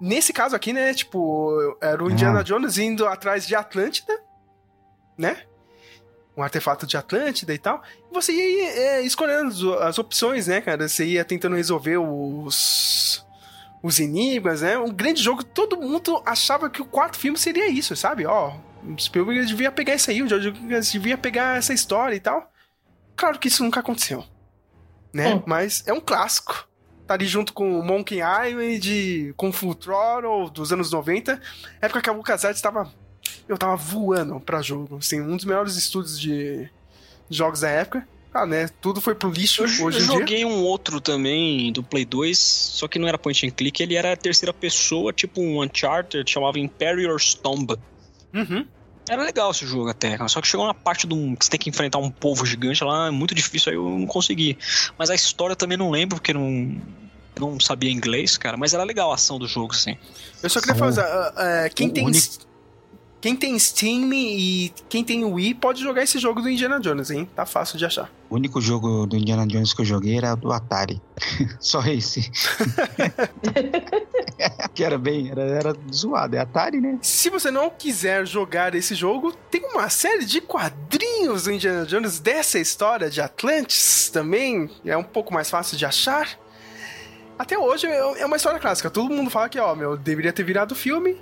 Nesse caso aqui, né, tipo, era o Indiana Ah. Jones indo atrás de Atlântida, né? Um artefato de Atlântida e tal. E você ia é, escolhendo as- as opções, né, cara? Você ia tentando resolver os. Os enigmas, né? Um grande jogo. Todo mundo achava que o quarto filme seria isso, sabe? Ó, o Spielberg devia pegar isso aí, o George Lucas devia pegar essa história e tal. Claro que isso nunca aconteceu, né? Hum. Mas é um clássico. Tá ali junto com o Monkey Island, com Full Throttle dos anos 90. Época que a LucasArts tava... Eu tava voando pra jogo. Assim, um dos melhores estúdios de jogos da época. Ah, né? Tudo foi pro lixo Eu, hoje eu em dia. joguei um outro também do Play 2, só que não era point and click, ele era terceira pessoa, tipo um Uncharted, chamava Imperior's Tomb. Uhum. Era legal esse jogo até, cara. só que chegou uma parte de um, que você tem que enfrentar um povo gigante lá, é muito difícil, aí eu não consegui. Mas a história eu também não lembro, porque não, eu não sabia inglês, cara, mas era legal a ação do jogo, assim. Eu só queria O- fazer. ah, ah, quem o tem. único- Quem tem Steam e quem tem Wii pode jogar esse jogo do Indiana Jones, hein? Tá fácil de achar. O único jogo do Indiana Jones que eu joguei era do Atari. Só esse. que era bem, era, era zoado. É Atari, né? Se você não quiser jogar esse jogo, tem uma série de quadrinhos do Indiana Jones dessa história de Atlantis também. É um pouco mais fácil de achar. Até hoje é é uma história clássica. Todo mundo fala que, ó, meu, deveria ter virado filme.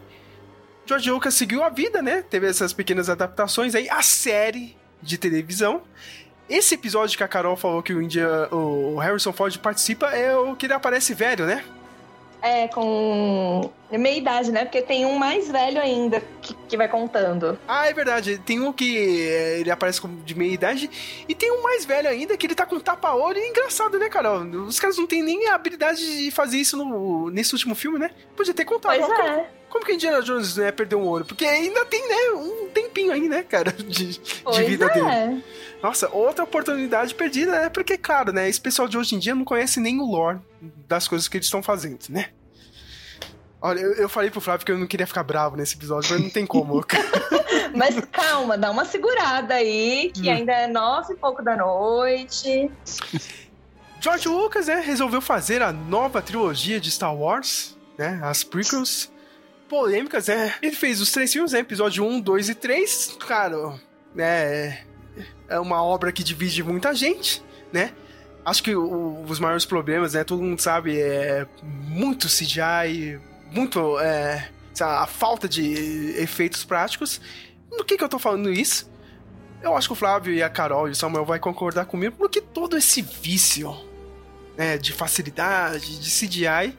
George Lucas seguiu a vida, né? Teve essas pequenas adaptações aí. A série de televisão. Esse episódio que a Carol falou que o, India, o Harrison Ford participa é o que ele aparece velho, né? É, com meia idade, né? Porque tem um mais velho ainda que, que vai contando. Ah, é verdade. Tem um que é, ele aparece de meia idade. E tem um mais velho ainda que ele tá com tapa-olho. É engraçado, né, Carol? Os caras não têm nem a habilidade de fazer isso no, nesse último filme, né? Podia ter contado. Pois como, é. Como que Indiana Jones né, perdeu um olho? Porque ainda tem, né, um tempinho aí, né, cara, de, de vida dele. é. Nossa, outra oportunidade perdida, né? Porque, claro, né? Esse pessoal de hoje em dia não conhece nem o lore das coisas que eles estão fazendo, né? Olha, eu, eu falei pro Flávio que eu não queria ficar bravo nesse episódio, mas não tem como. Mas calma, dá uma segurada aí, que Hum. ainda é nove e pouco da noite. George Lucas, né, resolveu fazer a nova trilogia de Star Wars, né, as prequels. Polêmicas, né? Ele fez os três filmes, né, episódio 1, 2 e 3. Claro, né, é uma obra que divide muita gente, né? Acho que o- os maiores problemas, né, todo mundo sabe, é muito CGI, muito, é, a falta de efeitos práticos. No que que eu tô falando isso? Eu acho que o Flávio e a Carol e o Samuel vai concordar comigo porque todo esse vício né, de facilidade, de CGI,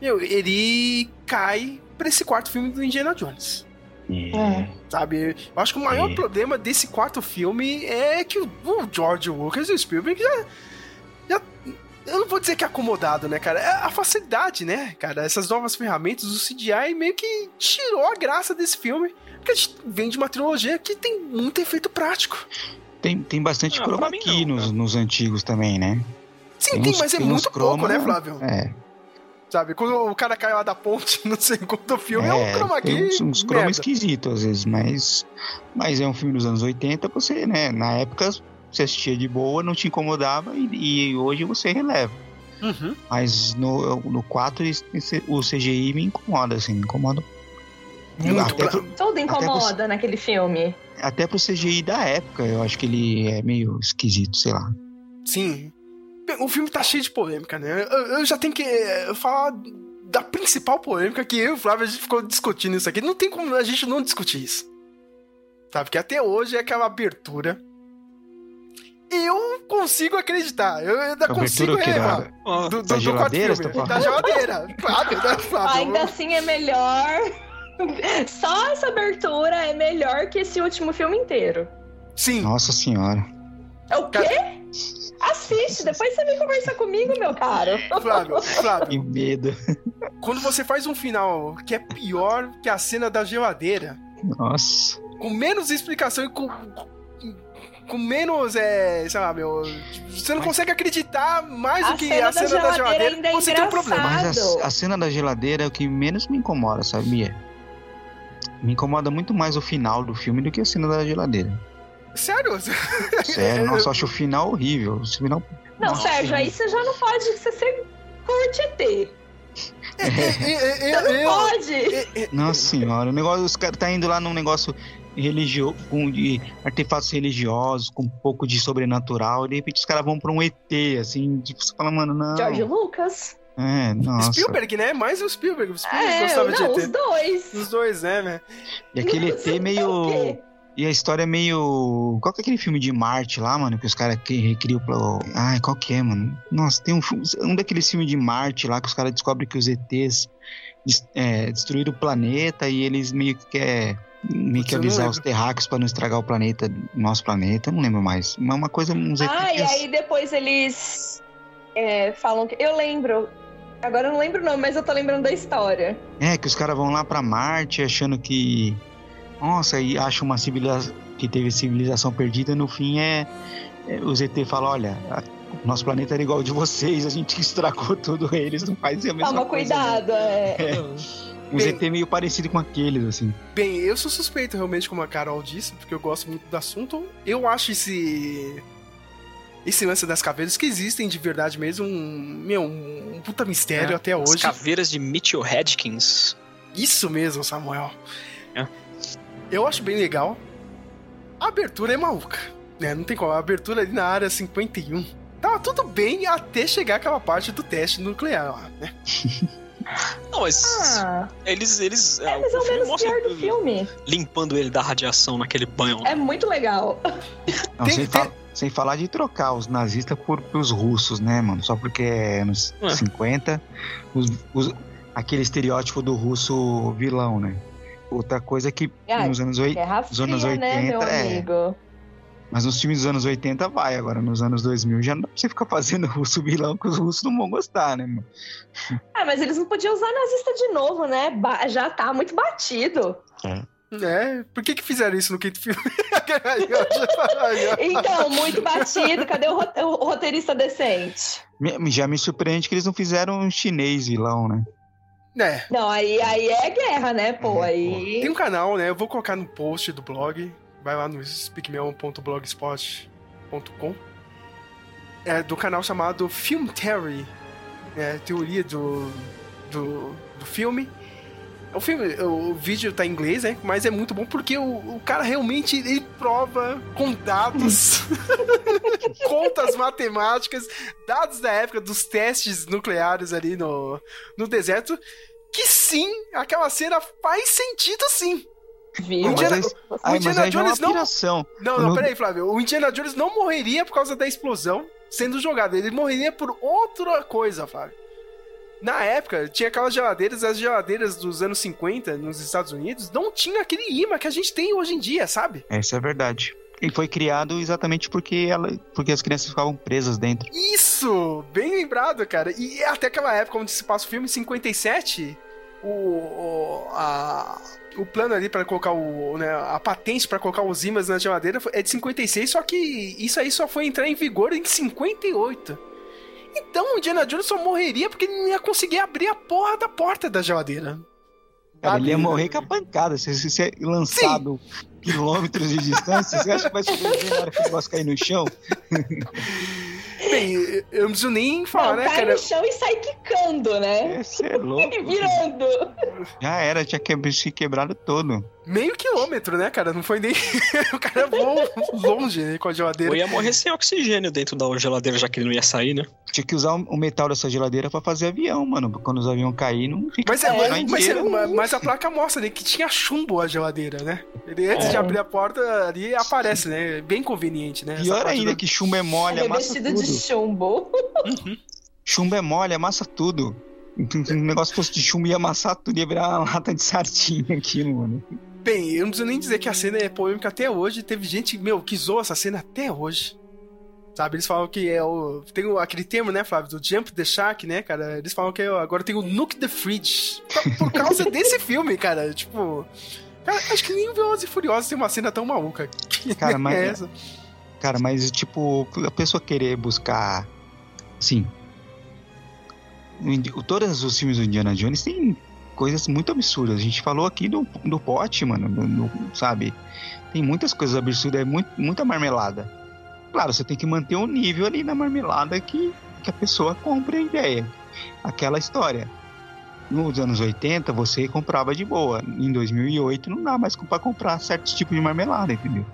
meu, ele cai pra esse quarto filme do Indiana Jones. É. Sabe? Eu acho que o maior É. problema desse quarto filme é que o, George Lucas e o Spielberg já, já. Eu não vou dizer que é acomodado, né, cara? É a facilidade, né, cara? Essas novas ferramentas, o CGI meio que tirou a graça desse filme. Porque a gente vem de uma trilogia que tem muito efeito prático. Tem, tem bastante Ah, chroma key não, nos, nos antigos também, né? Sim, tem, uns- mas é muito pouco, chroma- né, Flávio? É. Sabe? Quando o cara cai lá da ponte no segundo filme, é, um chroma key. Uns, uns chroma esquisitos às vezes, mas, mas é um filme dos anos 80, você, né? Na época você assistia de boa, não te incomodava e, e hoje você releva. Uhum. Mas no, no 4 o CGI me incomoda, assim, me incomoda. Muito até pro, Tudo incomoda pro, naquele filme. Até pro CGI da época, eu acho que ele é meio esquisito, sei lá. Sim. O filme tá cheio de polêmica, né? Eu, eu já tenho que eh, falar da principal polêmica que eu e o Flávio a gente ficou discutindo isso aqui. Não tem como a gente não discutir isso. Sabe? Porque até hoje é aquela abertura eu consigo acreditar. Eu ainda consigo relevar. Do, do, da do geladeira, filme. Da geladeira. Claro, né, Flávio? Ainda assim é melhor. Só essa abertura é melhor que esse último filme inteiro. Sim. Nossa senhora. É o quê? Assiste, depois você vem conversar comigo, meu caro. Flávio, Flávio. Que medo. Quando você faz um final que é pior que a cena da geladeira. Nossa. Com menos explicação e com com menos, é, sei lá, meu. Você não consegue acreditar mais do que a cena da geladeira. Da é você tem um problema. Mas a, a, cena da geladeira é o que menos me incomoda, sabia? Me incomoda muito mais o final do filme do que a cena da geladeira. Sério? Sério, nossa, eu acho o final horrível. O final... Não, nossa, Sérgio, aí você já não pode. Você, você curte ET. É, é, é, você não pode! Nossa senhora, o negócio, os caras tá indo lá num negócio religio, com de artefatos religiosos, com um pouco de sobrenatural, e de repente os caras vão pra um ET, assim, tipo, você fala, mano, não. George Lucas. É, nossa. Spielberg, né? Mais o Spielberg. O Spielberg é, gostava não, de ET. Os dois. Os dois, né, né? E aquele ET meio. E a história é meio. Qual que é aquele filme de Marte lá, mano? Que os caras recriam pra. Ai, qual que é, mano? Nossa, tem um, um daqueles filmes de Marte lá que os caras descobrem que os ETs é, destruíram o planeta e eles meio que querem meio que avisar os terráqueos para não estragar o planeta, nosso planeta, não lembro mais. Mas uma coisa, uns Ah, e aí depois eles é, falam que. Eu lembro. Agora eu não lembro o nome, mas eu tô lembrando da história. É, que os caras vão lá para Marte achando que. Nossa, e acham uma civilização que teve civilização perdida, no fim é. é os ET falam, olha, o nosso planeta era igual ao de vocês, a gente estragou tudo eles, não faz a mesma Toma coisa. Toma cuidado, né? é. é. Um bem, ZT meio parecido com aqueles, assim. Bem, eu sou suspeito realmente, como a Carol disse, porque eu gosto muito do assunto. Eu acho esse. Esse lance das caveiras que existem de verdade mesmo, um, meu, um, um puta mistério é, até hoje. As caveiras de Mitchell Hedkins. Isso mesmo, Samuel. É. Eu acho bem legal. A abertura é maluca, né? Não tem como. A abertura ali na área 51. Tava tudo bem até chegar aquela parte do teste nuclear lá, né? Não, mas. Ah. Eles. eles é, mais ou menos pior do filme. Limpando ele da radiação naquele banho. É muito legal. Não, sem, fa sem, falar de trocar os nazistas por, os russos, né, mano? Só porque é nos é. 50, os, os, aquele estereótipo do russo vilão, né? Outra coisa que ah, nos anos, nos anos 80. Né, meu é, amigo? Mas nos filmes dos anos 80 vai, agora nos anos 2000 já não dá pra você ficar fazendo russo vilão que os russos não vão gostar, né, mano? Ah, mas eles não podiam usar nazista de novo, né? Ba já tá muito batido. É. É, por que que fizeram isso no quinto filme? então, muito batido, cadê o, o roteirista decente? Já me surpreende que eles não fizeram um chinês vilão, né? É. Não, aí, aí é guerra, né, pô? É, aí... Tem um canal, né? Eu vou colocar no post do blog vai lá no speakmel.blogspot.com é do canal chamado Film Theory, é, teoria do, do, do filme. O filme, o vídeo tá em inglês, né? Mas é muito bom porque o, o cara realmente ele prova com dados, contas matemáticas, dados da época dos testes nucleares ali no, no deserto, que sim, aquela cena faz sentido sim. Viu? O Indiana, o Indiana Jones não. Não, não, peraí, Flávio. O Indiana Jones não morreria por causa da explosão sendo jogado. Ele morreria por outra coisa, Flávio. Na época, tinha aquelas geladeiras, as geladeiras dos anos 50 nos Estados Unidos não tinha aquele imã que a gente tem hoje em dia, sabe? Essa é verdade. E foi criado exatamente porque, ela, porque as crianças ficavam presas dentro. Isso! Bem lembrado, cara. E até aquela época onde se passa o filme, 57, o, o, a, o plano ali para colocar o, né, a patente para colocar os ímãs na geladeira é de 56, só que isso aí só foi entrar em vigor em 58. Então o Indiana Jones só morreria porque ele não ia conseguir abrir a porra da porta da geladeira. Cara, ele ia morrer com a pancada. Se você ser lançado quilômetros de distância, você acha que vai sobreviver na hora que o negócio cair no chão? Bem, eu não preciso nem falar, Não, né, cai cara? no chão e sai quicando, né? Você é louco. Virando. Já era, tinha que... se quebrado todo. Meio quilômetro, né, cara? Não foi nem. o cara voou longe né, com a geladeira. Ou ia morrer sem oxigênio dentro da geladeira, já que ele não ia sair, né? Tinha que usar o metal dessa geladeira pra fazer avião, mano. Quando os aviões caírem, não fica Mas, é, a mas, mas, inteira. mas- mas a placa mostra ali que tinha chumbo a geladeira, né? Ele, antes É. de abrir a porta, ali aparece, né? Bem conveniente, né? Pior ainda do- que chumbo é mole, Ele é vestido tudo. de chumbo. Chumbo é mole, amassa tudo. Se o negócio fosse de chumbo, ia amassar tudo, ia virar uma lata de sardinha aquilo, mano. Bem, eu não preciso nem dizer que a cena é polêmica até hoje. Teve gente, meu, que zoou essa cena até hoje. Sabe, eles falam que é o. Tem o- aquele termo, né, Flávio, do Jump the Shark, né, cara? Eles falam que é agora tem o Nuke the Fridge. Por, causa desse filme, cara. Tipo. Cara, acho que nem o Velozes e Furiosos tem uma cena tão maluca. Cara, mas- é essa. Cara, mas tipo, a pessoa querer buscar. O- Todos os filmes do Indiana Jones tem coisas muito absurdas. A gente falou aqui do, do pote, mano. do- do- sabe? Tem muitas coisas absurdas, é muito, muita marmelada. Claro, você tem que manter um nível ali na marmelada que, que a pessoa compre a ideia. Aquela história. Nos anos 80 você comprava de boa. Em 2008 não dá mais pra comprar certos tipos de marmelada, entendeu?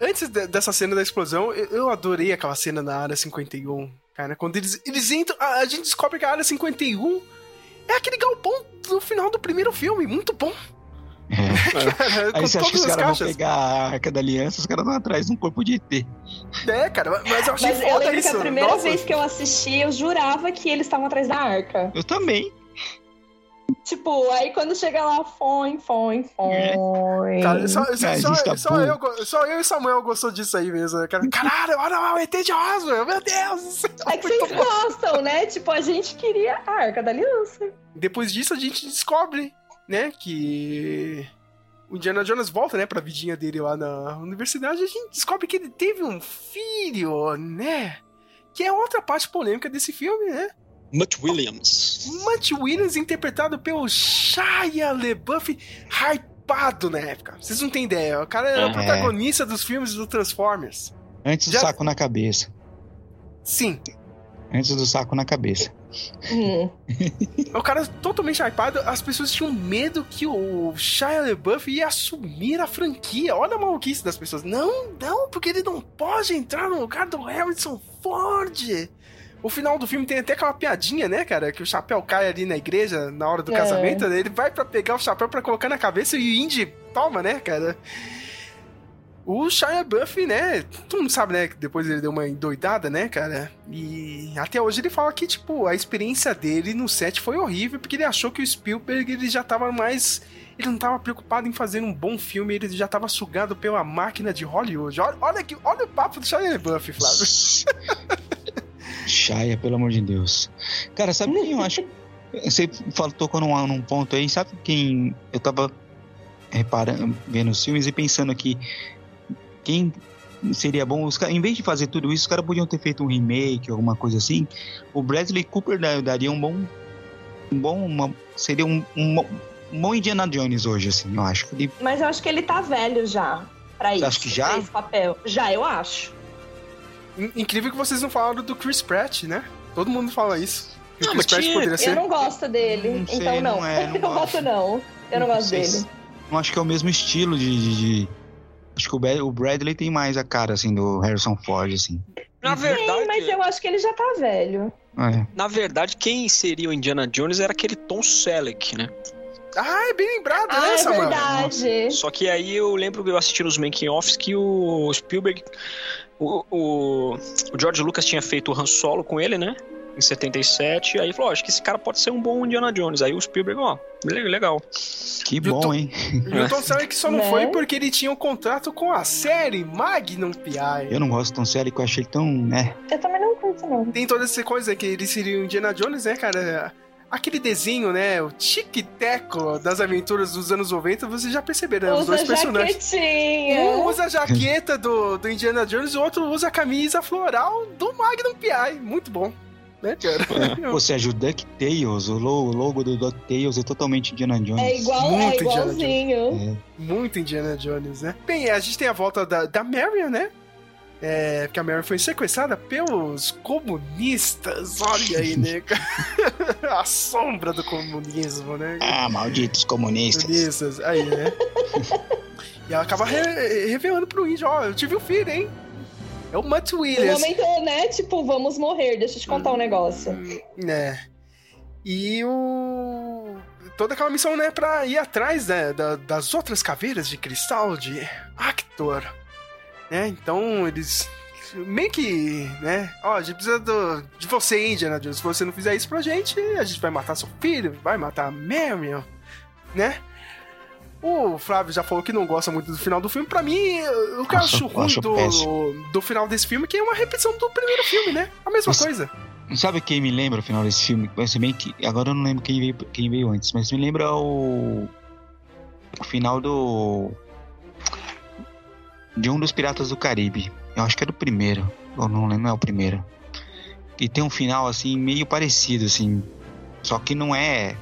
Antes de- dessa cena da explosão, eu, eu adorei aquela cena na área 51. Cara, quando eles, eles entram. A, a gente descobre que a área 51 é aquele galpão do final do primeiro filme. Muito bom. Cara, Aí você acha que os as caras vão pegar a arca da aliança, os caras vão atrás de um corpo de ET. É, cara, mas eu achei Mas eu foda lembro isso. que a primeira Nossa. vez que eu assisti, eu jurava que eles estavam atrás da arca. Eu também. Tipo, aí quando chega lá, foi, foi, foi. Cara, só, É, a só, tá só eu, go- só eu e Samuel gostou disso aí mesmo. Cara, caralho, olha lá o ET de Roswell, meu Deus! do céu. É que vocês gostam, né? Tipo, a gente queria a arca da aliança. Depois disso, a gente descobre, né, que o Indiana Jones volta, né, pra vidinha dele lá na universidade. A gente descobre que ele teve um filho, né? Que é outra parte polêmica desse filme, né? Mutt Williams. Matt Williams interpretado pelo Shia LaBeouf, hypado na época. Vocês não têm ideia. O cara era o É. protagonista dos filmes do Transformers. Antes do Já- saco na cabeça. Sim. Antes do saco na cabeça. O cara totalmente hypado, as pessoas tinham medo que o Shia LaBeouf ia assumir a franquia. Olha a maluquice das pessoas. Não, não, porque ele não pode entrar no lugar do Harrison Ford. O final do filme tem até aquela piadinha, né, cara? Que o chapéu cai ali na igreja na hora do É. casamento. né? Ele vai pra pegar o chapéu pra colocar na cabeça e o Indy toma, né, cara? O Shia Buff, né? Todo mundo sabe, né? Que depois ele deu uma endoidada, né, cara? E até hoje ele fala que, tipo, a experiência dele no set foi horrível, porque ele achou que o Spielberg ele já tava mais. Ele não tava preocupado em fazer um bom filme, ele já tava sugado pela máquina de Hollywood. Olha, olha, aqui, olha o papo do Shia Buff, Flávio. Shia, pelo amor de Deus. Cara, sabe quem eu acho. Você falou, tocou num, num ponto aí, sabe quem. Eu tava reparando, vendo os filmes e pensando aqui. Quem seria bom? Os, em vez de fazer tudo isso, os caras podiam ter feito um remake, alguma coisa assim. O Bradley Cooper da- daria um bom. Um bom. uma- seria um, um, um bom Indiana Jones hoje, assim, eu acho. Ele, Mas eu acho que ele tá velho já. Pra isso. acha que já? Esse papel. Já, eu acho. In- Incrível que vocês não falaram do Chris Pratt, né? Todo mundo fala isso. O Não, Chris mas Pratt tinha- poderia Eu ser. não gosto dele. Não sei, então não. não é, não eu gosto. não. Eu não, gosto sei dele. se- Não acho que é o mesmo estilo de. de- de- Acho que o, Brad- o Bradley tem mais a cara, assim, do Harrison Ford, assim. Na verdade, Sim, mas eu acho que ele já tá velho. É. na verdade, quem seria o Indiana Jones era aquele Tom Selleck, né? Ah, é bem lembrado, Ah, né, é verdade. Só que aí eu lembro eu assistindo os making-offs que o Spielberg. O, o, o George Lucas tinha feito o Han Solo com ele, né? Em 77. Aí falou: ó, acho que esse cara pode ser um bom Indiana Jones. Aí o Spielberg, ó, le- legal. Que Eu bom, tô- hein? E o Tom Selleck só não Né? foi porque ele tinha um contrato com a série Magnum P.I. Eu não gosto tão sério que eu achei tão. né? Eu também não curto, não. Tem toda essa coisa que ele seria o Indiana Jones, né, cara? Aquele desenho, né? O tic-teco das aventuras dos anos 90, vocês já perceberam, né? Os Usa dois personagens. jaquetinha. Um usa a jaqueta do, do Indiana Jones e o outro usa a camisa floral do Magnum P.I. Muito bom, né, cara? Ou seja, o DuckTales, o lo- o logo do DuckTales é totalmente Indiana Jones. É igual, é Muito Indiana igualzinho. Muito Indiana Jones, né? Bem, a gente tem a volta da, da Marion, né? É, porque a Marion foi sequestrada pelos comunistas, olha aí, né? a sombra do comunismo, né? Ah, malditos comunistas. Comunistas, aí, né? e ela acaba re- revelando pro índio, ó, eu tive um filho, hein? É o Mutt No Williams. momento, né? Tipo, vamos morrer, deixa eu te contar um negócio. né? E o. Toda aquela missão, né, pra ir atrás né, da- das outras caveiras de cristal de Actor. Né? Então eles. Meio que, né? Ó, a gente precisa do- de você, Indiana Jones. Se você não fizer isso pra gente, a gente vai matar seu filho, vai matar a Marion, né? O Flávio já falou que não gosta muito do final do filme. Pra mim, o que eu Acho- acho ruim acho do, do final desse filme é que é uma repetição do primeiro filme, né? A mesma Mas- coisa. Sabe quem me lembra o final desse filme? Se bem que agora eu não lembro quem veio, quem veio antes, mas me lembra o, o final do de um dos Piratas do Caribe. Eu acho que é do primeiro, ou não lembro, não é o primeiro. E tem um final assim meio parecido assim, só que não é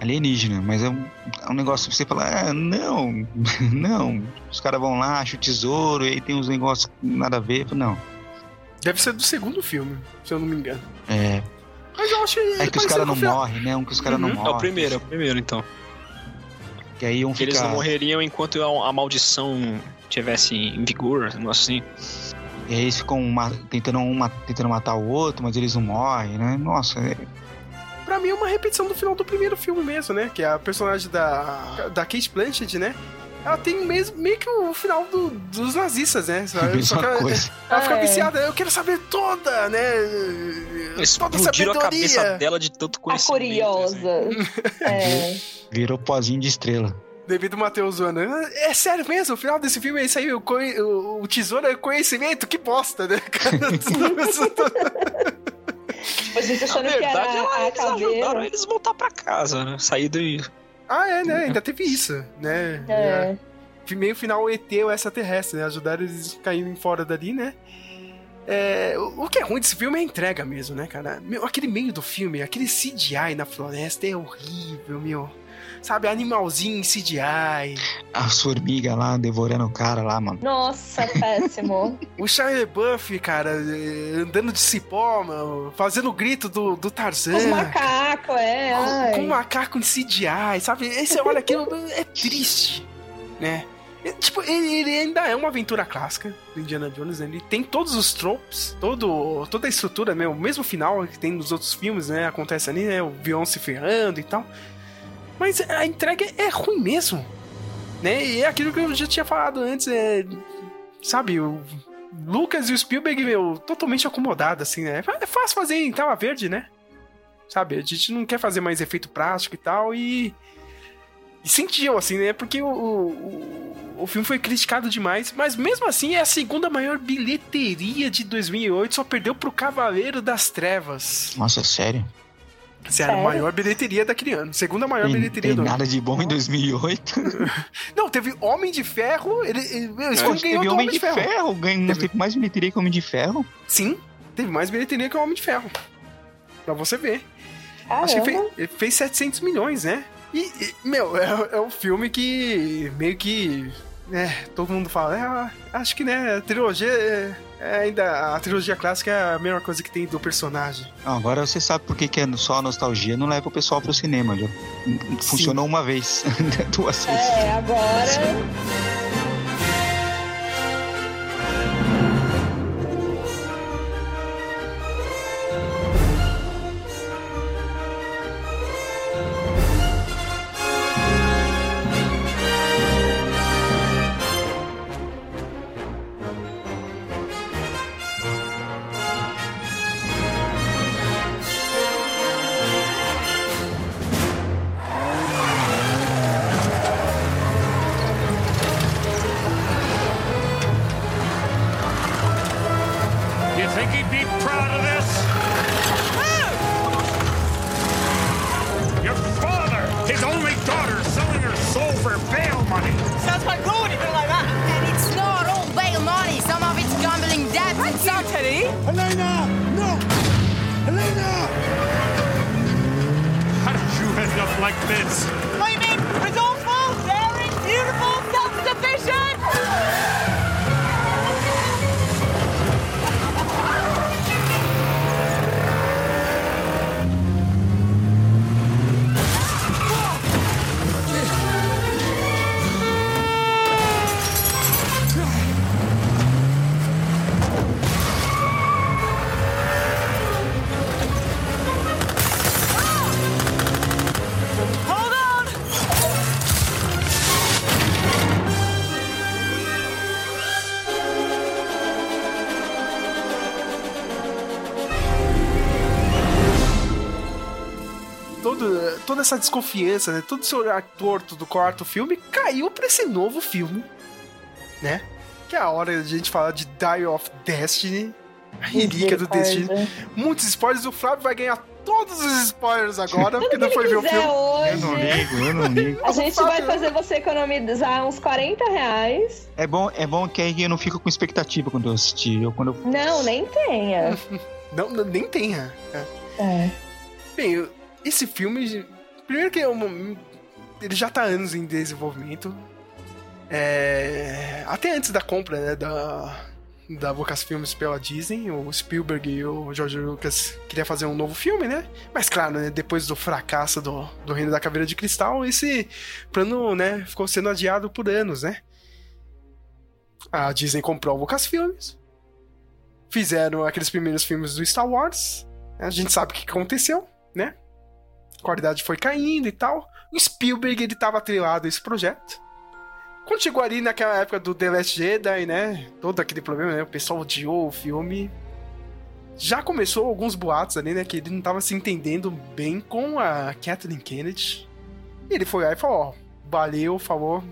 alienígena, mas é um, é um negócio que você fala, ah, não, não, os caras vão lá, acham o tesouro, e aí tem uns negócios nada a ver, não. Deve ser do segundo filme, se eu não me engano. É, Mas eu acho é que os caras não morrem, né? Um que os caras não É morrem. o primeiro, é o primeiro, então. Que aí um Que eles fica... não morreriam enquanto a, a maldição tivesse em vigor, um negócio assim. E aí eles ficam ma- tentando, um, ma- tentando matar o outro, mas eles não morrem, né? Nossa, é... Pra mim é uma repetição do final do primeiro filme mesmo, né? Que é a personagem da, da Kate Blanchett, né? Ela tem mesmo, meio que o final do- dos nazistas, né? Mesma só que ela, coisa. ela fica É. viciada, eu quero saber toda, né? Toda Explodiram a cabeça sabedoria. dela de tanto A conhecimento. curiosa. É. virou pozinho de estrela. Devido ao Matheus zoando. É sério mesmo, o final desse filme é isso aí, o, o, o tesouro é conhecimento, que bosta, né? Cara, Tipo, a gente Na achando que verdade, era ela- a eles ajudaram eles voltar pra casa, né? Sair daí. Ah, é, né? Ainda teve isso, né? É. meio final ET ou extraterrestre, né? Ajudaram eles caírem fora dali, né? É, o o que é ruim desse filme é a entrega mesmo, né, cara? Meu, aquele meio do filme, aquele CGI na floresta é horrível, meu. Sabe, animalzinho em CGI. As formigas lá devorando o cara lá, mano. Nossa, péssimo. O Shia Buff, cara, eh, andando de cipó, mano, fazendo o grito do, do Tarzan. Os macacos, é. com, ai. com macaco em CGI, sabe? Aí você olha aquilo, é triste, né? É, Tipo, ele, ele ainda é uma aventura clássica do Indiana Jones, né? Ele tem todos os tropes, todo, toda a estrutura, né? O mesmo final que tem nos outros filmes, né? Acontece ali, né? O se ferrando e tal. Mas a entrega é ruim mesmo, né? E é aquilo que eu já tinha falado antes, é... Sabe, o Lucas e o Spielberg, meu, totalmente acomodado, assim, né? É fácil fazer em tela verde, né? Sabe, a gente não quer fazer mais efeito prático e tal, e. E sentiu, assim, né? Porque o, o, o filme foi criticado demais, mas mesmo assim é a segunda maior bilheteria de 2008, só perdeu pro Cavaleiro das Trevas. Nossa, sério? Sério, Sério? maior bilheteria daquele ano. Segunda maior Tem, bilheteria tem do ano. nada de bom em 2008. Não, teve Homem de Ferro, ele, ele, esse filme ganhou teve do Homem de Ferro, ganhou, teve mais bilheteria que Homem de Ferro. Sim, teve mais bilheteria que o Homem de Ferro. Pra você ver. Acho que Caramba. fez, fez 700 milhões, né? E, e, meu, é, é um filme que meio que. né, todo mundo fala, é, acho que, né, a trilogia. É, é ainda. A trilogia clássica é a mesma coisa que tem do personagem. Não, agora você sabe por que, que é só a nostalgia não leva o pessoal pro cinema. Já funcionou uma vez, duas vezes. É, agora. Essa desconfiança, né? Todo esse olhar torto do quarto filme caiu pra esse novo filme, né? Que é a hora de a gente falar de Die of Destiny, a relíquia do Misericórdia. Destiny. Muitos spoilers, o Flávio vai ganhar todos os spoilers agora, porque não foi ver o filme. hoje. Eu não ligo, eu não ligo. A gente vai fazer você economizar uns 40 reais. É bom, é bom que aí eu não fico com expectativa quando eu assistir. Eu, quando eu... Não, nem tenha. Não, não, nem tenha. É. É. Bem, esse filme. Primeiro que é ele já tá anos em desenvolvimento. É, até antes da compra né, da, da Lucasfilmes pela Disney, o Spielberg e o George Lucas queriam fazer um novo filme, né? Mas claro, né, depois do fracasso do, do Reino da Caveira de Cristal, esse plano né, ficou sendo adiado por anos, né? A Disney comprou a Lucasfilmes, fizeram aqueles primeiros filmes do Star Wars, a gente sabe o que aconteceu, né? Qualidade foi caindo e tal. O Spielberg, ele tava atrelado a esse projeto. Quando chegou ali naquela época do The Last Jedi, né? Todo aquele problema, né? O pessoal odiou o filme. Já começou alguns boatos ali, né? Que ele não tava se entendendo bem com a Kathleen Kennedy. E ele foi lá e falou, ó, valeu, falou.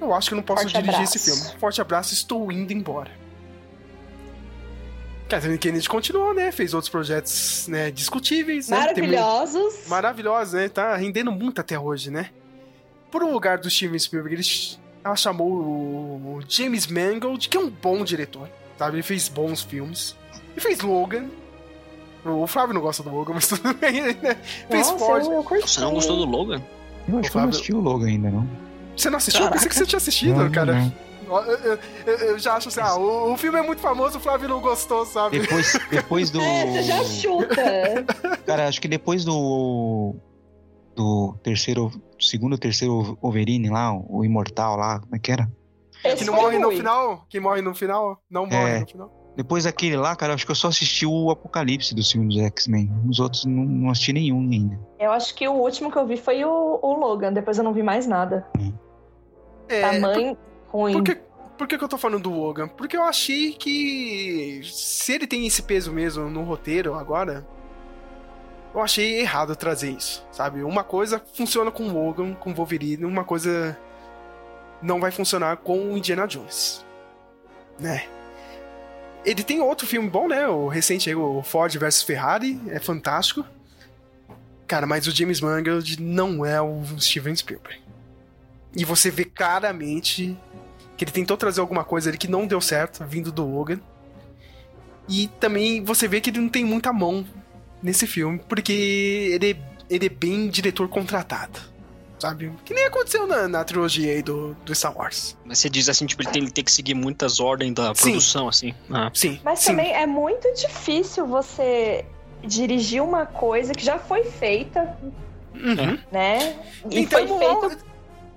Eu acho que eu não posso Forte dirigir abraço. esse filme. Forte abraço, estou indo embora. Kathleen Kennedy continuou, né? Fez outros projetos né, discutíveis. né? Tem muito- Maravilhosos. Maravilhosos, né? Tá rendendo muito até hoje, né? Por um lugar do Steven Spielberg, ele, ela chamou o James Mangold, que é um bom diretor, sabe? Ele fez bons filmes. Ele fez Logan. O Flávio não gosta do Logan, mas tudo bem, né? Fez Nossa, Ford. eu, eu. Você não gostou do Logan? Eu acho que eu não assisti o logo ainda, não. Você não assistiu? Eu pensei que você tinha assistido, Não, cara. não. Eu, eu- eu- já acho assim, ah, o, o filme é muito famoso, o Flávio não gostou, sabe? Depois, depois do. É, você já chuta. Cara, acho que depois do. Do terceiro. Segundo ou terceiro Wolverine lá, o Imortal lá, como é que era? que Esse não foi morre no ruim. final? Que morre no final? Não morre É. no final. Depois daquele lá, cara, acho que eu só assisti o Apocalipse dos filmes do X-Men. Os outros não, não assisti nenhum ainda. Eu acho que o último que eu vi foi o, o Logan, depois eu não vi mais nada. É, Tamanho ruim. Por que, por que, que eu tô falando do Logan? Porque eu achei que se ele tem esse peso mesmo no roteiro agora, eu achei errado trazer isso, sabe? Uma coisa funciona com o Logan, com o Wolverine, uma coisa não vai funcionar com o Indiana Jones, né? Ele tem outro filme bom, né? O recente aí, o Ford vs Ferrari, é fantástico. Cara, mas o James Mangold não é o Steven Spielberg. E você vê claramente que ele tentou trazer alguma coisa ali que não deu certo, vindo do Logan. E também você vê que ele não tem muita mão nesse filme, porque ele, é- ele é bem diretor contratado. Sabe? Que nem aconteceu na, na trilogia aí do, do Star Wars. Mas você diz assim, tipo, ele tem, ele tem que seguir muitas ordens da Sim. produção, assim. Ah. Sim. Mas sim. também é muito difícil você dirigir uma coisa que já foi feita, Uhum. né? E Então, foi feito.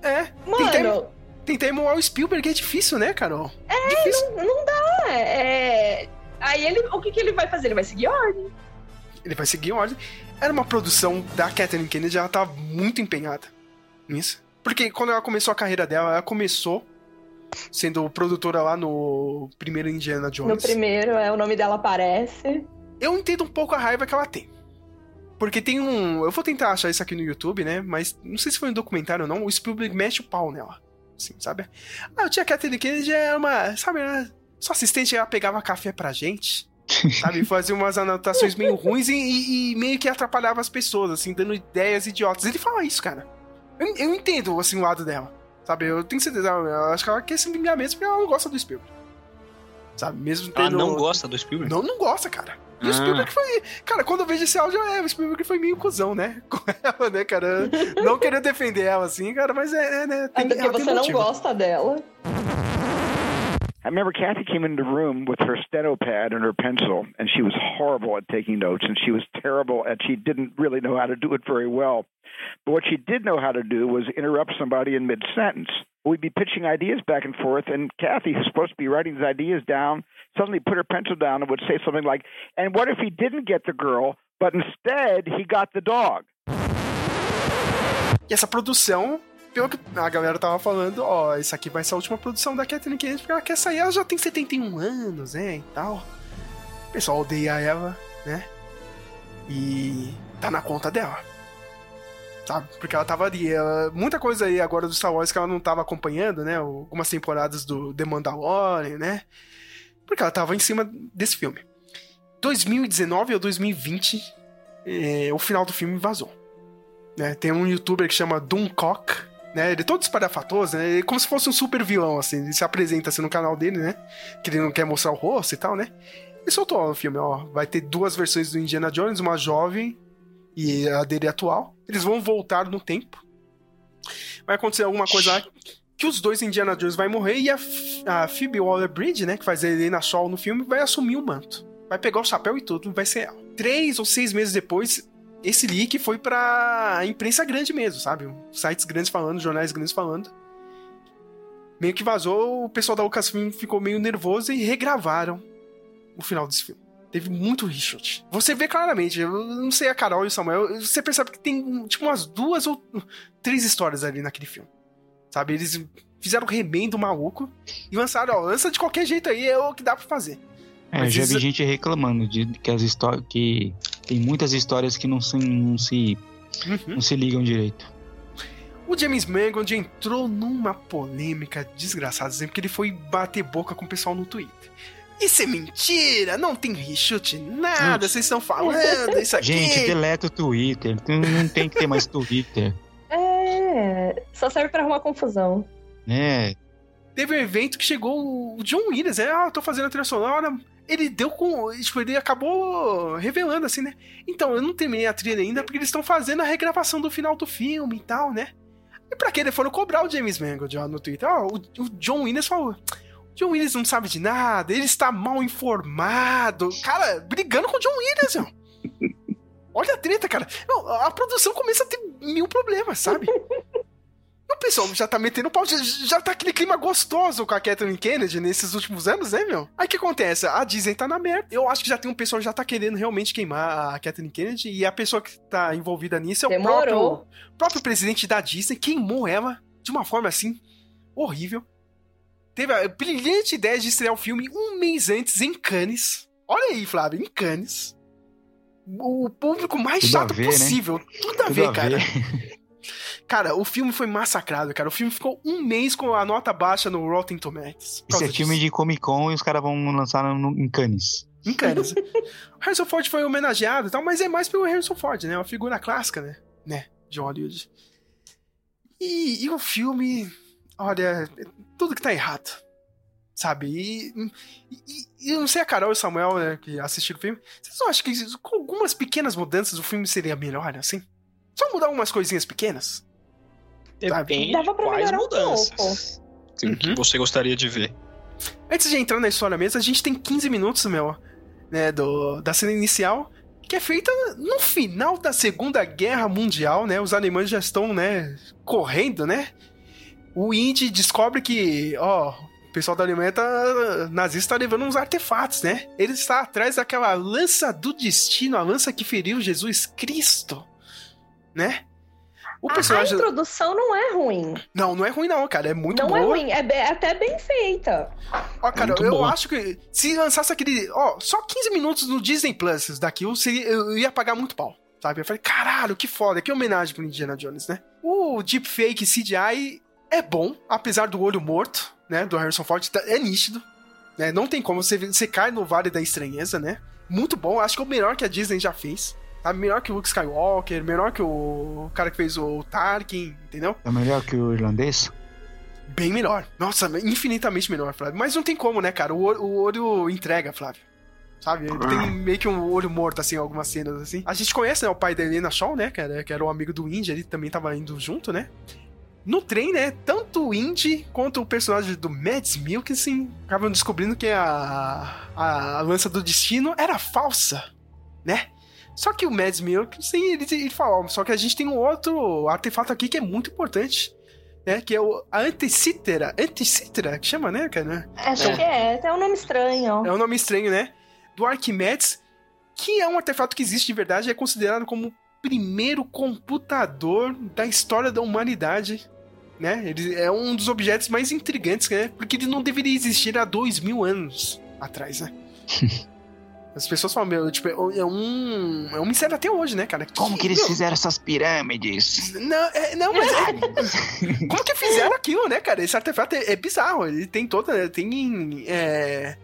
É, tentar, Mano, tentar emular o Spielberg é difícil, né, Carol? é, não, não dá. é- Aí ele, o que, que ele vai fazer? Ele vai seguir ordem. Ele vai seguir a ordem. Era uma produção da Kathleen Kennedy, ela tava muito empenhada nisso. Porque quando ela começou a carreira dela, ela começou sendo produtora lá no primeiro Indiana No Jones. primeiro, é, o nome dela aparece. Eu entendo um pouco a raiva que ela tem. Porque tem um. Eu vou tentar achar isso aqui no YouTube, né? Mas não sei se foi um documentário ou não. O Spielberg mexe o pau nela. Assim, sabe? Ah, eu tinha Kathleen Kennedy, é uma. Sabe, né? Sua assistente, ela pegava café pra gente. Sabe? Fazia umas anotações meio ruins e, e- e meio que atrapalhava as pessoas, assim, dando ideias idiotas. Ele fala isso, cara. Eu, eu entendo, assim, o lado dela. Sabe? Eu tenho certeza. Eu acho que ela quer se vingar mesmo porque ela não gosta do Spielberg. Sabe? Mesmo Ah, tendo... não gosta do Spielberg? Não, não gosta, cara. E o Ah. Spielberg foi. Cara, quando eu vejo esse áudio, é, o Spielberg foi meio cuzão, né? Com ela, né, cara? Não queria defender ela assim, cara, mas é, é né? Tem, Porque ela tem você não gosta dela. I remember Kathy came into the room with her steno pad and her pencil, and she was horrible at taking notes, and she was terrible at she didn't really know how to do it very well. But what she did know how to do was interrupt somebody in mid sentence. We'd be pitching ideas back and forth, and Kathy, who's supposed to be writing these ideas down, suddenly put her pencil down and would say something like, And what if he didn't get the girl, but instead he got the dog? E essa produção, pelo que a galera tava falando, ó, isso aqui vai ser a última produção da Kennedy, porque ela quer sair, ela já tem 71 anos, né, e tal. O pessoal odeia ela, né? E tá na conta dela. Sabe? Porque ela tava ali. ela- muita coisa aí agora do Star Wars que ela não tava acompanhando, né? Algumas temporadas do The Mandalorian, né? Porque ela tava em cima desse filme. 2019 ou 2020, eh, o final do filme vazou né? Tem um youtuber que chama Doomcock, né? Ele é todo espalhafatoso, né? Ele é como se fosse um super vilão, assim. Ele se apresenta assim no canal dele, né? Que ele não quer mostrar o rosto e tal, né? Ele soltou no filme, ó. Vai ter duas versões do Indiana Jones, uma jovem e a dele atual. Eles vão voltar no tempo. Vai acontecer alguma coisa lá que os dois Indiana Jones vai morrer e a, a Phoebe Waller-Bridge, né? Que faz a Helena Shaw no filme, vai assumir o manto. Vai pegar o chapéu e tudo, vai ser ela. Três ou seis meses depois, esse leak foi pra imprensa grande mesmo, sabe? Sites grandes falando, jornais grandes falando. Meio que vazou, o pessoal da Lucasfilm ficou meio nervoso e regravaram o final desse filme. Teve muito reshoot. Você vê claramente, eu não sei a Carol e o Samuel, você percebe que tem tipo umas duas ou três histórias ali naquele filme. Sabe? Eles fizeram um remendo maluco e lançaram, ó, lança de qualquer jeito aí, é o que dá pra fazer. É, Mas já isso- vi gente reclamando de que as histórias que tem muitas histórias que não se não se, Uhum. não se ligam direito. O James Mangold entrou numa polêmica desgraçada, sempre que ele foi bater boca com o pessoal no Twitter. Isso é mentira, não tem reshoot, nada, vocês estão falando isso aqui. Gente, deleta o Twitter. Não tem que ter mais Twitter. É, só serve pra arrumar confusão. né? Teve um evento que chegou o John Williams, é, ah, eu tô fazendo a trilha sonora. Ele deu com. Tipo, ele acabou revelando assim, né? Então, eu não terminei a trilha ainda porque eles estão fazendo a regravação do final do filme e tal, né? E pra que eles foram cobrar o James Mangold ó, no Twitter? Ó, o, o John Williams falou. John Williams não sabe de nada, ele está mal informado. Cara, brigando com o John Williams, ó. Olha a treta, cara. A produção começa a ter mil problemas, sabe? O pessoal já tá metendo pau, já, já tá aquele clima gostoso com a Kathleen Kennedy nesses últimos anos, né, meu? Aí o que acontece? A Disney tá na merda. Eu acho que já tem um pessoal que já tá querendo realmente queimar a Kathleen Kennedy e a pessoa que tá envolvida nisso é o Demorou. próprio, próprio presidente da Disney, queimou ela de uma forma assim horrível. Teve a brilhante ideia de estrear o filme um mês antes em Cannes. Olha aí, Flávio, em Cannes. O público mais Tudo chato ver, né? possível. Tudo a Tudo ver, a cara. ver. Cara, o filme foi massacrado, cara. O filme ficou um mês com a nota baixa no Rotten Tomatoes. causa é filme disso. de Comic Con e os caras vão lançar no, em Cannes. Em Cannes. o Harrison Ford foi homenageado e tal, mas é mais pelo Harrison Ford, né? Uma figura clássica, né? Né? De Hollywood. E, e o filme, olha, é tudo que tá errado. Sabe? E, e- e eu não sei a Carol e o Samuel, né, que assistiram o filme. Vocês não acham que com algumas pequenas mudanças o filme seria melhor, assim? Só mudar umas coisinhas pequenas? Depende Dava pra quais melhorar um mudanças que- que você gostaria de ver. Antes de entrar na história mesmo, a gente tem 15 minutos, meu, né, do, da cena inicial, que é feita no final da Segunda Guerra Mundial, né? Os alemães já estão, né, correndo, né? O Indy descobre que, ó, o pessoal da Alemanha tá, nazista tá levando uns artefatos, né? Ele está atrás daquela lança do destino, a lança que feriu Jesus Cristo, né? O A- personagem... A introdução não é ruim. Não, não é ruim não, cara, é muito não boa. é ruim, é, be- é até bem feita. Ó, cara, Muito eu bom. acho que se lançasse aquele. Ó, só 15 minutos no Disney Plus daqui, eu, seria, eu ia pagar muito pau. Sabe? Eu falei, caralho, que foda, que homenagem pro Indiana Jones, né? O Deepfake CGI é bom, apesar do olho morto, né? Do Harrison Ford, tá- é nítido. Né? Não tem como, você, você cai no Vale da Estranheza, né? Muito bom, acho que é o melhor que a Disney já fez. Tá melhor que o Luke Skywalker, melhor que o cara que fez o Tarkin, entendeu? É melhor que o irlandês? Bem melhor. Nossa, infinitamente melhor, Flávio. Mas não tem como, né, cara? O, olho- o olho entrega, Flávio. Sabe? Ele tem meio que um olho morto, assim, algumas cenas, assim. A gente conhece, né, o pai da Helena Shaw, né, cara? Que era o amigo do Indy, ele também tava indo junto, né? No trem, né, tanto o Indy quanto o personagem do Mads Mikkelsen acabam descobrindo que a, a lança do destino era falsa, né? Só que o Mads Mikkelsen, ele, ele fala, só que a gente tem um outro artefato aqui que é muito importante, né? Que é o, a Anticítera. Anticítera, que chama, né, cara? Acho que é, é um nome estranho. É um nome estranho, né? Do Arquimedes, que é um artefato que existe de verdade e é considerado como primeiro computador da história da humanidade. Né? Ele é um dos objetos mais intrigantes, né? Porque ele não deveria existir há dois mil anos atrás, né? As pessoas falam, meu, tipo, é um. É um mistério até hoje, né, cara? Como que eles meu, fizeram essas pirâmides? Não, é, não mas. é- como que fizeram aquilo, né, cara? Esse artefato é, é bizarro. Ele tem toda. Tem. É,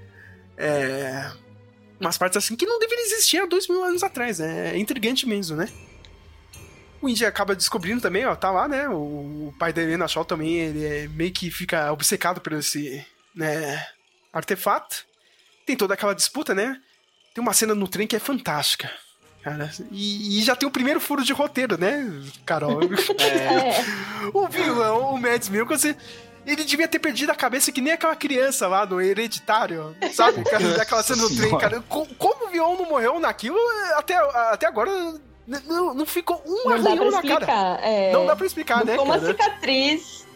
é, umas partes assim que não deveria existir há dois mil anos atrás, né? É intrigante mesmo, né? O Indy acaba descobrindo também, ó, tá lá, né? O, o pai da Helena Shaw também, ele é meio que fica obcecado por esse, né, artefato. Tem toda aquela disputa, né? Tem uma cena no trem que é fantástica. Cara, e, e já tem o primeiro furo de roteiro, né, Carol? o vilão, o Mads Mikkelsen, ele devia ter perdido a cabeça que nem aquela criança lá do Hereditário, sabe? Cara, Daquela cena no trem, cara. Co- Como o vilão não morreu naquilo, até, até agora não, não ficou um Não dá arranhão pra na cara. explicar. é. Não dá pra explicar, Não né, ficou uma cara? cicatriz.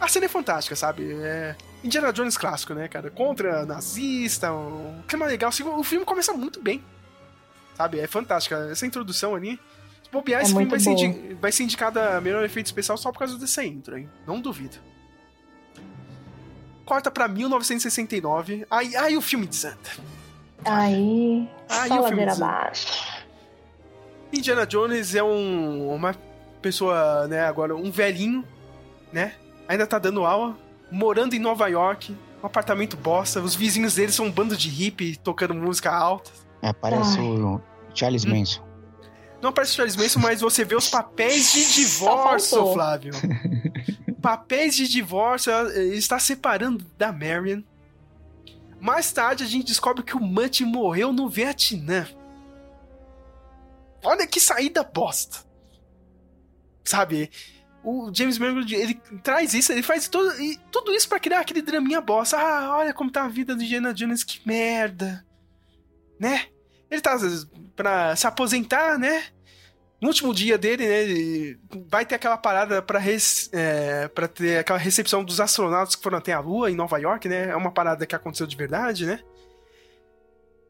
A cena é fantástica, sabe? É Indiana Jones clássico, né, cara? Contra nazista, um clima legal. assim, o filme começa muito bem, sabe? É fantástica. Essa introdução ali. Se bobear, É esse filme vai ser, indi- vai ser indicado a melhor efeito especial só por causa dessa intro, hein? Não duvido. Corta pra 1969. Aí, aí o filme desanda. Aí, Aí o filme desanda. abaixo. Indiana Jones é um, uma pessoa, né, agora um velhinho, né? Ainda tá dando aula, morando em Nova York, um apartamento bosta, os vizinhos dele são um bando de hippie tocando música alta. É, parece Ai. o Charles Manson. Não aparece o Charles Manson, mas você vê os papéis de divórcio. Flávio. papéis de divórcio, ele está separando da Marion. Mais tarde a gente descobre que o Mutt morreu no Vietnã. Olha que saída bosta. Sabe? O James Mangold, ele traz isso, ele faz todo, e tudo isso pra criar aquele draminha bosta. Ah, olha como tá a vida do Indiana Jones, que merda. Né? Ele tá pra se aposentar, né? No último dia dele, né? ele vai ter aquela parada pra, res, é, pra ter aquela recepção dos astronautas que foram até a Lua em Nova York, né? É uma parada que aconteceu de verdade, né?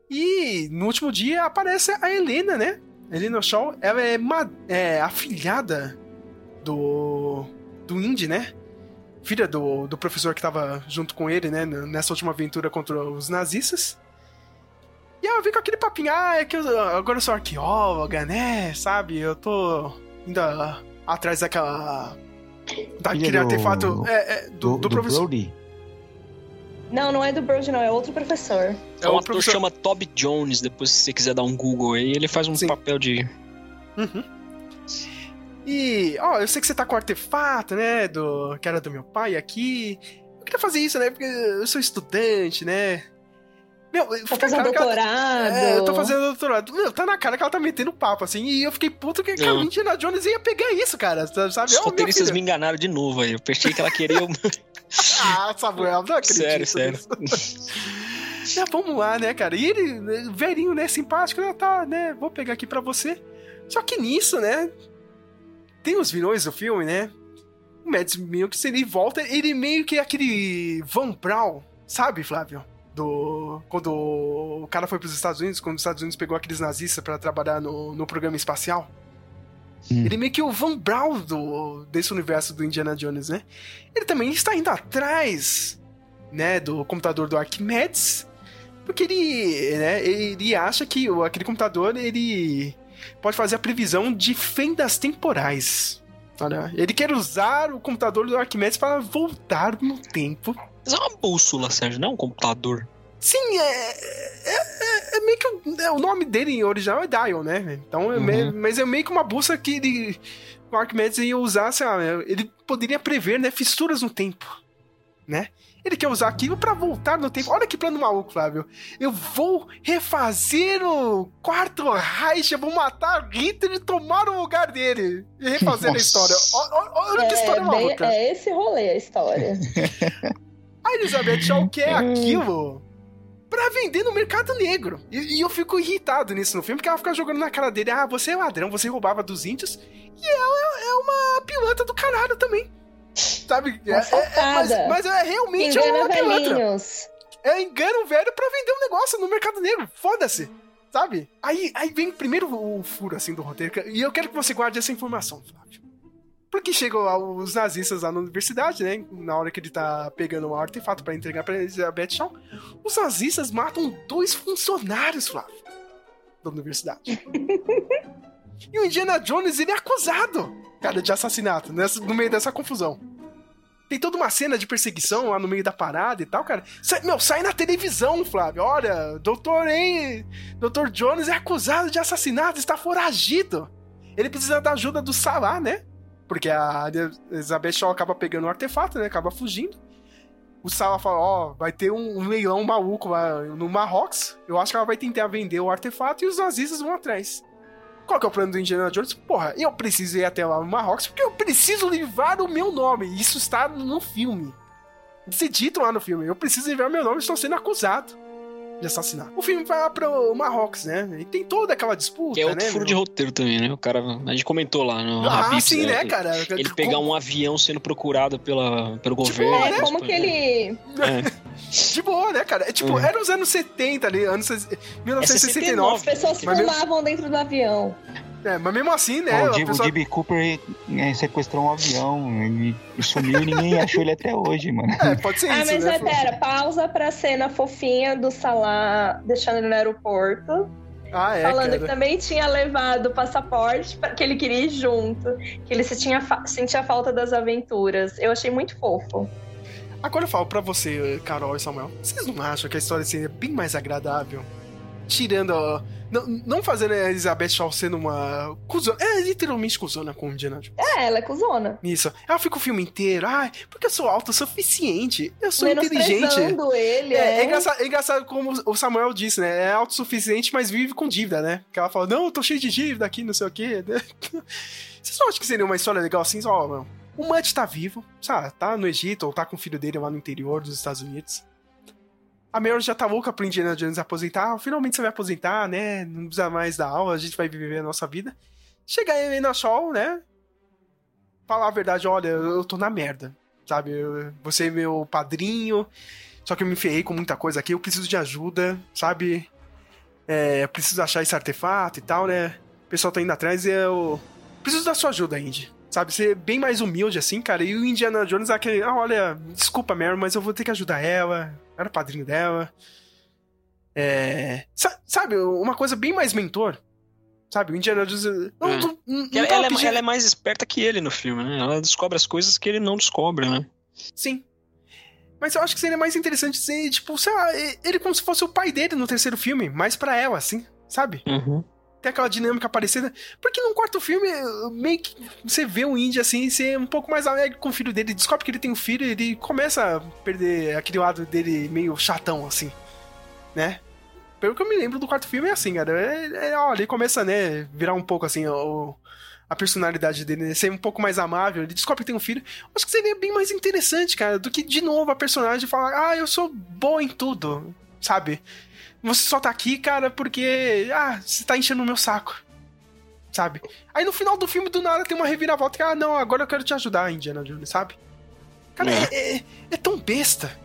E no último dia aparece a Helena, né? Helena Shaw, ela é, ma- é afilhada do do Indy, né? Filha do, do professor que tava junto com ele, né? Nessa última aventura contra os nazistas. E ela vem com aquele papinho, ah, é que eu, agora eu sou arqueóloga, né? Sabe? Eu tô indo ah, atrás daquela. Daquele Filha do- artefato. É, é, do, do, professor. Brody? Não, não é do Brody, não, é outro professor. É um ator que chama Toby Jones, depois se você quiser dar um Google aí, ele faz um papel de. Uhum. E, ó, eu sei que você tá com o artefato, né? Do, que era do meu pai aqui. Eu queria fazer isso, né? Porque eu sou estudante, né? Meu, fica fazendo claro que ela- doutorado. É, eu tô fazendo doutorado. Meu, tá na cara que ela tá metendo papo, assim. E eu fiquei puto que, que a. Indiana Jones ia pegar isso, cara. Sabe? Os Ó, meu roteiristas me enganaram de novo aí. Eu pensei que ela queria. Ah, Samuel, não acredito. sério, sério. É, vamos lá, né, cara? E ele, né, velhinho, né, simpático, né, tá, né, vou pegar aqui pra você. Só que nisso, né, tem os vilões do filme, né? O Mads Mikkelsen, ele volta, ele meio que é aquele Van Braun, sabe, Flávio? Do... Quando o cara foi pros Estados Unidos, quando os Estados Unidos pegou aqueles nazistas pra trabalhar no, no programa espacial. Ele meio que é o Van Braun do, desse universo do Indiana Jones, né? Ele também está indo atrás, né, do computador do Arquimedes, porque ele, né, ele acha que aquele computador, ele pode fazer a previsão de fendas temporais. Olha, ele quer usar o computador do Arquimedes para voltar no tempo. Mas é uma bússola, Sérgio, não é um computador. Sim, é, é, é- é meio que o, é, o nome dele em original é Dial, né? Então, é meio- mas é meio que uma bússola que ele, o Arquimedes ia usar, sei lá, ele poderia prever, né, fissuras no tempo, né? Ele quer usar aquilo pra voltar no tempo. Olha que plano maluco, Flávio. Eu vou refazer o quarto Reich, eu vou matar Hitler e tomar o lugar dele. E refazer a Nossa. história. Olha, olha- olha que história é, bem- maluca. é esse rolê a história. A Elizabeth Shaw quer aquilo pra vender no mercado negro. E, e eu fico irritado nisso no filme, porque ela fica jogando na cara dele: ah, você é ladrão, você roubava dos índios. E ela é uma pilantra do caralho também. Sabe? É- é- é- mas, mas é realmente Engana uma pilantra. velhinhos. É engana o velho pra vender um negócio no mercado negro. Foda-se. Sabe? Aí, aí vem primeiro o furo assim do roteiro. E eu quero que você guarde essa informação, Flávio. Porque chegam lá os nazistas lá na universidade, né? Na hora que ele tá pegando um artefato pra entregar pra Elizabeth Shaw, os nazistas matam dois funcionários, Flávio, da universidade. e o Indiana Jones, ele é acusado, cara, de assassinato, nessa- no meio dessa confusão. Tem toda uma cena de perseguição lá no meio da parada e tal, cara. Sai, meu, sai na televisão, Flávio. Olha, doutor, hein? Doutor Jones é acusado de assassinato, está foragido. Ele precisa da ajuda do Salah, né? Porque a Elizabeth Shaw acaba pegando o artefato, né? Acaba fugindo. O Salah fala, ó, vai ter um, um leilão maluco lá no Marrocos. Eu acho que ela vai tentar vender o artefato e os nazistas vão atrás. Qual que é o plano do Indiana Jones? Porra, eu preciso ir até lá no Marrocos porque eu preciso livrar o meu nome. Isso está no filme. Isso é dito lá no filme. Eu preciso livrar meu nome, estou sendo acusado de assassinato. O filme vai lá pro Marrocos, né? E tem toda aquela disputa, Que é outro né? furo meu? de roteiro também, né? O cara. A gente comentou lá no Ah, Habib's, sim, né, cara? Ele pegar um avião sendo procurado pela, pelo Tipo, governo. É, como que ele. É. De boa, né, cara? É tipo, Uhum. era os anos 70 ali, anos É 1969. As pessoas Mas mesmo- fumavam dentro do avião. É, mas mesmo assim, né? O pessoa- O D.B. Cooper eh, sequestrou um avião ele sumiu e ninguém achou ele até hoje, mano. É, pode ser ah, isso, mas né? é, pera, pausa pra cena fofinha do Salah deixando ele no aeroporto. Ah, é, falando cara. que também tinha levado o passaporte, pra- que ele queria ir junto. Que ele se tinha fa- sentia falta das aventuras. Eu achei muito fofo. Agora eu falo pra você, Carol e Samuel. Vocês não acham que a história seria bem mais agradável? Tirando. ó, Não, não fazendo a Elizabeth Shaw sendo uma. Cuzona. É literalmente cuzona com o Indiana Jones. É, ela é cuzona. Isso. Ela fica o filme inteiro. Ai, porque eu sou autossuficiente. Eu sou inteligente. Ele, É, é. é engraçado, é engraçado como o Samuel disse, né? É autossuficiente, mas vive com dívida, né? Que ela fala, não, eu tô cheio de dívida aqui, não sei o quê. Vocês não acham que seria uma história legal assim? Ó, mano, o Mutt tá vivo, sabe? Tá no Egito, ou tá com o filho dele lá no interior dos Estados Unidos. A Meryl já tá louca pro Indiana Jones aposentar. Finalmente você vai aposentar, né? Não precisa mais dar aula, a gente vai viver a nossa vida. Chega aí na Shaw, né? Falar a verdade, olha, eu tô na merda, sabe? Eu- Você é meu padrinho, só que eu me ferrei com muita coisa aqui, eu preciso de ajuda, sabe? É, eu preciso achar esse artefato e tal, né? O pessoal tá indo atrás e eu preciso da sua ajuda, Indy. Sabe, ser bem mais humilde assim, cara. E o Indiana Jones é aquele, ah, olha, desculpa, Mary, mas eu vou ter que ajudar ela. Eu era padrinho dela. É. sa- Sabe, uma coisa bem mais mentor. Sabe, o Indiana Jones. Não, É. não- não Que ela, ela é, ela é mais esperta que ele no filme, né? Ela descobre as coisas que ele não descobre, né? Sim. Mas eu acho que seria mais interessante ser, tipo, sei lá, ele como se fosse o pai dele no terceiro filme, mais pra ela, assim, sabe? Uhum. Tem aquela dinâmica parecida. Porque no quarto filme, meio que você vê o Indy assim, ser um pouco mais alegre com o filho dele. Descobre que ele tem um filho e ele começa a perder aquele lado dele meio chatão, assim. Né? Pelo que eu me lembro do quarto filme é assim, cara. É, é, ele começa, né, virar um pouco assim, o, a personalidade dele, né, ser um pouco mais amável. Ele descobre que tem um filho. Acho que seria bem mais interessante, cara, do que de novo a personagem falar, ah, eu sou boa em tudo, sabe? Você só tá aqui, cara, porque. Ah, você tá enchendo o meu saco. Sabe? Aí no final do filme, do nada, tem uma reviravolta que, ah, não, agora eu quero te ajudar, Indiana Jones, sabe? Cara, é, é- é tão besta.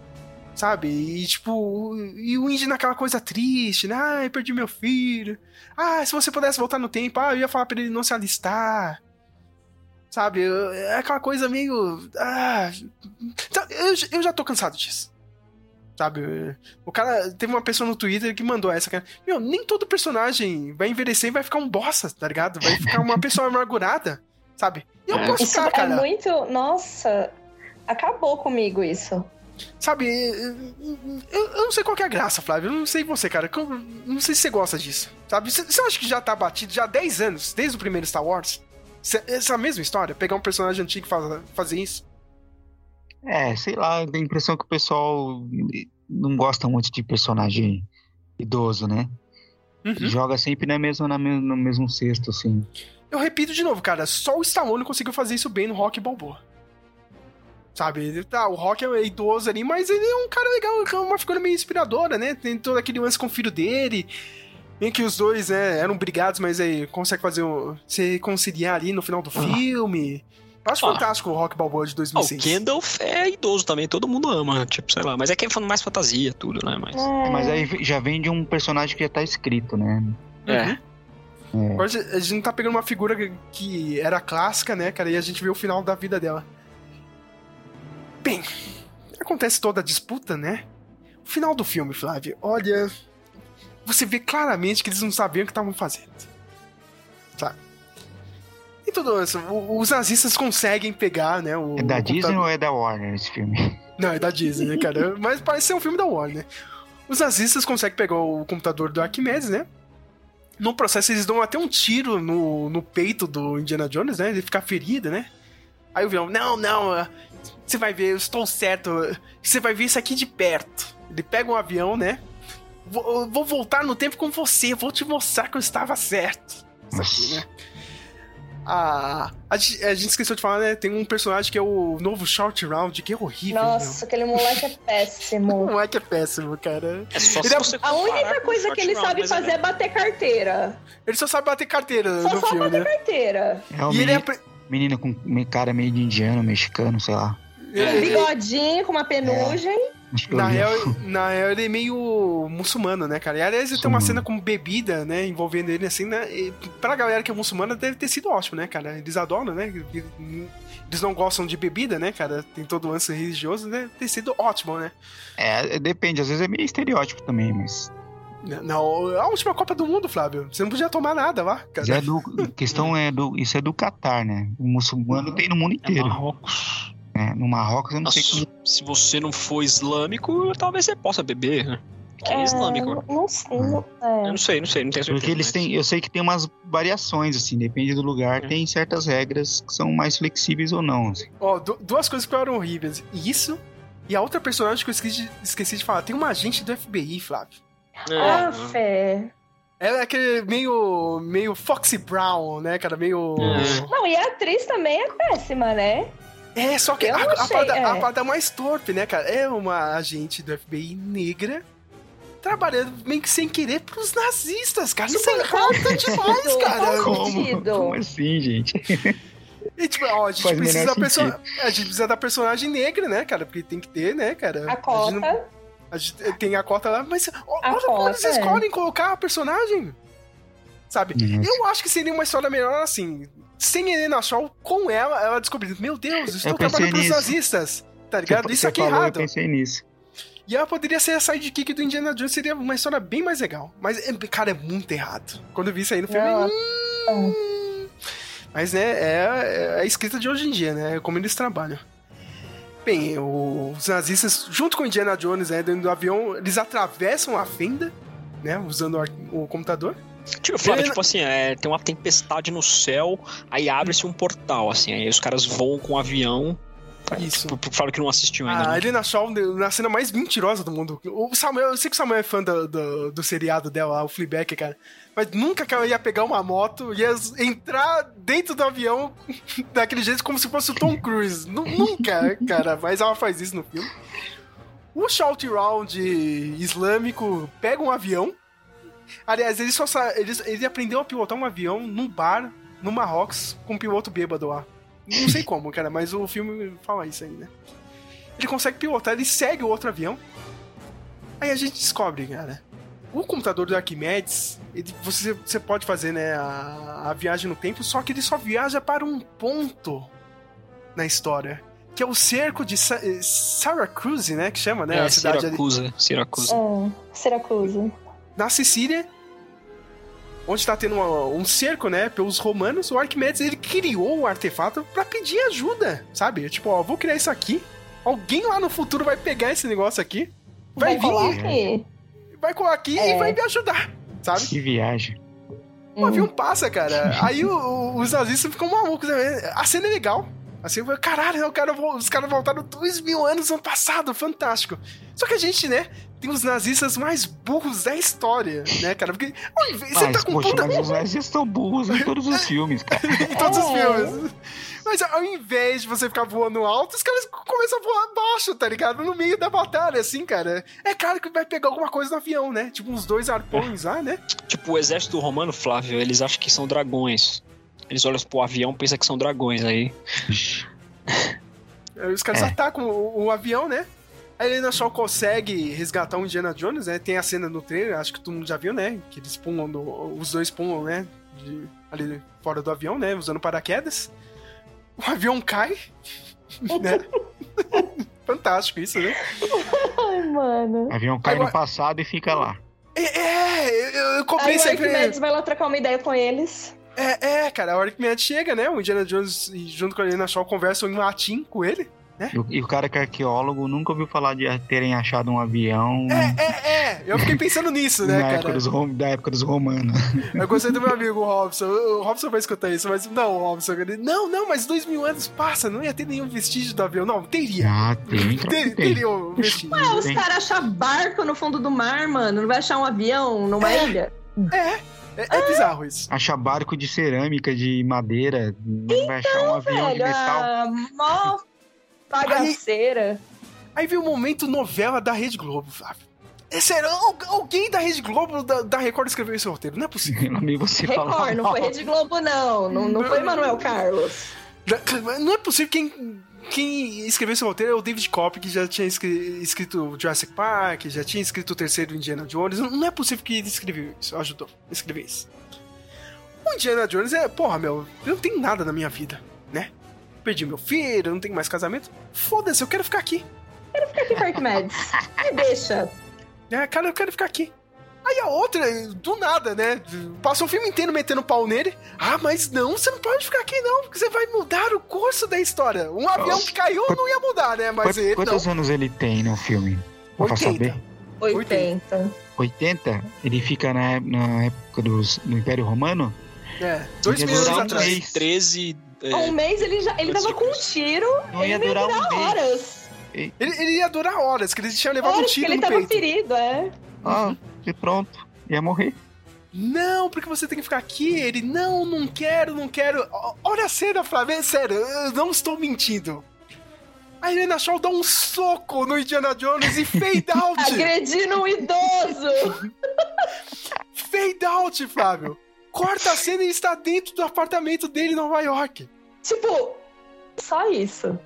Sabe? E tipo, e o Indy naquela coisa triste, né? Ah, perdi meu filho. Ah, se você pudesse voltar no tempo, ah, eu ia falar pra ele não se alistar. Sabe? É aquela coisa meio. Ah. sabe, Eu, eu já tô cansado disso. Sabe? O cara. Teve uma pessoa no Twitter que mandou essa, cara. Meu, nem todo personagem vai envelhecer e vai ficar um bosta, tá ligado? Vai ficar uma pessoa amargurada, sabe? E eu posso Isso ficar, é cara. muito. Nossa, acabou comigo isso. Sabe, eu, eu não sei qual que é a graça, Flávio. Eu não sei você, cara. Eu não sei se você gosta disso. Sabe? Você, você acha que já tá batido já há 10 anos, desde o primeiro Star Wars? Essa mesma história? Pegar um personagem antigo e faz, fazer isso? É, sei lá, dá a impressão que o pessoal não gosta muito de personagem idoso, né? Uhum. Joga sempre na mesma, na mesma, no mesmo cesto, assim. Eu repito de novo, cara, só o Stallone conseguiu fazer isso bem no Rock Balboa. Sabe, ele, tá, o Rock é idoso ali, mas ele é um cara legal, é uma figura meio inspiradora, né? Tem todo aquele lance com o filho dele. Bem que os dois, né, eram brigados, mas aí consegue fazer um, se conciliar ali no final do ah. filme. Eu acho ah. fantástico o Rock Balboa de 2006. Ah, o Kendall é idoso também, todo mundo ama, tipo, sei lá. Mas é que é mais fantasia, tudo, né? Mas, é. mas aí já vem de um personagem que já tá escrito, né? É. Uhum. É. Agora a gente não tá pegando uma figura que era clássica, né, cara? E a gente vê o final da vida dela. Bem, acontece toda a disputa, né? O final do filme, Flávio, olha. Você vê claramente que eles não sabiam o que estavam fazendo. E tudo isso, os nazistas conseguem pegar, né? O, é da Disney ou é da Warner esse filme? Não, é da Disney, né, cara? Mas parece ser um filme da Warner. Os nazistas conseguem pegar o computador do Arquimedes, né? No processo, eles dão até um tiro no, no peito do Indiana Jones, né? Ele fica ferido, né? Aí o vilão, não, não, você vai ver, eu estou certo. Você vai ver isso aqui de perto. Ele pega um avião, né? Vou, vou voltar no tempo com você. Vou te mostrar que eu estava certo. Isso aqui, né? A, a, a, gente esqueceu de falar, né? Tem um personagem que é o novo Short Round, que é horrível. Nossa, meu. aquele moleque é péssimo. o moleque é péssimo, cara. É só Ele é... A única coisa que ele sabe fazer é... é... bater carteira. Ele só sabe bater carteira só no só filme, bater né? carteira. É o e menino, ele é... menino com cara meio de indiano, mexicano, sei lá. Um bigodinho com uma penugem. É. Na real, na real, ele é meio muçulmano, né, cara? E aliás, ele tem uma cena com bebida, né, envolvendo ele assim, né? E pra galera que é muçulmana deve ter sido ótimo, né, cara? Eles adoram, né? Eles não gostam de bebida, né, cara? Tem todo o lance religioso, né? Ter sido ótimo, né? É, depende, às vezes é meio estereótipo também, mas. Não, a última Copa do Mundo, Flávio. Você não podia tomar nada lá, cara. É do, questão é do. Isso é do Catar, né? O muçulmano tem no mundo inteiro. É Marrocos. É, no Marrocos eu não Nossa, sei como... Se você não for islâmico, talvez você possa beber, né? Que é, é islâmico. Não, sei, não, é. Eu não sei, não sei, não tenho certeza. Porque eles têm, eu sei que tem umas variações, assim, depende do lugar, é. tem certas regras que são mais flexíveis ou não. Assim. Ó, assim. oh, duas coisas que eram horríveis. Isso e a outra personagem que eu esqueci, esqueci de falar. Tem uma agente do FBI, Flávio. É. Ah, fé. Ela é aquele meio, meio Foxy Brown, né, cara? Meio. É. Não, e a atriz também é péssima, né? É, só que a, a, parada, é. a parada mais torpe, né, cara? É uma agente do FBI negra trabalhando meio que sem querer pros nazistas, cara. Isso é errado demais, cara. Como? Como assim, gente? E, tipo, ó, a gente, precisa da perso... a gente precisa da personagem negra, né, cara? Porque tem que ter, né, cara? A cota. A gente, não... a gente tem a cota lá, mas olha como eles é. escolhem colocar a personagem. Sabe? Uhum. Eu acho que seria uma história melhor assim sem Helena Shaw, com ela, ela descobriu, meu Deus, estou trabalhando pros nazistas. Tá ligado? Você, Isso aqui é errado. Eu pensei nisso. E ela poderia ser a sidekick do Indiana Jones, seria uma história bem mais legal. Mas, é, cara, é muito errado. Quando eu vi isso aí no filme. Hum... Mas né, é, é a escrita de hoje em dia, né? É como eles trabalham. Bem, os nazistas, junto com Indiana Jones, né, dentro do avião, eles atravessam a fenda, né? Usando o computador. Tipo, Flávio, tipo assim, é, tem uma tempestade no céu, aí abre-se um portal, assim, aí os caras voam com um avião. Isso. Tipo, falo que não assistiu ainda. Ah, né? ele na Shaw, na cena mais mentirosa do mundo. O Samuel, eu sei que o Samuel é fã do, do, do seriado dela, o Fleabag, cara. Mas nunca que ela ia pegar uma moto e ia entrar dentro do avião daquele jeito como se fosse o Tom Cruise. nunca, cara. Mas ela faz isso no filme. O Shout Round islâmico pega um avião Aliás, ele só ele, ele aprendeu a pilotar um avião num bar no Marrocos com um piloto bêbado lá. Não sei como, cara, mas o filme fala isso aí, né? Ele consegue pilotar, ele segue o outro avião. Aí a gente descobre, cara. O computador do Arquimedes, ele, você, você pode fazer né, a, a viagem no tempo, só que ele só viaja para um ponto na história que é o cerco de Sa Syracuse, né? Que chama, né? É, a cidade Syracuse, ali. Syracuse. É, Syracuse na Sicília, onde está tendo uma, um cerco, né, pelos romanos, o Arquimedes ele criou o artefato para pedir ajuda, sabe? Tipo, ó, vou criar isso aqui. Alguém lá no futuro vai pegar esse negócio aqui, vai, Vai colar vir, aqui. vai colar aqui e É. vai me ajudar, sabe? Que viagem. O avião passa, cara. Aí o- o- os nazistas ficam malucos. né? A cena é legal. Assim, eu falei, caralho, o cara, vo- os caras voltaram dois mil anos no passado, fantástico. Só que a gente, né, tem os nazistas mais burros da história, né, cara? Porque ao invés- você Mas, tá com poxa, puta... mas os nazistas estão burros em todos os filmes, cara. em todos os É. filmes. Mas ao invés de você ficar voando alto, os caras começam a voar baixo, tá ligado? No meio da batalha, assim, cara. É claro que vai pegar alguma coisa no avião, né? Tipo uns dois arpões lá, né? Tipo, o exército romano, Flávio, eles acham que são dragões. Eles olham pro avião e pensam que são dragões aí. Aí os caras É. atacam o, o avião, né? Aí ele só consegue resgatar o Indiana Jones, né? Tem a cena no trailer, acho que todo mundo já viu, né? Que eles pulam, do- os dois pulam, né? De- ali fora do avião, né? Usando paraquedas. O avião cai, né? Fantástico isso, né? Ai, mano. O avião cai no passado e fica lá. É, eu, eu comprei Aí o isso aí pra Arquimedes vai lá trocar uma ideia com eles. É, é, cara, a hora que o chega, né? O Indiana Jones, junto com a Helena Shaw, conversam em latim com ele. E o, e o cara que é arqueólogo nunca ouviu falar de terem achado um avião É, é, eu fiquei pensando nisso, né, na, cara? época dos, da época dos romanos. Eu gostei do meu amigo o Robson. O Robson vai escutar isso, mas não, Robson. ele, Não, não, mas dois mil anos passa, não ia ter nenhum vestígio do avião. Não, teria. Ah, tem, Ter- tem. Teria o vestígio. Ué, os caras acham barco no fundo do mar, mano. Não vai achar um avião numa ilha? É, é, bizarro isso. Achar barco de cerâmica, de madeira, não vai achar um avião de Velho, metal. a mó bagaceira. Aí veio o momento novela da Rede Globo, Flávio. É sério, al- alguém da Rede Globo, da, da Record, escreveu esse roteiro. Não é possível. Amigo, você fala Record, não foi Rede Globo, não. Não, não foi Manuel Carlos. Não é possível quem, quem escreveu esse roteiro é o David Kopp, que já tinha escri- escrito Jurassic Park, já tinha escrito o terceiro Indiana Jones. Não, não é possível que ele escreveu isso, ajudou a escrever isso. O Indiana Jones é, porra, meu, eu não tenho nada na minha vida, né? Perdi meu filho, não tenho mais casamento. Foda-se, eu quero ficar aqui. Quero ficar aqui com Arquimedes. Me deixa. É, cara, eu quero ficar aqui. Aí a outra, do nada, né? Passou o filme inteiro metendo pau nele. Ah, mas não, você não pode ficar aqui não, porque você vai mudar o curso da história. Um avião que caiu não ia mudar, né? Mas Quantos, ele quantos não. anos ele tem no filme? Pra 80. saber? 80. 80? Ele fica na, na época dos, do Império Romano? É, dois mil anos atrás. mês. 13. Há um mês ele já ele tava com um tiro. Não ele ia não ia durar um durar horas. Ele, ele ia durar horas, que ele tinha levado um Horas que tiro ele no tava peito. ferido, é. Ah, e pronto. Ia morrer. Não, porque você tem que ficar aqui. Ele, não, não quero, não quero. Olha a cena, Flávio, é sério, eu não estou mentindo. A Helena Shaw dá um soco no Indiana Jones e fade out. Agredindo um idoso. fade out, Flávio. Corta a cena e está dentro do apartamento dele em Nova York. Tipo, só isso.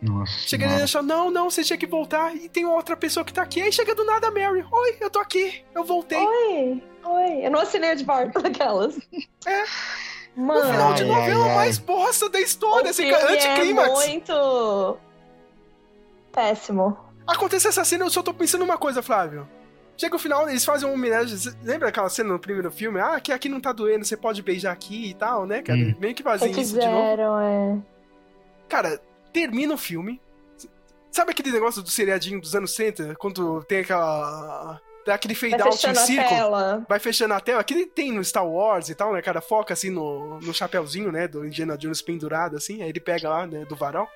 Nossa. Chega ele e deixa, não, não, você tinha que voltar. E tem outra pessoa que tá aqui. Aí chega do nada a Mary. Oi, eu tô aqui. Eu voltei. Oi, oi. Eu não assinei de volta daquelas. É. Mano. No final de novela ai, ai. mais bosta da história. O Esse é anticlímax. muito péssimo. Acontece essa cena, eu só tô pensando uma coisa, Flávio. Chega o final, eles fazem uma homenagem. Lembra aquela cena no primeiro filme? Ah, que aqui não tá doendo, você pode beijar aqui e tal, né, cara? Hum. Meio que fazem isso de novo. Fizeram, é. Cara, termina o filme. Sabe aquele negócio do seriadinho dos anos 60? Quando tem aquela. Dá aquele fade Vai out em fechando a círculo. tela. Vai fechando a tela. Aquele tem no Star Wars e tal, né, cara? Foca assim no, no chapéuzinho, né? Do Indiana Jones pendurado, assim. Aí ele pega lá, né, do varal.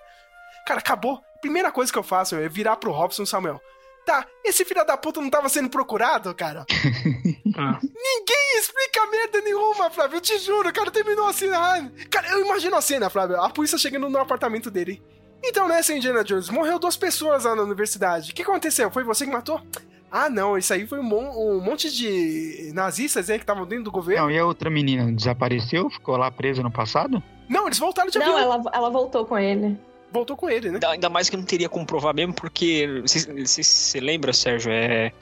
Cara, acabou. Primeira coisa que eu faço é virar pro Robson Samuel. Tá, esse filho da puta não tava sendo procurado, cara? Ninguém explica merda nenhuma, Flávio. Eu te juro, o cara terminou assim. ah, Cara, eu imagino a cena, Flávio. A polícia chegando no apartamento dele. Então, né, seu Indiana Jones, morreu duas pessoas lá na universidade. O que aconteceu? Foi você que matou? Ah, não, isso aí foi um, mon- um monte de nazistas, né, que estavam dentro do governo. Não, e a outra menina desapareceu? Ficou lá presa no passado? Não, eles voltaram de Não, avião. ela, ela voltou com ele. Voltou com ele, né? Ainda- mais que não teria como provar mesmo, porque. Não sei se você lembra, Sérgio. É,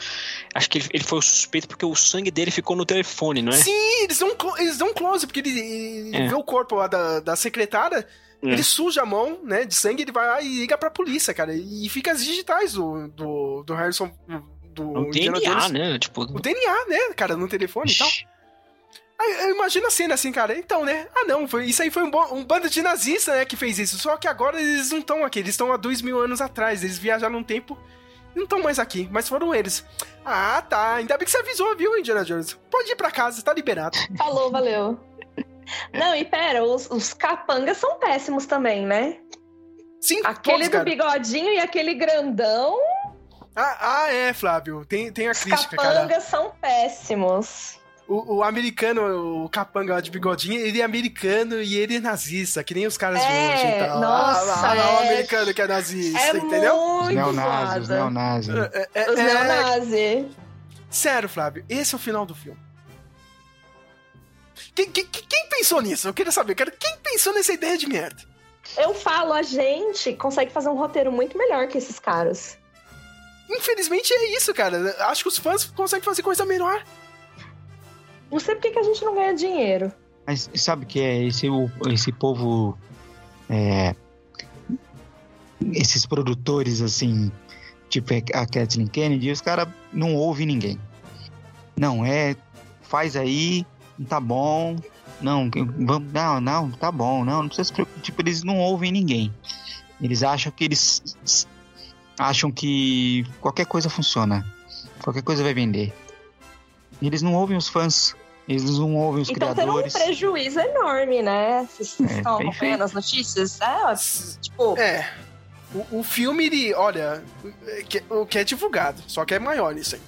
acho que ele, ele foi o suspeito porque o sangue dele ficou no telefone, não é? Sim, eles dão, eles dão close, porque ele, É. vê o corpo lá da, da secretária, É. ele suja a mão, né, de sangue, ele vai lá e liga pra polícia, cara. E fica as digitais do, do, do Harrison, do O Indiana DNA, Jones. né? Tipo, O DNA, né, cara, no telefone e tal. Aí eu imagino a cena assim, cara. Então, né? Ah, não, foi, isso aí foi um, bo- um bando de nazistas, né, que fez isso. Só que agora eles não estão aqui, eles estão há dois mil anos atrás. Eles viajaram um tempo e não estão mais aqui, mas foram eles. Ah, tá. Ainda bem que você avisou, viu, Indiana Jones? Pode ir pra casa, tá liberado. Falou, valeu. Não, e pera, os, os capangas são péssimos também, né? Sim, Aquele todos, do cara. bigodinho e aquele grandão, Ah, ah, é, Flávio. Tem, tem a os crítica, cara. capangas são péssimos. O, o americano, o capanga lá de bigodinho, ele é americano e ele é nazista, que nem os caras de É, hoje e tal. nossa, ah, lá, lá, o é. americano que é nazista, É entendeu? Os muito neonazis, os zoada. neonazis. É, é, Os é- neonazis. Sério, Flávio, esse é o final do filme. Quem, quem, quem pensou nisso? Eu queria saber, cara, quem pensou nessa ideia de merda? Eu falo, a gente consegue fazer um roteiro muito melhor que esses caras. Infelizmente é isso, cara. Acho que os fãs conseguem fazer coisa melhor. Não sei por que a gente não ganha dinheiro. Mas sabe que é? Esse, esse povo. é, esses produtores, assim, tipo a Kathleen Kennedy, os caras não ouvem ninguém. Não, é. Faz aí, tá bom. Não, vamos, não, não, tá bom, não, não precisa se preocupar. Tipo, eles não ouvem ninguém. Eles acham que eles. Acham que qualquer coisa funciona. Qualquer coisa vai vender. Eles não ouvem os fãs. Eles não ouvem os então tem um criadores. prejuízo enorme, né? Vocês É, estão acompanhando as notícias? É, tipo, É. O, o filme, ele, olha, o que é divulgado, só que é maior isso aí.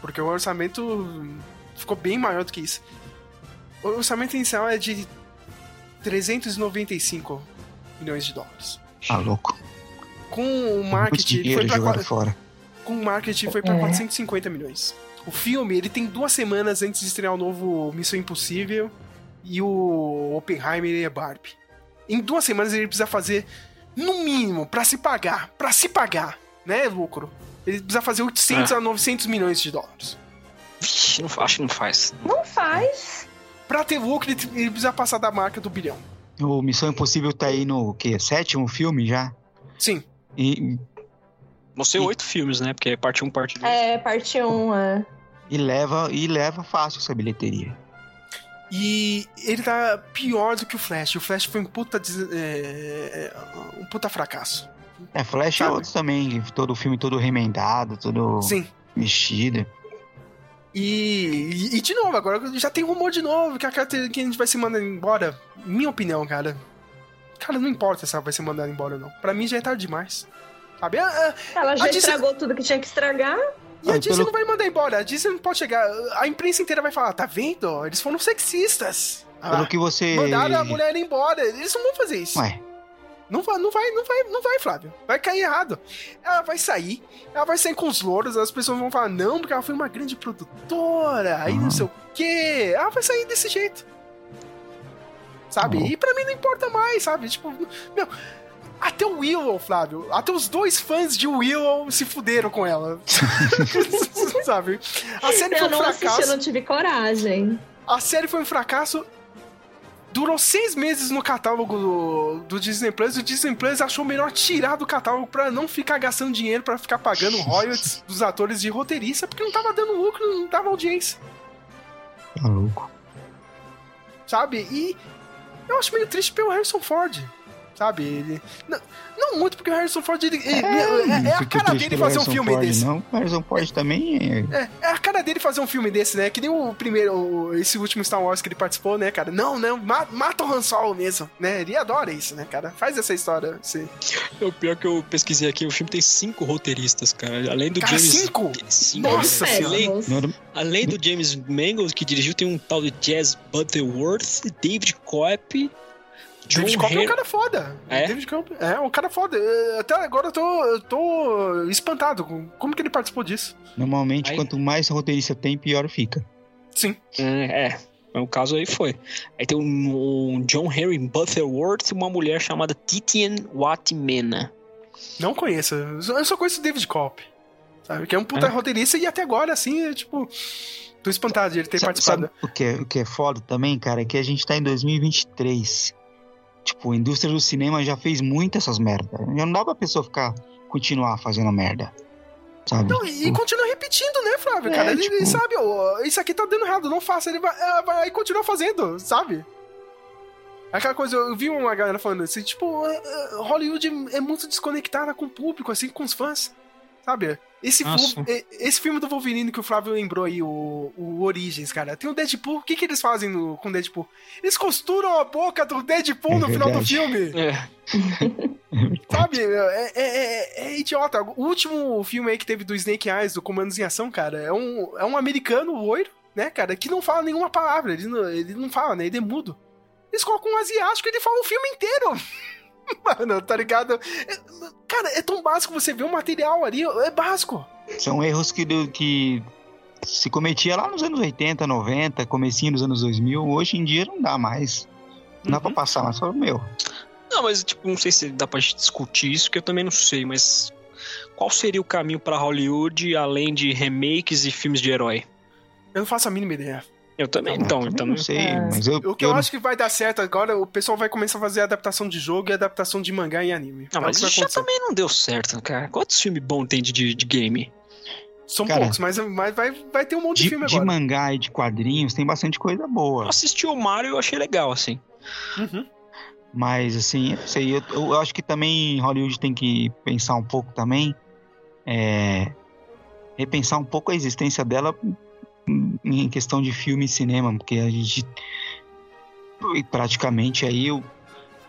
Porque o orçamento ficou bem maior do que isso. O orçamento inicial é de 395 milhões de dólares. Tá louco. Com o marketing, foi pra, fora. com o marketing foi pra É. 450 milhões. O filme, ele tem duas semanas antes de estrear o novo Missão Impossível e o Oppenheimer e a Barbie. Em duas semanas ele precisa fazer, no mínimo, pra se pagar, pra se pagar, né, lucro. Ele precisa fazer 800 É. a 900 milhões de dólares. Vixe, não, acho que não faz. não faz. Pra ter lucro, ele, ele precisa passar da marca do bilhão. O Missão Impossível tá aí no quê? Sétimo filme já? Sim. E, Vão ser oito filmes, né? Porque é parte 1, parte 2. É, parte 1, é. E leva e leva fácil essa bilheteria. E ele tá pior do que o Flash. O Flash foi um puta, des- é, é, um puta fracasso. É, Flash é Sabe? outros também, todo o filme todo remendado, todo Sim. mexido. E, e, e de novo, agora já tem rumor de novo que a Catherine Kennedy vai ser mandada embora. Minha opinião, cara. Cara, não importa se ela vai ser mandada embora ou não. Pra mim já é tarde demais. Sabe? A, a, Ela já a Disney- estragou tudo que tinha que estragar. E a Ah, Disney pelo- não vai mandar embora. A Disney não pode chegar. A imprensa inteira vai falar: tá vendo? Eles foram sexistas. Ah, Pelo que você. Mandaram a mulher embora. Eles não vão fazer isso. Ué, Não vai, não vai, não vai, não vai, Flávio. Vai cair errado. Ela vai sair, ela vai sair com os louros, as pessoas vão falar, não, porque ela foi uma grande produtora, aí não sei o quê. Ela vai sair desse jeito. Sabe? Uhum. E pra mim não importa mais, sabe? Tipo, meu. Até o Willow, Flávio, até os dois fãs de Willow se fuderam com ela. sabe? A série eu foi um não assisti, fracasso. eu não tive coragem. A série foi um fracasso. Durou seis meses no catálogo do, do Disney Plus. E o Disney Plus achou melhor tirar do catálogo pra não ficar gastando dinheiro pra ficar pagando royalties dos atores de roteirista, porque não tava dando lucro, não dava audiência, tá louco. sabe? E eu acho meio triste pelo Harrison Ford. Sabe? Ele. Não, não muito, porque o Harrison Ford. Ele, ele- é, é a cara dele fazer um filme Ford, desse. Não, o Harrison Ford também é. É, é a cara dele fazer um filme desse, né? Que nem o primeiro, o- esse último Star Wars que ele participou, né, cara? Não, não, ma- mata o Han Solo mesmo, né? Ele adora isso, né, cara? Faz essa história. Assim. O pior que eu pesquisei aqui, o filme tem cinco roteiristas, cara. Além do Cara, James. cinco? Cinco. Nossa além, Péssimos. Não era- além do James Mangold, que dirigiu, tem um tal de Jazz Butterworth, David Coep, John David Cobb é um Henry- cara foda. É? David Cobb é um cara foda. É, Até agora eu tô, eu tô espantado com como que ele participou disso. Normalmente, Aí- quanto mais roteirista tem, pior fica. Sim. É, é. O caso aí foi. Aí tem um, um John Henry Butterworth e uma mulher chamada Titian Watimena. Não conheço. Eu só- eu só conheço o David Cobb. Sabe? Que é um puta É. roteirista e até agora, assim, é tipo. Tô espantado de ele ter Sabe, participado. sabe o, que é, o que é foda também, cara? É que a gente tá em 2023. Tipo, a indústria do cinema já fez muito essas merdas. Já não dá pra pessoa ficar, continuar fazendo merda. sabe? Não, e, e continua repetindo, né, Flávio? É, cara, ele, tipo- ele sabe, ó, isso aqui tá dando errado, não faça. Ele vai, ela vai e continua fazendo, sabe? Aquela coisa, eu vi uma galera falando assim, tipo, é, é, Hollywood é muito desconectada com o público, assim, com os fãs, sabe? Esse, é- esse filme do Wolverine que o Flávio lembrou aí, o, o Origens, cara, tem o Deadpool, o que que eles fazem no- com o Deadpool? Eles costuram a boca do Deadpool É no final do filme. Sabe? É, é- é- é idiota. O último filme aí que teve do Snake Eyes, do Comandos em Ação, cara, é um, é um americano loiro, né, cara, que não fala nenhuma palavra. Ele não, ele não fala, né? Ele é mudo. Eles colocam um asiático e ele fala o filme inteiro. Mano, tá ligado? É- cara, é tão básico você ver o material ali, é básico. São erros que, que se cometia lá nos anos 80, 90, comecinho dos anos 2000. Hoje em dia não dá mais. Não dá pra passar mais. Só, meu, Não, mas tipo, não sei se dá pra gente discutir isso, que eu também não sei, mas qual seria o caminho pra Hollywood além de remakes e filmes de herói? Eu não faço a mínima ideia. Eu também, então, eu também não sei, mas eu, O que eu, eu acho que vai dar certo agora, o pessoal vai começar a fazer adaptação de jogo e adaptação de mangá em anime. Não, É o mas isso já também não deu certo, cara. Quantos filmes bons tem de, de, de game? São Cara, poucos, mas, mas vai, vai ter um monte de, de, filme de agora. mangá e de quadrinhos tem bastante coisa boa. Eu assisti o Mario e eu achei legal, assim. Uhum. Mas assim, eu não sei, eu, eu acho que também Hollywood tem que pensar um pouco também, é, repensar um pouco a existência dela em- questão de filme e cinema, porque a gente e praticamente aí o,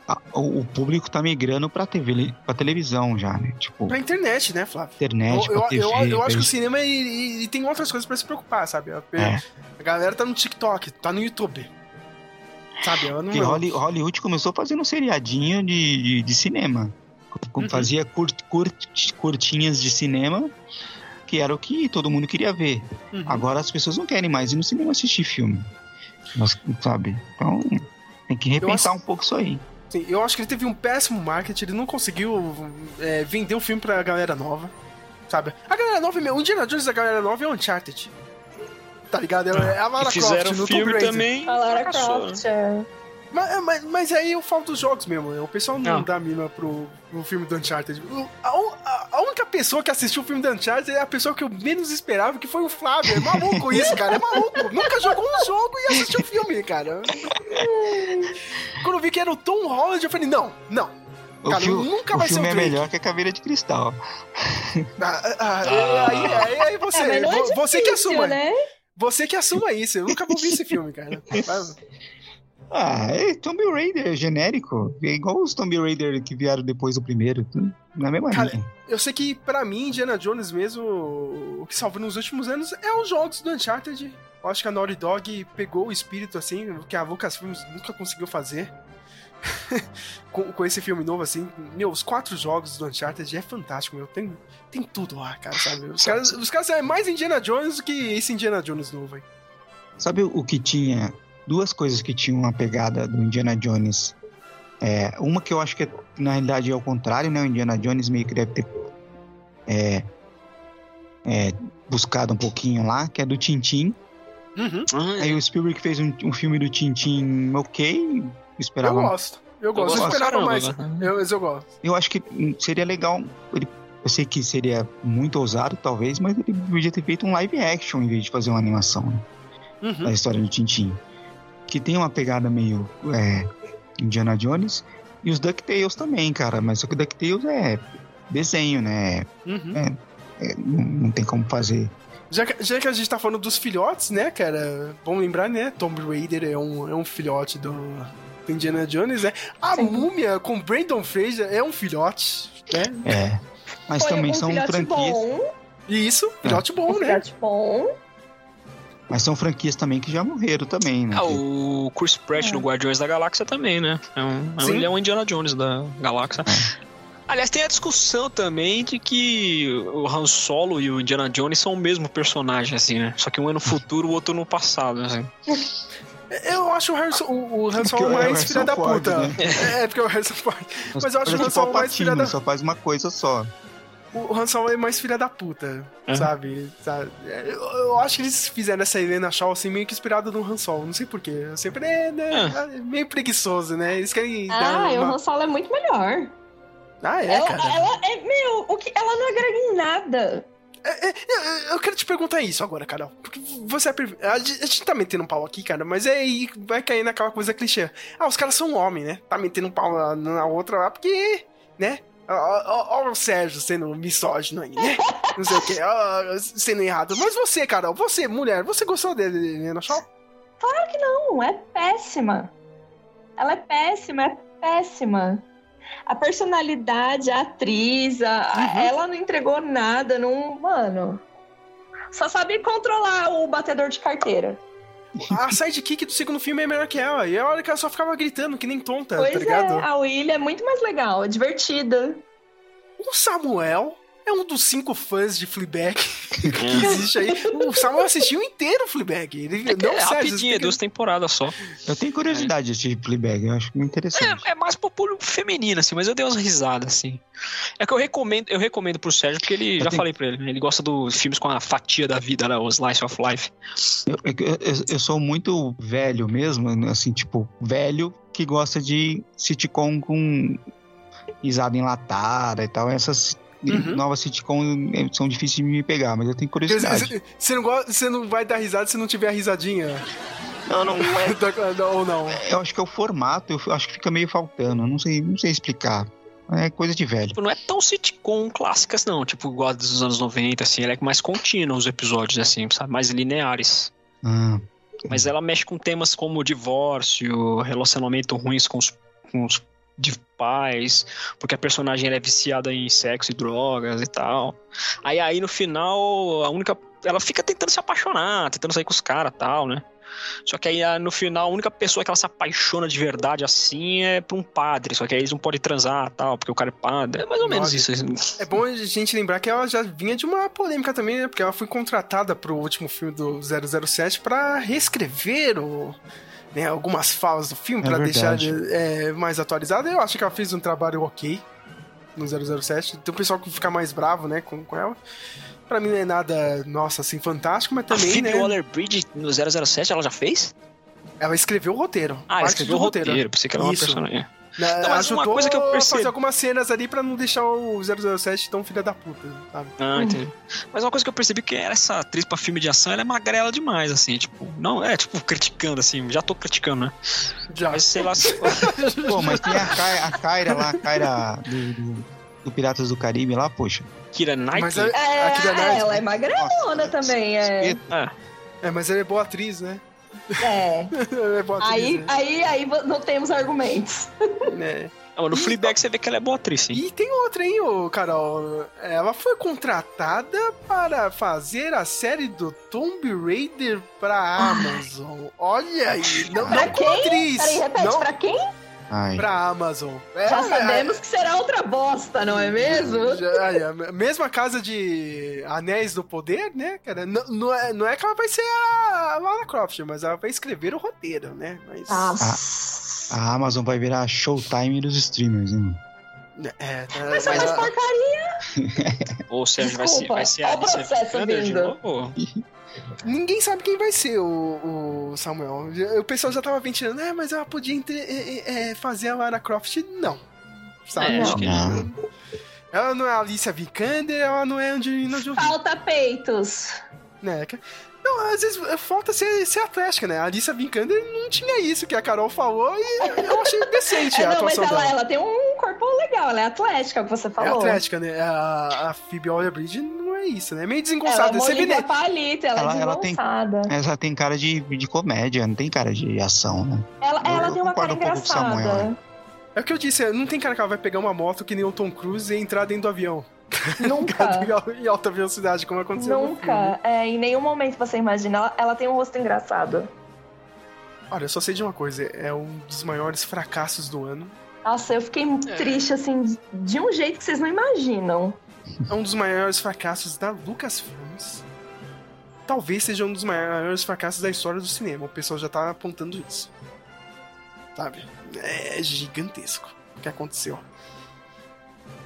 a- o, público tá migrando pra TV, pra televisão já, né? Tipo, Pra internet, né, Flávio? internet, eu, eu, TV. eu, eu acho que o cinema ele, ele tem outras coisas pra se preocupar, sabe? A, É. a galera tá no TikTok, tá no YouTube. Sabe? Eu não, Porque Holly- Hollywood começou fazendo um seriadinho de, de, de cinema. Uhum. Fazia curt, curt- curtinhas de cinema, que era o que todo mundo queria ver. Uhum. Agora as pessoas não querem mais ir no cinema assistir filme. Mas, sabe? Então tem que repensar um pouco isso aí. Sim, eu acho que ele teve um péssimo marketing, ele não conseguiu é, vender o filme pra galera nova. Sabe? A galera nova, meu, o Indiana Jones da galera nova é o Uncharted. Tá ligado? É, é a Lara E fizeram Croft no filme também. A Lara fracassou, Croft, é. Mas, mas, mas aí eu falo dos jogos mesmo. O pessoal não Não. dá mínima pro, pro filme do Uncharted. O- A, a- a única pessoa que assistiu o filme do Uncharted é a pessoa que eu menos esperava, que foi o Flávio. É maluco isso, cara. É maluco. Nunca jogou um jogo e assistiu o filme, cara. Quando eu vi que era o Tom Holland, eu falei, não, não. O, Cara, fil- nunca o vai ser filme o é Drake. melhor que a caveira de cristal. Ah, ah, ah, aí, aí, aí você, É, é você que assuma. né? Você que assuma isso. Eu nunca vou ver esse filme, cara. Ah, é Tomb Raider genérico. É igual os Tomb Raider que vieram depois do primeiro. Na mesma Cara, linha. Eu sei que, pra mim, Indiana Jones mesmo, o que salvou nos últimos anos é os jogos do Uncharted. Eu acho que a Naughty Dog pegou o espírito, assim, que a Lucasfilms nunca conseguiu fazer. com, com esse filme novo, assim. Meu, os quatro jogos do Uncharted é fantástico, meu. Tem, tem tudo lá, cara, sabe? Os caras, os caras é mais Indiana Jones do que esse Indiana Jones novo, hein? Sabe o que tinha? Duas coisas que tinham uma pegada do Indiana Jones. É, uma que eu acho que é, na realidade é o contrário, né? O Indiana Jones meio que deve ter é, é, buscado um pouquinho lá, que é do Tintin. Uhum. Aí o Spielberg fez um, um filme do Tintin ok, Eu esperava. gosto. Eu gosto. Eu, gosto. esperava Caramba, mais. né? Eu, mas eu gosto. Eu acho que seria legal. Ele, eu sei que seria muito ousado, talvez, mas ele podia ter feito um live action em vez de fazer uma animação né, Uhum. da história do Tintin. Que tem uma pegada meio é, Indiana Jones. E os DuckTales também, cara. Mas só que o DuckTales é desenho, né? Uhum. É- é, não, não tem como fazer. Já que, já que a gente tá falando dos filhotes, né, cara? Vamos lembrar, né? Tomb Raider é um, é um filhote do, do Indiana Jones, né? A múmia com Brandon Fraser é um filhote, né? É. Mas Foi também um são filhote franquias. Bom, Isso, filhote bom, um né? filhote bom. Mas são franquias também que já morreram também, né? Ah, o Chris Pratt no Guardiões da Galáxia também, né? É um, é um- ele é um Indiana Jones da galáxia. Aliás, tem a discussão também de que o Han Solo e o Indiana Jones são o mesmo personagem, assim, né? Só que um é no futuro, o outro no passado, assim. Eu acho o Harrison, o, o Han Porque Solo é mais Harrison filha da Ford, puta. né? É, porque é o Harrison Ford. Mas eu acho o Han Solo mais filha da... só faz uma coisa só. O Han Solo é mais filha da puta, É. sabe? Sabe? Eu, eu acho que eles fizeram essa Helena Shaw assim, meio que inspirada no Han Solo. Não sei porquê. Eu sempre é, né, é meio preguiçoso, né? Eles querem dar Ah, e o uma... Han Solo é muito melhor. Ah, é, ela, cara. ela é, meu, o que, ela não agrega em nada. É, é, eu- quero te perguntar isso agora, Carol. Porque você é. A gente tá metendo um pau aqui, cara, mas é aí vai cair naquela coisa clichê. Ah, os caras são homem, né? Tá metendo um pau na, na outra lá, porque. né? Ó o Sérgio sendo misógino aí, né? Não sei o quê, ó, sendo errado. Mas você, Carol, você, mulher, você gostou dele, né, não achou? Claro que não, é péssima. Ela é péssima, é péssima. A personalidade, a atriz, a- a- ela não entregou nada, não. Mano. Só sabe controlar o batedor de carteira. A sidekick do segundo filme é melhor que ela. E a hora que ela só ficava gritando, que nem tonta, pois tá ligado? é, a Willy é muito mais legal, é divertida. O Samuel é um dos cinco fãs de Fleabag que existe aí. O Samuel assistiu inteiro o Fleabag. Ele É, que não é sério, rapidinho, é tem duas temporadas só. Eu tenho curiosidade de assistir Fleabag, eu acho muito interessante. É, é mais pro público feminino, assim, mas eu dei umas risadas, assim. É que eu recomendo, eu recomendo pro Sérgio, porque ele, Eu já tenho- falei pra ele, né, ele gosta dos filmes com a fatia da vida, né, o Slice of Life. Eu, eu- eu- eu sou muito velho mesmo, assim, tipo, velho que gosta de sitcom com risada enlatada e tal. Essas Uhum. novas sitcom eh, são difíceis de me pegar, mas eu tenho curiosidade. Você- não, gosta, você não vai dar risada se não tiver a risadinha. Não, não é. Ou não. Eu acho que é o formato, eu acho que fica meio faltando. Não sei, não sei explicar. É coisa de velho. Tipo, não é tão sitcom clássicas, não, tipo, igual dos anos 90, assim, ela é mais contínua os episódios, assim, sabe, mais lineares. Ah, Mas ela mexe com temas como divórcio, relacionamento ruins com os, com os de pais, porque a personagem é viciada em sexo e drogas e tal. Aí aí no final, a única. Ela fica tentando se apaixonar, tentando sair com os caras e tal, né? Só que aí no final, a única pessoa que ela se apaixona de verdade assim é pra um padre. Só que aí eles não podem transar tal, porque o cara é padre. É mais ou menos Nossa. isso. É bom a gente lembrar que ela já vinha de uma polêmica também, né? Porque ela foi contratada pro último filme do 007 pra reescrever o, né, algumas falas do filme, É pra deixar é, mais atualizado. Eu acho que ela fez um trabalho ok no 007. Tem o pessoal que fica mais bravo, né, com, com ela. Pra mim não é nada, nossa, assim, fantástico, mas A também, Phoebe né? Waller-Bridge no 007 ela já fez? Ela escreveu o roteiro. Ah, escreveu o roteiro. Pensei que era uma Isso. personagem. Né, Não, mas uma coisa que eu percebi- fazer algumas cenas ali pra não deixar o 007 tão filha da puta, sabe? Ah, entendi. Mas uma coisa que eu percebi que essa atriz pra filme de ação, ela é magrela demais, assim, tipo, não, é, tipo, criticando, assim, já tô criticando, né? Já. Mas sei lá se... Pô, mas tem a, Kai- a Kyra lá, a Kyra do, do, do Piratas do Caribe lá, poxa. Kira? Mas a, É, a Keira Knightley- ela é magrelona também, é. É. É, mas ela é boa atriz, né? É. é atriz, Aí, né? aí, aí não temos argumentos. É. Ah, no Fleabag você vê que ela é boa atriz, sim. E tem outra, hein, ô, Carol? Ela foi contratada para fazer a série do Tomb Raider pra Amazon. Olha aí, não, Pra não como quem? atriz. Peraí, repete, não pra quem? Ai. pra Amazon. Já É, sabemos que será outra bosta, não é mesmo? Já, aí, a mesma casa de Anéis do Poder, né, cara? Não, não, é, não é que ela vai ser a Lara Croft, mas ela vai escrever o roteiro, né? Mas. Ah, A Amazon vai virar Showtime dos streamers, hein? É, Mas só faz porcaria. Ou Sérgio vai ser, vai ser a processo Vikander de novo? Ninguém sabe quem vai ser o, o Samuel. O pessoal já tava ventilando, é, mas ela podia entre- é, é, é, fazer a Lara Croft. Não. Sabe? É, acho que Não. Ela não é a Alicia Vikander, ela não é a Angelina Jolie. Falta peitos. Né? Não, às vezes falta ser, ser atlética, né? A Alicia Vikander não tinha isso que a Carol falou e eu achei decente É, a não, mas atuação ela, dela. ela tem um corpo legal, ela é atlética, é que você É falou. atlética, né? A, a Phoebe Waller-Bridge não é isso, né? Meio Ela é desengonçada. Você vê, palito, ela, Ela- é ela tem- desengonçada. Ela tem cara de, de comédia, não tem cara de ação, né? Ela, Eu- ela eu tem uma cara um o Samuel, engraçada. né? É o que eu disse, não tem cara que ela vai pegar uma moto que nem o Tom Cruise e entrar dentro do avião. Nunca. em alta velocidade, como aconteceu no filme. Nunca. É, em nenhum momento você imagina. Ela, ela tem um rosto engraçado. Olha, eu só sei de uma coisa, é um dos maiores fracassos do ano. Nossa, eu fiquei muito triste, assim, de um jeito que vocês não imaginam. É um dos maiores fracassos da Lucasfilms. Talvez seja um dos maiores fracassos da história do cinema. O pessoal já tá apontando isso. Sabe? É gigantesco o que aconteceu.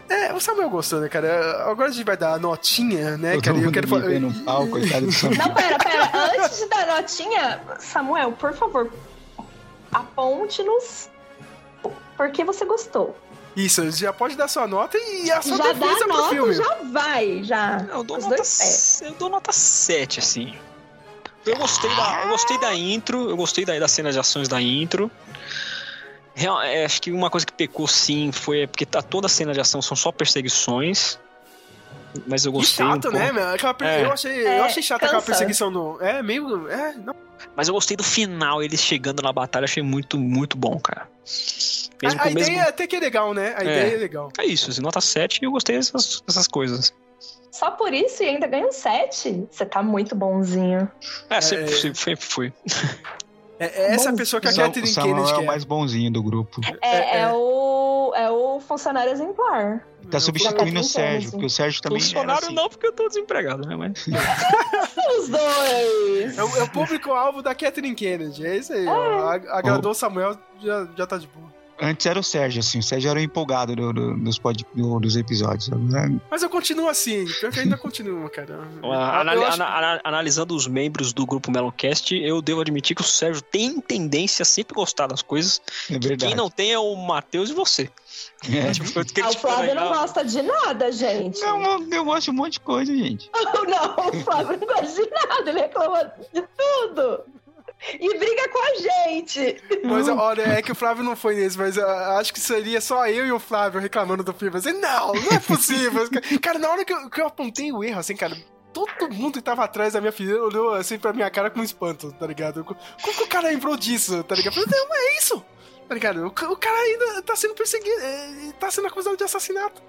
É, o Samuel gostou, né, cara? Agora a gente vai dar a notinha, né, cara? E Eu quero falar. no pau, coitado do Samuel. Não, pera, pera. Antes de dar notinha, Samuel, por favor, aponte-nos por que você gostou. Isso, já pode dar sua nota e a sua Já dá defesa pro nota, filme. já vai, já. Eu dou, Os nota, eu dou nota 7, assim. Eu gostei da, eu gostei da intro, eu gostei da, das cenas de ações da intro. Real- é, acho que uma coisa que pecou sim foi porque tá, toda a cena de ação são só perseguições. Mas eu gostei. um chato, pouco- né, meu? Aquela per- É. Eu achei, É, eu achei chata aquela perseguição do. É, meio. É, não. Mas eu gostei do final, eles chegando na batalha, achei muito, muito bom, cara. Mesmo a a o mesmo. ideia até que é legal, né? A É. ideia é legal. É isso, assim, nota 7 e eu gostei dessas, dessas coisas. Só por isso e ainda ganha um 7. Você tá muito bonzinho. É, sempre, É. sempre, sempre fui. É, é essa Bom, pessoa que a Sam- Catherine Samuel Kennedy é o mais bonzinho do grupo. É, É, é é. o, é o funcionário exemplar. Tá substituindo o Sérgio, porque o Sérgio também Funcionário assim. não, porque eu tô desempregado, né? Mas. Os dois! É o, é o público-alvo da Catherine Kennedy. É isso aí. Agradou o Samuel, já, já tá de boa. Antes era o Sérgio, assim. O Sérgio era o empolgado do- do- dos, pod, do- dos episódios. Agora, Mas eu continuo assim. Pior que ainda continuo, cara. Ah, anali- acho- ana- ana- analisando os membros do grupo Meloncast, eu devo admitir que o Sérgio tem tendência a sempre gostar das coisas. é verdade. Quem não tem é o Matheus e você. É. Tipo, eu Ah, o Flávio não gosta de nada, gente. Não, eu, eu gosto de um monte de coisa, gente. Não, o Flávio não gosta de nada, ele reclama de tudo. Gente. Mas olha, é que o Flávio não foi nesse, mas ah, acho que seria só eu e o Flávio reclamando do filme. Assim, não, não é possível. cara, na hora que eu, que eu apontei o erro, assim, cara, todo mundo que tava atrás da minha filha olhou assim pra minha cara com espanto, tá ligado? Como que o cara lembrou disso, tá ligado? Eu falei, não, é isso! Tá ligado? O, o cara ainda tá sendo perseguido, é, tá sendo acusado de assassinato.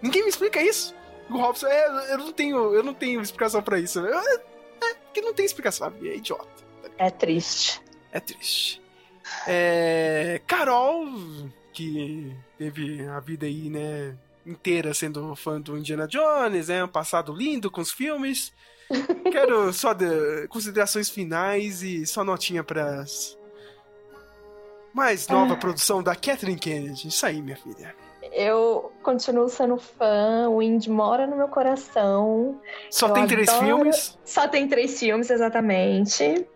Ninguém me explica isso. O Robson, é, eu não tenho, eu não tenho explicação pra isso. Eu, é, é, porque não tem explicação, é idiota. É triste. É triste. É, Carol, que teve a vida aí, né, inteira sendo fã do Indiana Jones, né, um passado lindo com os filmes. Quero só de, considerações finais e só notinha para mais nova produção da Catherine Kennedy. Isso aí, minha filha. Eu continuo sendo fã, o Indy mora no meu coração. Só Eu tem três adoro- filmes? Só tem três filmes, exatamente.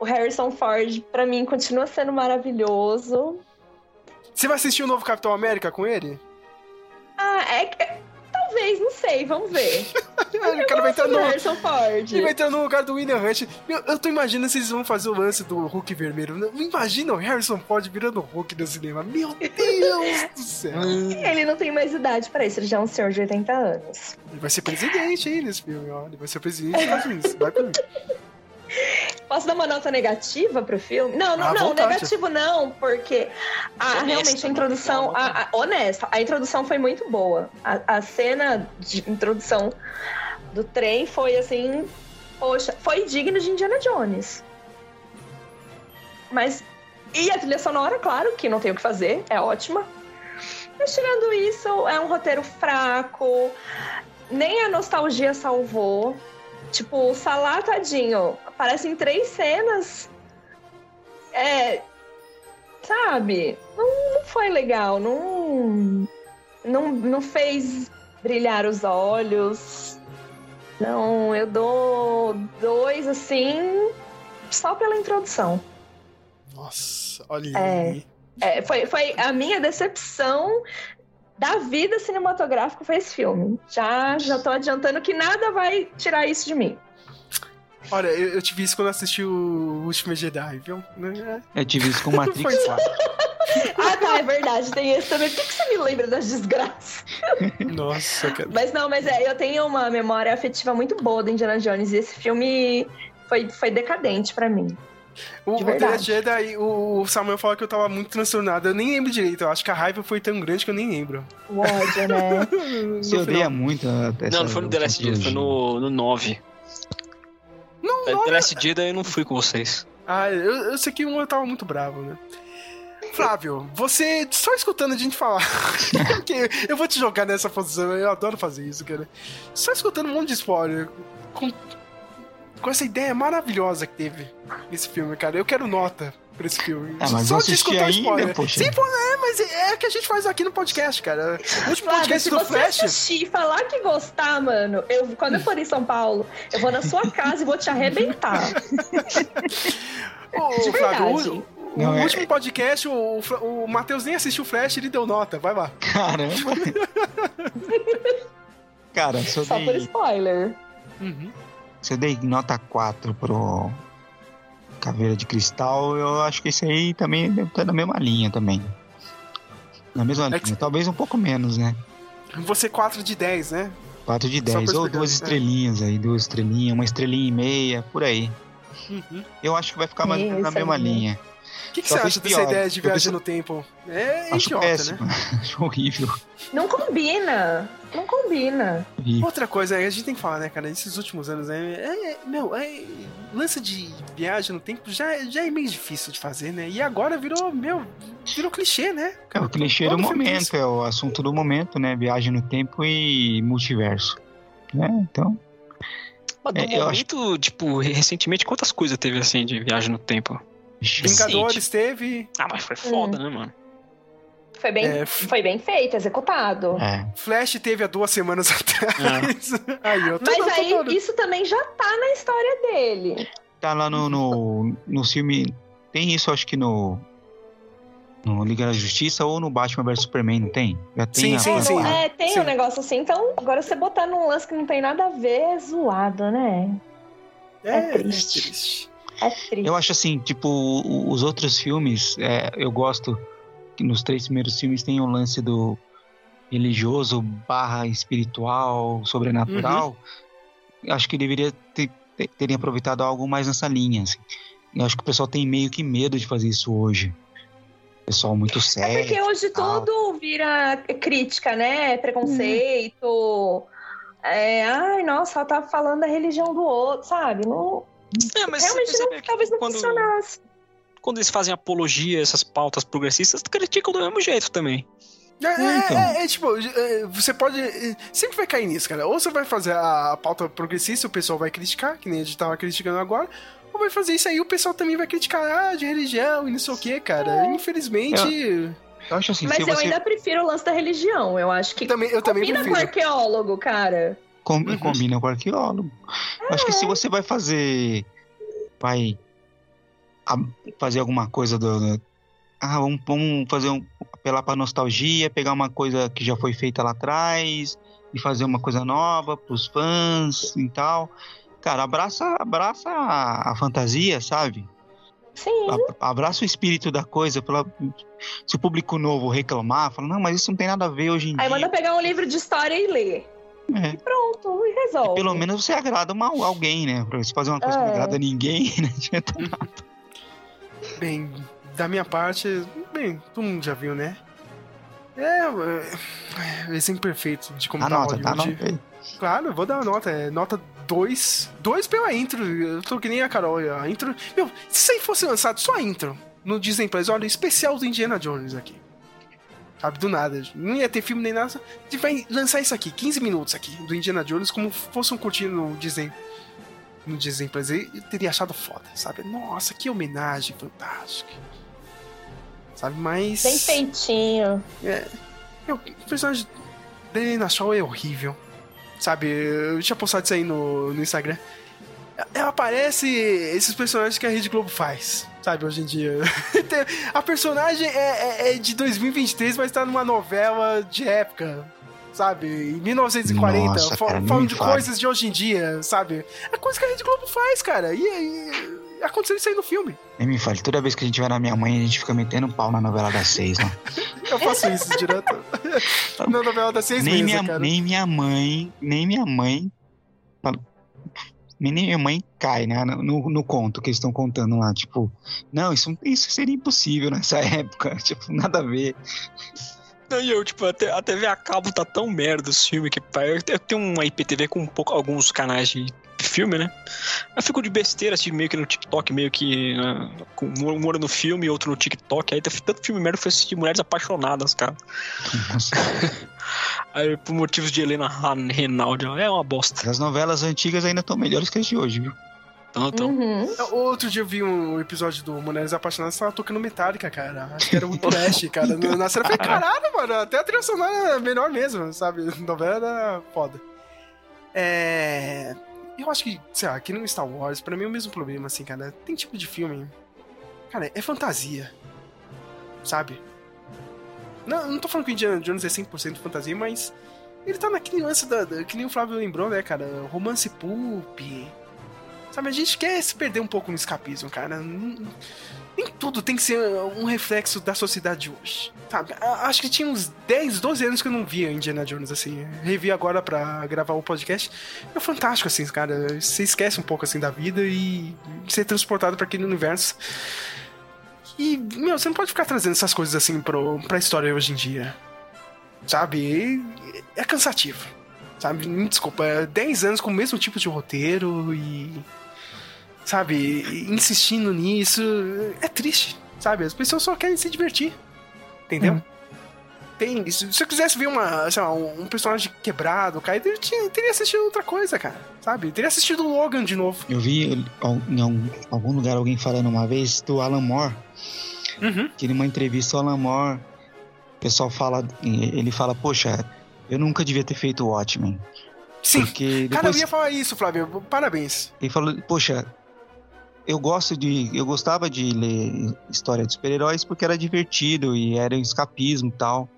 O Harrison Ford, pra mim, continua sendo maravilhoso. Você vai assistir o novo Capitão América com ele? Ah, é que. Talvez, não sei, vamos ver. o cara vai entrar no. Harrison Ford. Ele vai entrar no lugar do William Hunt. Meu, eu tô imaginando se eles vão fazer o lance do Hulk vermelho. Imagina o Harrison Ford virando Hulk no cinema. Meu Deus do céu. Ele não tem mais idade pra isso, ele já é um senhor de 80 anos. Ele vai ser presidente aí nesse filme, ó. Ele vai ser presidente dos Estados Unidos. Vai por mim. Posso dar uma nota negativa pro filme? Não, não, não, vontade. negativo não, porque a, Honesta, realmente a né? introdução, a, a, honesta, a introdução foi muito boa. A, a cena de introdução do trem foi assim, poxa, foi digno de Indiana Jones. Mas, e a trilha sonora, claro, que não tem o que fazer, é ótima. Mas tirando isso, é um roteiro fraco, nem a nostalgia salvou. Tipo, o Salah, tadinho, aparecem três cenas. É. Sabe? Não, não foi legal. Não, não. Não fez brilhar os olhos. Não, eu dou dois assim. Só pela introdução. Nossa, olha É. É, foi, foi a minha decepção da vida cinematográfica foi esse filme. Já, já tô adiantando que nada vai tirar isso de mim. Olha, eu, eu tive isso quando assisti o Último Jedi, viu? É. Eu tive isso com Matrix Foi- 4. Ah, tá, é verdade, tem esse também. Por que, que você me lembra das desgraças? Nossa, cara. Mas não, mas é, eu tenho uma memória afetiva muito boa do Indiana Jones e esse filme foi, foi decadente pra mim. O, o The verdade. Last Jedi, o Samuel falou que eu tava muito transtornado. Eu nem lembro direito. Eu acho que a raiva foi tão grande que eu nem lembro. O ódio, né? Você odeia muito Não, não foi no The Last Jedi, foi no, no 9. Não, É, não. The Last Jedi eu não fui com vocês. Ah, eu, eu sei que um eu tava muito bravo, né? Flávio, você só escutando a gente falar. Eu vou te jogar nessa posição, eu adoro fazer isso, cara. Só escutando um monte de spoiler. Com, com essa ideia maravilhosa que teve nesse filme, cara. Eu quero nota pra esse filme. Ah, mas só de escutar ainda, spoiler. poxa. Sim, pô, é, mas é, é que a gente faz aqui no podcast, cara. O último Flávio, podcast se do você Flash. assistir e falar que gostar, mano, eu, quando eu for em São Paulo, eu vou na sua casa e vou te arrebentar. Ô, Flávio, o, Não, o é- último podcast, o, o, o Matheus nem assistiu o Flash, ele deu nota. Vai lá. Caramba. Cara, eu, Só por spoiler. Se eu dei nota 4 pro Caveira de Cristal, eu acho que esse aí também deve estar na mesma linha também. Na mesma É linha, talvez um pouco menos, né? Você 4 de 10, né? 4 de Só pra 10, ou duas é. estrelinhas aí, duas estrelinhas, uma estrelinha e meia, por aí. Uhum. Eu acho que vai ficar mais na mesma né? linha. O que, que você acha dessa pior. ideia de viagem no tempo? É Acho idiota, péssimo. né? acho horrível. Não combina. Não combina. horrível. Outra coisa, a gente tem que falar, né, cara? Nesses últimos anos, né? É, é, meu, é, lance de viagem no tempo já, já é meio difícil de fazer, né? E agora virou, meu, virou clichê, né? É o clichê do tem momento, é o assunto do momento, né? Viagem no tempo e multiverso. Né? Então, Mas do É, eu acho- momento, tipo, recentemente, quantas coisas teve assim de viagem no tempo? Vingadores teve. Ah, mas foi foda, né, mano? Foi bem, É, foi bem feito, executado. é. Flash teve há duas semanas atrás. aí, eu tô, Mas tô- aí, tô- isso também já tá na história dele. Tá lá no, no, no filme. Tem isso, acho que no. No Liga da Justiça ou no Batman vs Superman, não tem? Já tem Sim, a sim, É, sim. é, tem Sim. um negócio assim. Então, agora você botar num lance que não tem nada a ver é zoado, né? É, é triste. triste. É triste. Eu acho assim, tipo, os outros filmes, é, eu gosto que nos três primeiros filmes tem o lance do religioso barra espiritual, sobrenatural. Eu acho que deveria ter, ter, terem aproveitado algo mais nessa linha. Assim. Eu acho que o pessoal tem meio que medo de fazer isso hoje. Pessoal muito É sério. porque hoje tal. tudo vira crítica, né? Preconceito. É, ai, nossa, ela tá falando da religião do outro, sabe? Não, É, mas realmente não, que talvez não quando- funcionasse. Quando eles fazem apologia a essas pautas progressistas, criticam do mesmo jeito também. É, é, então. é, é, tipo, é, você pode. é, Sempre vai cair nisso, cara. Ou você vai fazer a pauta progressista, o pessoal vai criticar, que nem a gente tava criticando agora. Ou vai fazer isso aí, o pessoal também vai criticar, ah, de religião e não sei o que, cara. Infelizmente. Eu acho assim, Mas se eu você ainda prefiro o lance da religião. Eu acho que também, eu também combina com prefiro. arqueólogo, cara. Com- Uhum. combina com arqueólogo. Eu Acho que É. se você vai fazer. Vai a- fazer alguma coisa do. do- ah, vamos, vamos fazer um. apelar pra nostalgia, pegar uma coisa que já foi feita lá atrás e fazer uma coisa nova pros fãs e tal. Cara, abraça, abraça a, a fantasia, sabe? Sim. A- abraça o espírito da coisa. Pela, se o público novo reclamar, fala, não, mas isso não tem nada a ver hoje em Aí dia. manda pegar um livro de história e ler. É. Pronto, e resolve. Pelo menos você agrada uma, alguém, né? Pra você fazer uma coisa que não É. agrada ninguém, não adianta nada. Bem, da minha parte, bem, todo mundo já viu, né? É, é, exemplo perfeito de como A tá nota, tá? Nota. Claro, eu vou dar uma nota. É nota 2. 2 pela intro. Eu tô que nem a Carol. A intro. Meu, se isso aí fosse lançado só a intro no Disney Plus, olha, especial do Indiana Jones aqui. Sabe, do nada. Não ia ter filme nem nada. A gente vai lançar isso aqui, 15 minutos aqui, do Indiana Jones, como fosse um curtindo no Disney. No Disney Plus. Eu teria achado foda, sabe? Nossa, que homenagem fantástica. Sabe, mas. Bem feitinho. É. Meu, o personagem dele na Shaw é horrível. Sabe, eu tinha postado isso aí no, no Instagram. Ela parece esses personagens que a Rede Globo faz, sabe, hoje em dia. A personagem é, é- é de 2023, mas tá numa novela de época, sabe? Em 1940, Nossa, cara, de fale. coisas de hoje em dia, sabe? É coisa que a Rede Globo faz, cara. E, e aconteceu isso aí no filme. Nem me fale, toda vez que a gente vai na minha mãe, a gente fica metendo pau na novela das seis, né? Eu faço isso direto. na novela das seis nem, meses, minha, cara. nem minha mãe, nem minha mãe. Minha mãe cai, né? No, no conto que eles estão contando lá. Tipo, não, isso, isso seria impossível nessa época. Tipo, nada a ver. Não, e eu, tipo, a, TV a cabo tá tão merda esse filme que pá, eu, tenho uma IPTV com um pouco, alguns canais de filme, né? Eu fico de besteira, assim, meio que no TikTok, meio que né, com um no filme e outro no TikTok. Aí tanto filme merda que eu fui assistir Mulheres Apaixonadas, cara. Nossa. Aí, por motivos de Helena Reinaldi, é uma bosta. As novelas antigas ainda estão melhores que as de hoje, viu? Então, então. Uhum. Outro dia eu vi um episódio do Mulheres Apaixonadas tava tocando Metallica, cara. Acho que era o Trash, cara. Na série eu falei, caralho, mano, até a trilha sonora é melhor mesmo, sabe? A novela era foda. É. Eu acho que, sei lá, aqui no Star Wars, pra mim é o mesmo problema, assim, cara. Tem tipo de filme Cara, é fantasia. Sabe? Não, não tô falando que o Indiana Jones é 100% fantasia, mas ele tá naquele lance da, da, que nem o Flávio lembrou, né, cara? Romance pulp. Sabe, a gente quer se perder um pouco no escapismo, cara. Nem tudo tem que ser um reflexo da sociedade de hoje. Sabe? Acho que tinha uns 10, 12 anos que eu não via Indiana Jones, assim. Revi agora pra gravar o podcast. É fantástico, assim, cara. Você esquece um pouco, assim, da vida e ser transportado para aquele universo. E, meu, você não pode ficar trazendo essas coisas, assim, pro, pra história hoje em dia. Sabe? É cansativo. Sabe? Desculpa, é 10 anos com o mesmo tipo de roteiro e sabe, insistindo nisso. É triste, sabe? As pessoas só querem se divertir. Entendeu? Hum. Tem, se eu quisesse ver uma, sei lá, um personagem quebrado, caído, eu tinha, teria assistido outra coisa, cara. Sabe? Teria assistido o Logan de novo. Eu vi em algum lugar alguém falando uma vez do Alan Moore. Uhum. Que numa entrevista o Alan Moore, o pessoal fala, ele fala, poxa, eu nunca devia ter feito o Watchmen. Sim, Porque depois... cara, eu ia falar isso, Flávio. Parabéns. Ele falou, poxa, eu gosto de. Eu gostava de ler história de super-heróis porque era divertido e era um escapismo e tal.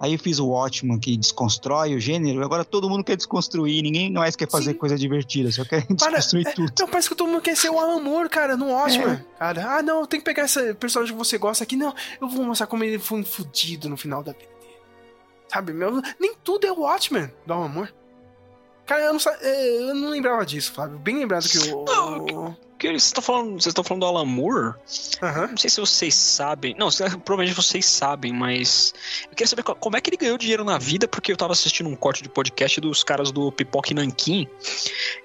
Aí eu fiz o Watchman que desconstrói o gênero, agora todo mundo quer desconstruir, ninguém mais quer fazer Sim. coisa divertida, só quer desconstruir Para, tudo. É, não, parece que todo mundo quer ser o Alan Moore, cara, no Watchman. É. Cara, ah, não, tem que pegar esse personagem que você gosta aqui. Não, eu vou mostrar como ele foi um fudido no final da vida dele. Sabe, meu, nem tudo é o Watchman do Alan Moore. Cara, eu não, é, eu não lembrava disso, Flávio. Bem lembrado que o. Não, que vocês estão falando, vocês estão falando do Alan Moore? Uhum. Não sei se vocês sabem. Não, provavelmente vocês sabem, mas eu queria saber como é que ele ganhou dinheiro na vida, porque eu tava assistindo um corte de podcast dos caras do Pipoque Nankin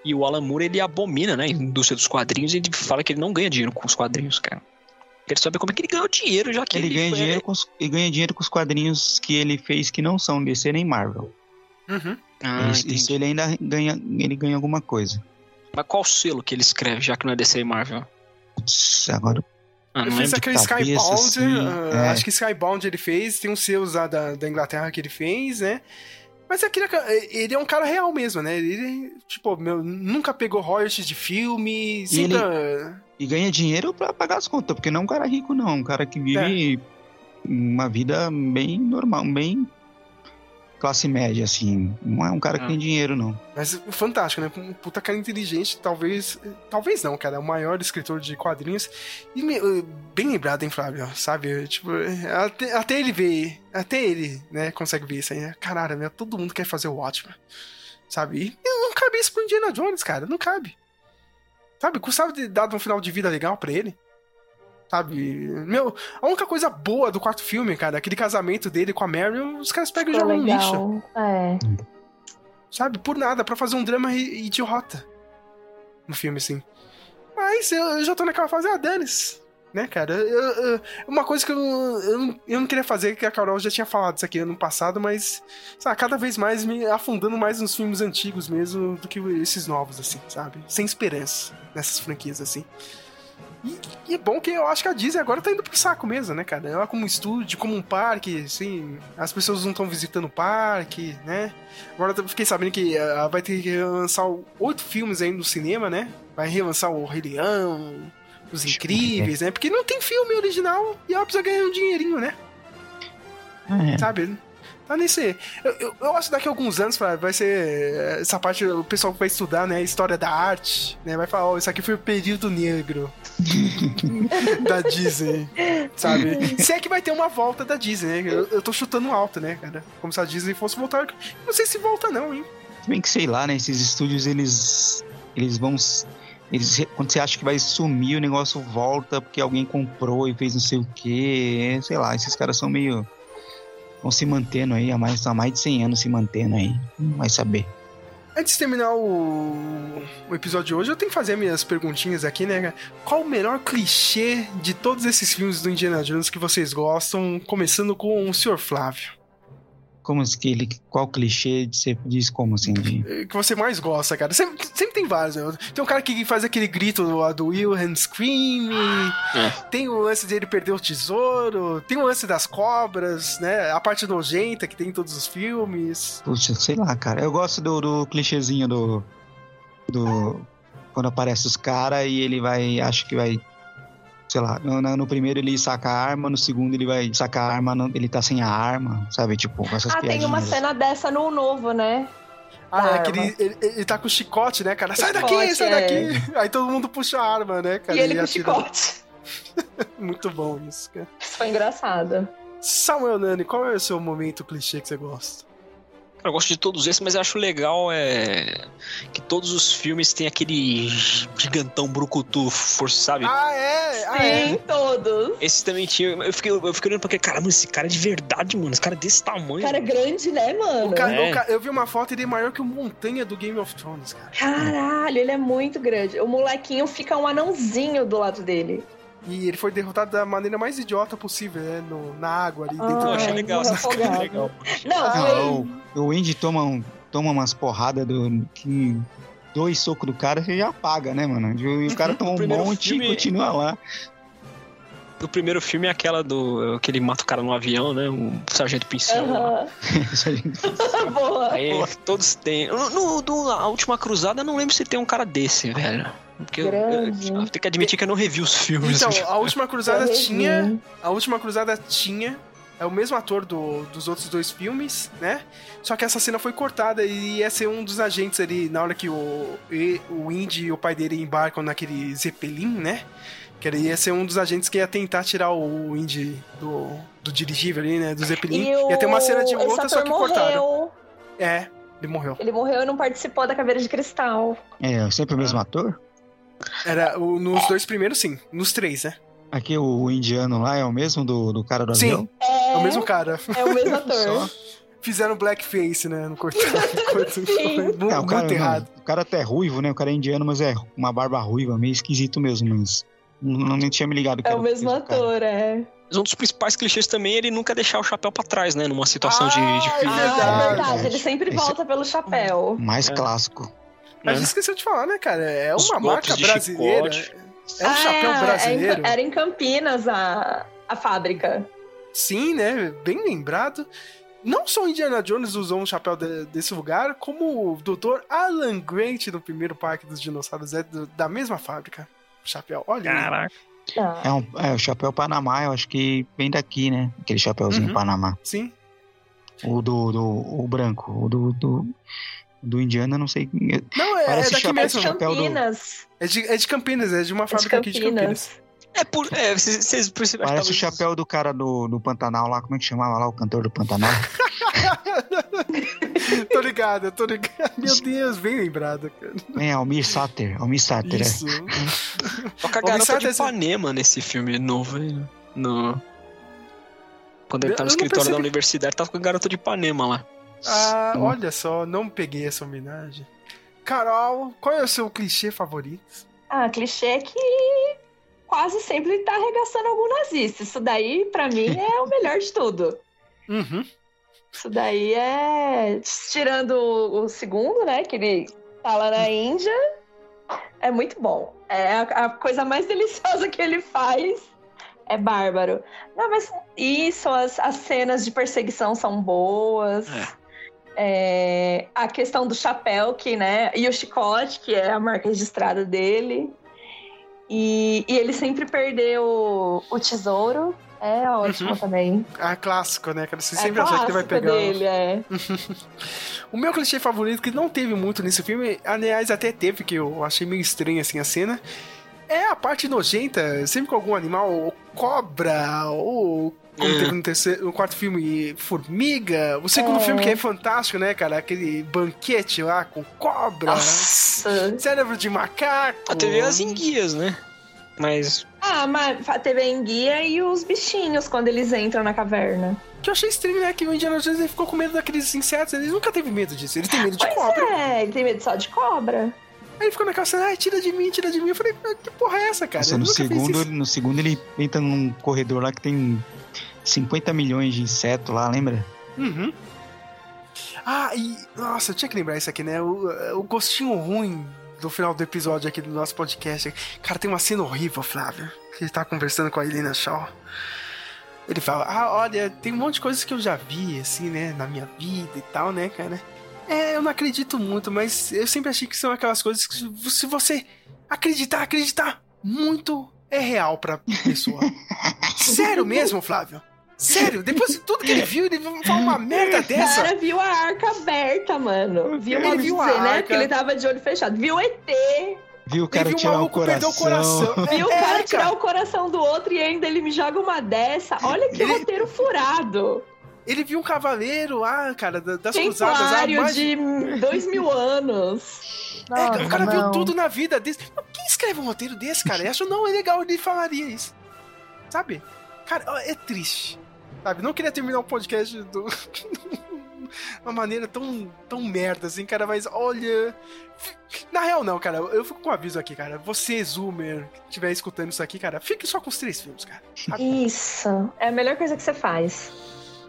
e o Alan Moore ele abomina, né, a indústria dos quadrinhos e ele fala que ele não ganha dinheiro com os quadrinhos, cara. Quero saber como é que ele ganhou dinheiro, já que ele, ele ganha foi... dinheiro com os, ele ganha dinheiro com os quadrinhos que ele fez que não são DC nem Marvel. Uhum. Ah, isso, isso, ele ainda ganha, ele ganha alguma coisa. Mas qual selo que ele escreve, já que não é DC e Marvel? Putz, agora. Ah, ele fez aquele Skybound, assim, uh, é. acho que Skybound ele fez, tem uns selos lá da, da Inglaterra que ele fez, né? Mas aquele, ele é um cara real mesmo, né? Ele, tipo, meu, nunca pegou royalties de filme, sempre... E, ele, e ganha dinheiro pra pagar as contas, porque não é um cara rico, não. Um cara que vive é. uma vida bem normal, bem classe média, assim. Não é um cara que tem ah. dinheiro, não. Mas fantástico, né? Um puta cara inteligente, talvez. Talvez não, cara. É o maior escritor de quadrinhos. E me, eh, bem lembrado, hein, Flávio? Sabe? Tipo, até, até, ele vê. Até ele, né, consegue ver isso aí, né? Caralho, meu, todo mundo quer fazer o Watchmen. Sabe? E não cabe isso pro Indiana Jones, cara. Não cabe. Sabe? Custava ter dado um final de vida legal para ele. Sabe? Meu, a única coisa boa do quarto filme, cara, aquele casamento dele com a Marion, os caras pegam e jogam no lixo. É. Sabe? Por nada, para fazer um drama idiota no filme, assim. Mas eu, já tô naquela fase, ah, Dennis. Né, cara? Eu, eu, uma coisa que eu, eu, eu não queria fazer, que a Carol já tinha falado isso aqui ano passado, mas, sabe, cada vez mais me afundando mais nos filmes antigos mesmo do que esses novos, assim, sabe? Sem esperança nessas franquias, assim. E, e, é bom que eu acho que a Disney agora tá indo pro saco mesmo, né, cara? Ela como um estúdio, como um parque, assim, as pessoas não estão visitando o parque, né? Agora eu fiquei sabendo que ela vai ter que lançar oito filmes aí no cinema, né? Vai relançar o Rei Leão, Os Incríveis, né? Porque não tem filme original e ela precisa ganhar um dinheirinho, né? É. Sabe? Tá nesse. Eu, eu, eu, acho que daqui a alguns anos vai ser. Essa parte, o pessoal vai estudar, né? História da arte, né? Vai falar, ó, oh, isso aqui foi o período negro da Disney, sabe? Se é que vai ter uma volta da Disney, né? Eu, eu tô chutando alto, né, cara? Como se a Disney fosse voltar. Não sei se volta, não, hein? Bem que sei lá, né? Esses estúdios, eles. Eles vão. Eles, quando você acha que vai sumir, o negócio volta porque alguém comprou e fez não sei o que. Sei lá, esses caras são meio vão se mantendo aí há mais, há mais de 100 anos se mantendo aí. Não vai saber. Antes de terminar o, o episódio de hoje, eu tenho que fazer minhas perguntinhas aqui, né? Qual o melhor clichê de todos esses filmes do Indiana Jones que vocês gostam? Começando com o Sr. Flávio. Como que ele. Qual clichê você diz como assim? De... É, que você mais gosta, cara? Sempre, sempre tem vários, né? Tem um cara que faz aquele grito do, do Wilhelm Scream. É. Tem o lance dele perder o tesouro. Tem o lance das cobras, né? A parte nojenta que tem em todos os filmes. Puxa, sei lá, cara. Eu gosto do, do clichêzinho do. Do. Quando aparece os caras e ele vai. Acho que vai sei lá, no, no- primeiro ele saca a arma, no segundo ele vai sacar a arma, no- ele tá sem a arma, sabe? Tipo, com essas Ah, tem uma cena dessa no novo, né? Ah, é que ele, ele, ele tá com chicote, né, cara? Sai Chicote, daqui, sai é. daqui! Aí todo mundo puxa a arma, né, cara? E ele com atira. chicote. Muito bom isso, cara. Isso foi engraçado. Samuel Nani, qual é o seu momento clichê que você gosta? Cara, eu gosto de todos esses, mas eu acho legal é que todos os filmes têm aquele gigantão brucutu, força, sabe? Ah, é? Ah, Sim, é? todos. Esse também tinha. Eu fiquei, eu fiquei olhando porque, caramba, esse cara é de verdade, mano. Esse cara é desse tamanho. Cara grande, né, mano? O cara- É. o ca- eu vi uma foto, ele é maior que o Montanha do Game of Thrones, cara. Caralho, ele é muito grande. O molequinho fica um anãozinho do lado dele. E ele foi derrotado da maneira mais idiota possível, né? No, na água ali dentro Ah, Eu da achei legal, afogado. legal. Não, Ah, o, o Indy toma, um, toma umas porradas do. Que dois socos do cara, você já apaga, né, mano? E o cara toma um monte filme- e continua lá. O primeiro filme é aquela do. que ele mata o cara no avião, né? O Sargento Pincel. lá. Aham. Boa. Aí todos têm. No, no- do- a última cruzada, eu não lembro se tem um cara desse, velho. Porque eu, eu, tenho que admitir que eu não revi os filmes. Então, a última cruzada tinha. A última cruzada tinha. É o mesmo ator do- dos outros dois filmes, né? Só que essa cena foi cortada e ia ser um dos agentes ali, na hora que o, o Indy e o pai dele embarcam naquele Zeppelin, né? Que ele ia ser um dos agentes que ia tentar tirar o Indy do, do dirigível ali, né? Do Zeppelin. E o... Ia ter uma cena de luta, só que cortaram. morreu. É, ele morreu. Ele morreu e não participou da Caveira de Cristal. É, sempre o mesmo ator? Era o- nos dois primeiros, sim. Nos três, né? Aqui o, o indiano lá é o mesmo do, do cara do Sim. avião? É o mesmo cara. É o mesmo ator. Fizeram blackface, né? No cortado. Sim. muito, É, o cara, muito não, errado. o cara até é ruivo, né? O cara é indiano, mas é uma barba ruiva, meio esquisito mesmo, mas. Não, não tinha me ligado que É era o mesmo mesmo cara. ator, é. Mas um dos principais clichês também é ele nunca deixar o chapéu pra trás, né? Numa situação de, de Ah, filme. Ah, é verdade. verdade. Ele sempre Esse- volta pelo chapéu. Mais É. clássico. Mas né? esqueceu de falar, né, cara? É uma marca brasileira. chicote. É um Ah, chapéu é, brasileiro. em- Era em Campinas a, a fábrica. Sim, né? Bem lembrado. Não só Indiana Jones usou um chapéu de- desse lugar, como o Dr. Alan Grant no primeiro Parque dos Dinossauros é do- da mesma fábrica. O chapéu, olha. Caraca. Ah, É, um, é o chapéu Panamá, eu acho que vem daqui, né? Aquele chapéuzinho Uhum. Panamá. Sim. O do, do o branco. O do, do, do indiano, eu não sei. Não, é, é Parece daqui chapéu- mesmo. chapéu do- Campinas. É de, é de Campinas, é de uma É de fábrica aqui de Campinas. Campinas. É, por. É, vocês vocês perceberam Parece o talvez- chapéu do cara do, do Pantanal lá, como é que chamava lá, o cantor do Pantanal? tô ligado, tô ligado. Meu Deus, bem lembrado, cara. é, Almir Sater. Almir Sater, é. Isso. Toca a garota Vicente, de Ipanema nesse filme novo aí. No... Quando ele tá no escritório da universidade, tá com a garota de Ipanema lá. Ah, olha só, não peguei essa homenagem. Carol, qual é o seu clichê favorito? Ah, clichê que quase sempre tá arregaçando algum nazista. Isso daí, pra mim, é o melhor de tudo. Uhum. Isso daí é. Tirando o segundo, né? Que ele tá lá na Índia. É muito bom. É a, a coisa mais deliciosa que ele faz. É bárbaro. Não, mas isso, as, as cenas de perseguição são boas. É, a questão do chapéu, que, né? E o chicote, que é a marca registrada dele. E, e ele sempre perdeu o, tesouro. É ótimo Uhum. também. Ah, clássico, né, cara? Você É sempre acha que ele vai pegar. dele, é. O meu clichê favorito, que não teve muito nesse filme, aliás, até teve, que eu achei meio estranho assim a cena, é a parte nojenta, sempre com algum animal, ou cobra, ou. Como Hum. teve no, terceiro, no quarto filme, formiga. O segundo É. filme que é fantástico, né, cara? Aquele banquete lá com cobra, Nossa. cérebro de macaco. A TV é as enguias, né? Mas. Ah, mas a TV enguia e os bichinhos quando eles entram na caverna. Que eu achei estranho, né? Que o Indiana Jones ele ficou com medo daqueles insetos. Ele nunca teve medo disso. Ele tem medo de Pois cobra. é, ele tem medo só de cobra. Aí ele ficou naquela cena, ai, tira de mim, tira de mim. Eu falei, "Ah, que porra é essa, cara? Nossa, no segundo, no segundo ele entra num corredor lá que tem 50 milhões de insetos lá, lembra? Uhum. Ah, e. Nossa, eu tinha que lembrar isso aqui, né? O, o gostinho ruim do final do episódio aqui do nosso podcast. Cara, tem uma cena horrível, Flávio. Que ele tá conversando com a Helena Shaw. Ele fala: Ah, olha, tem um monte de coisas que eu já vi, assim, né? Na minha vida e tal, né, cara? É, eu não acredito muito, mas eu sempre achei que são aquelas coisas que se você acreditar, acreditar muito, é real pra pessoa. Sério mesmo, Flávio? Sério, depois de tudo que ele viu, ele fala uma merda O dessa. cara viu a arca aberta, mano. Viu, Ele viu a né? arca. Porque ele tava de olho fechado. Viu o ET. Viu o cara viu o tirar o maluco perder coração. o coração. Viu o É, cara cara. tirar o coração do outro e ainda ele me joga uma dessa. Olha que Ele- roteiro furado. Ele viu um cavaleiro lá, cara, da- das cruzadas. há Templário mais de dois mil anos. É, o cara não. viu tudo na vida desse. Quem escreve um roteiro desse, cara? Eu acho não é legal, ele falaria isso. Sabe? Cara, é triste. Sabe? Não queria terminar o podcast do. uma maneira tão, tão merda assim, cara, mas olha. Na real, não, cara, eu fico com um aviso aqui, cara. Você, Zoomer, que estiver escutando isso aqui, cara, fique só com os três filmes, cara. Isso. É a melhor coisa que você faz.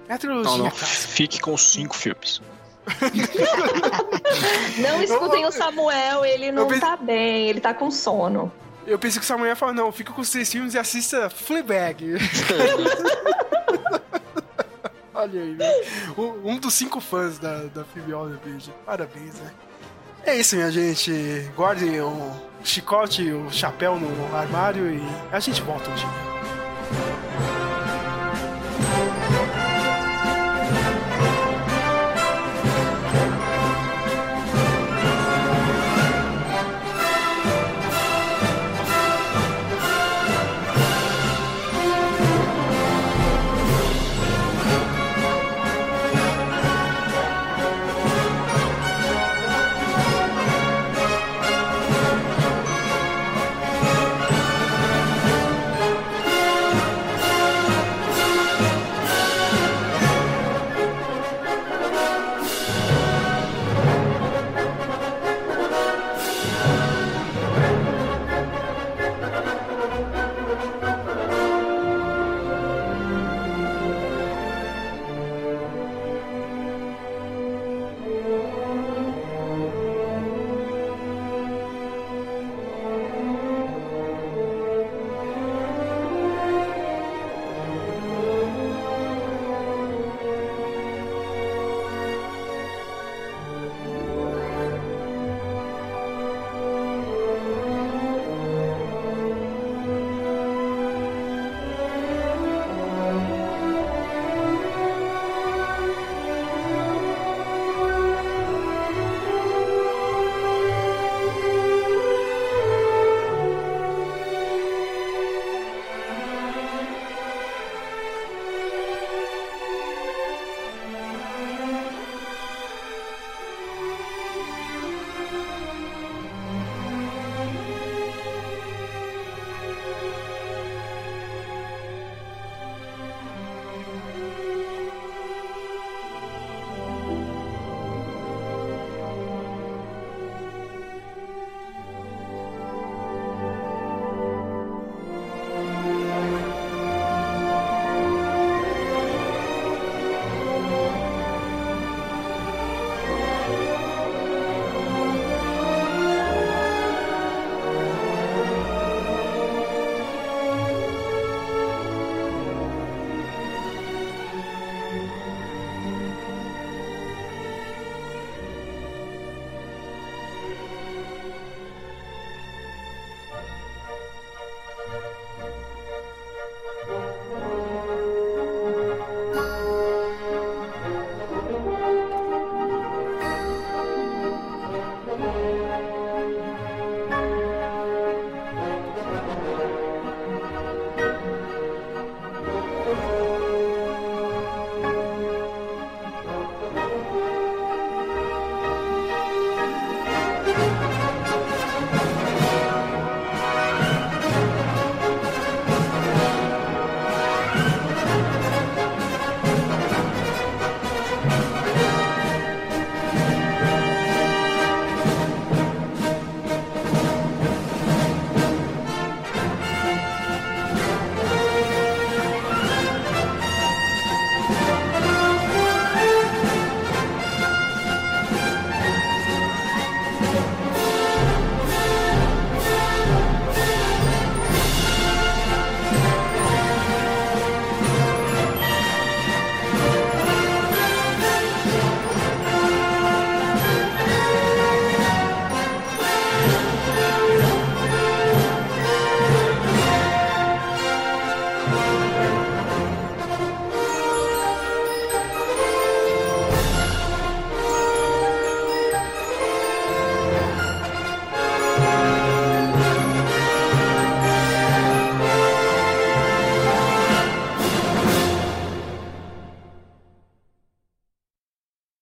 É a trilogia, Não, não. cara. Fique com os cinco filmes. Não escutem o Samuel, ele não pensei- tá bem, ele tá com sono. Eu pensei que o Samuel ia falar, não, fica com os três filmes e assista Fleabag. Olha aí, velho. Um- dos cinco fãs da, da Phoebe Waller-Bridge. Parabéns, né? É isso, minha gente. Guardem o chicote o chapéu no armário e a gente volta um dia.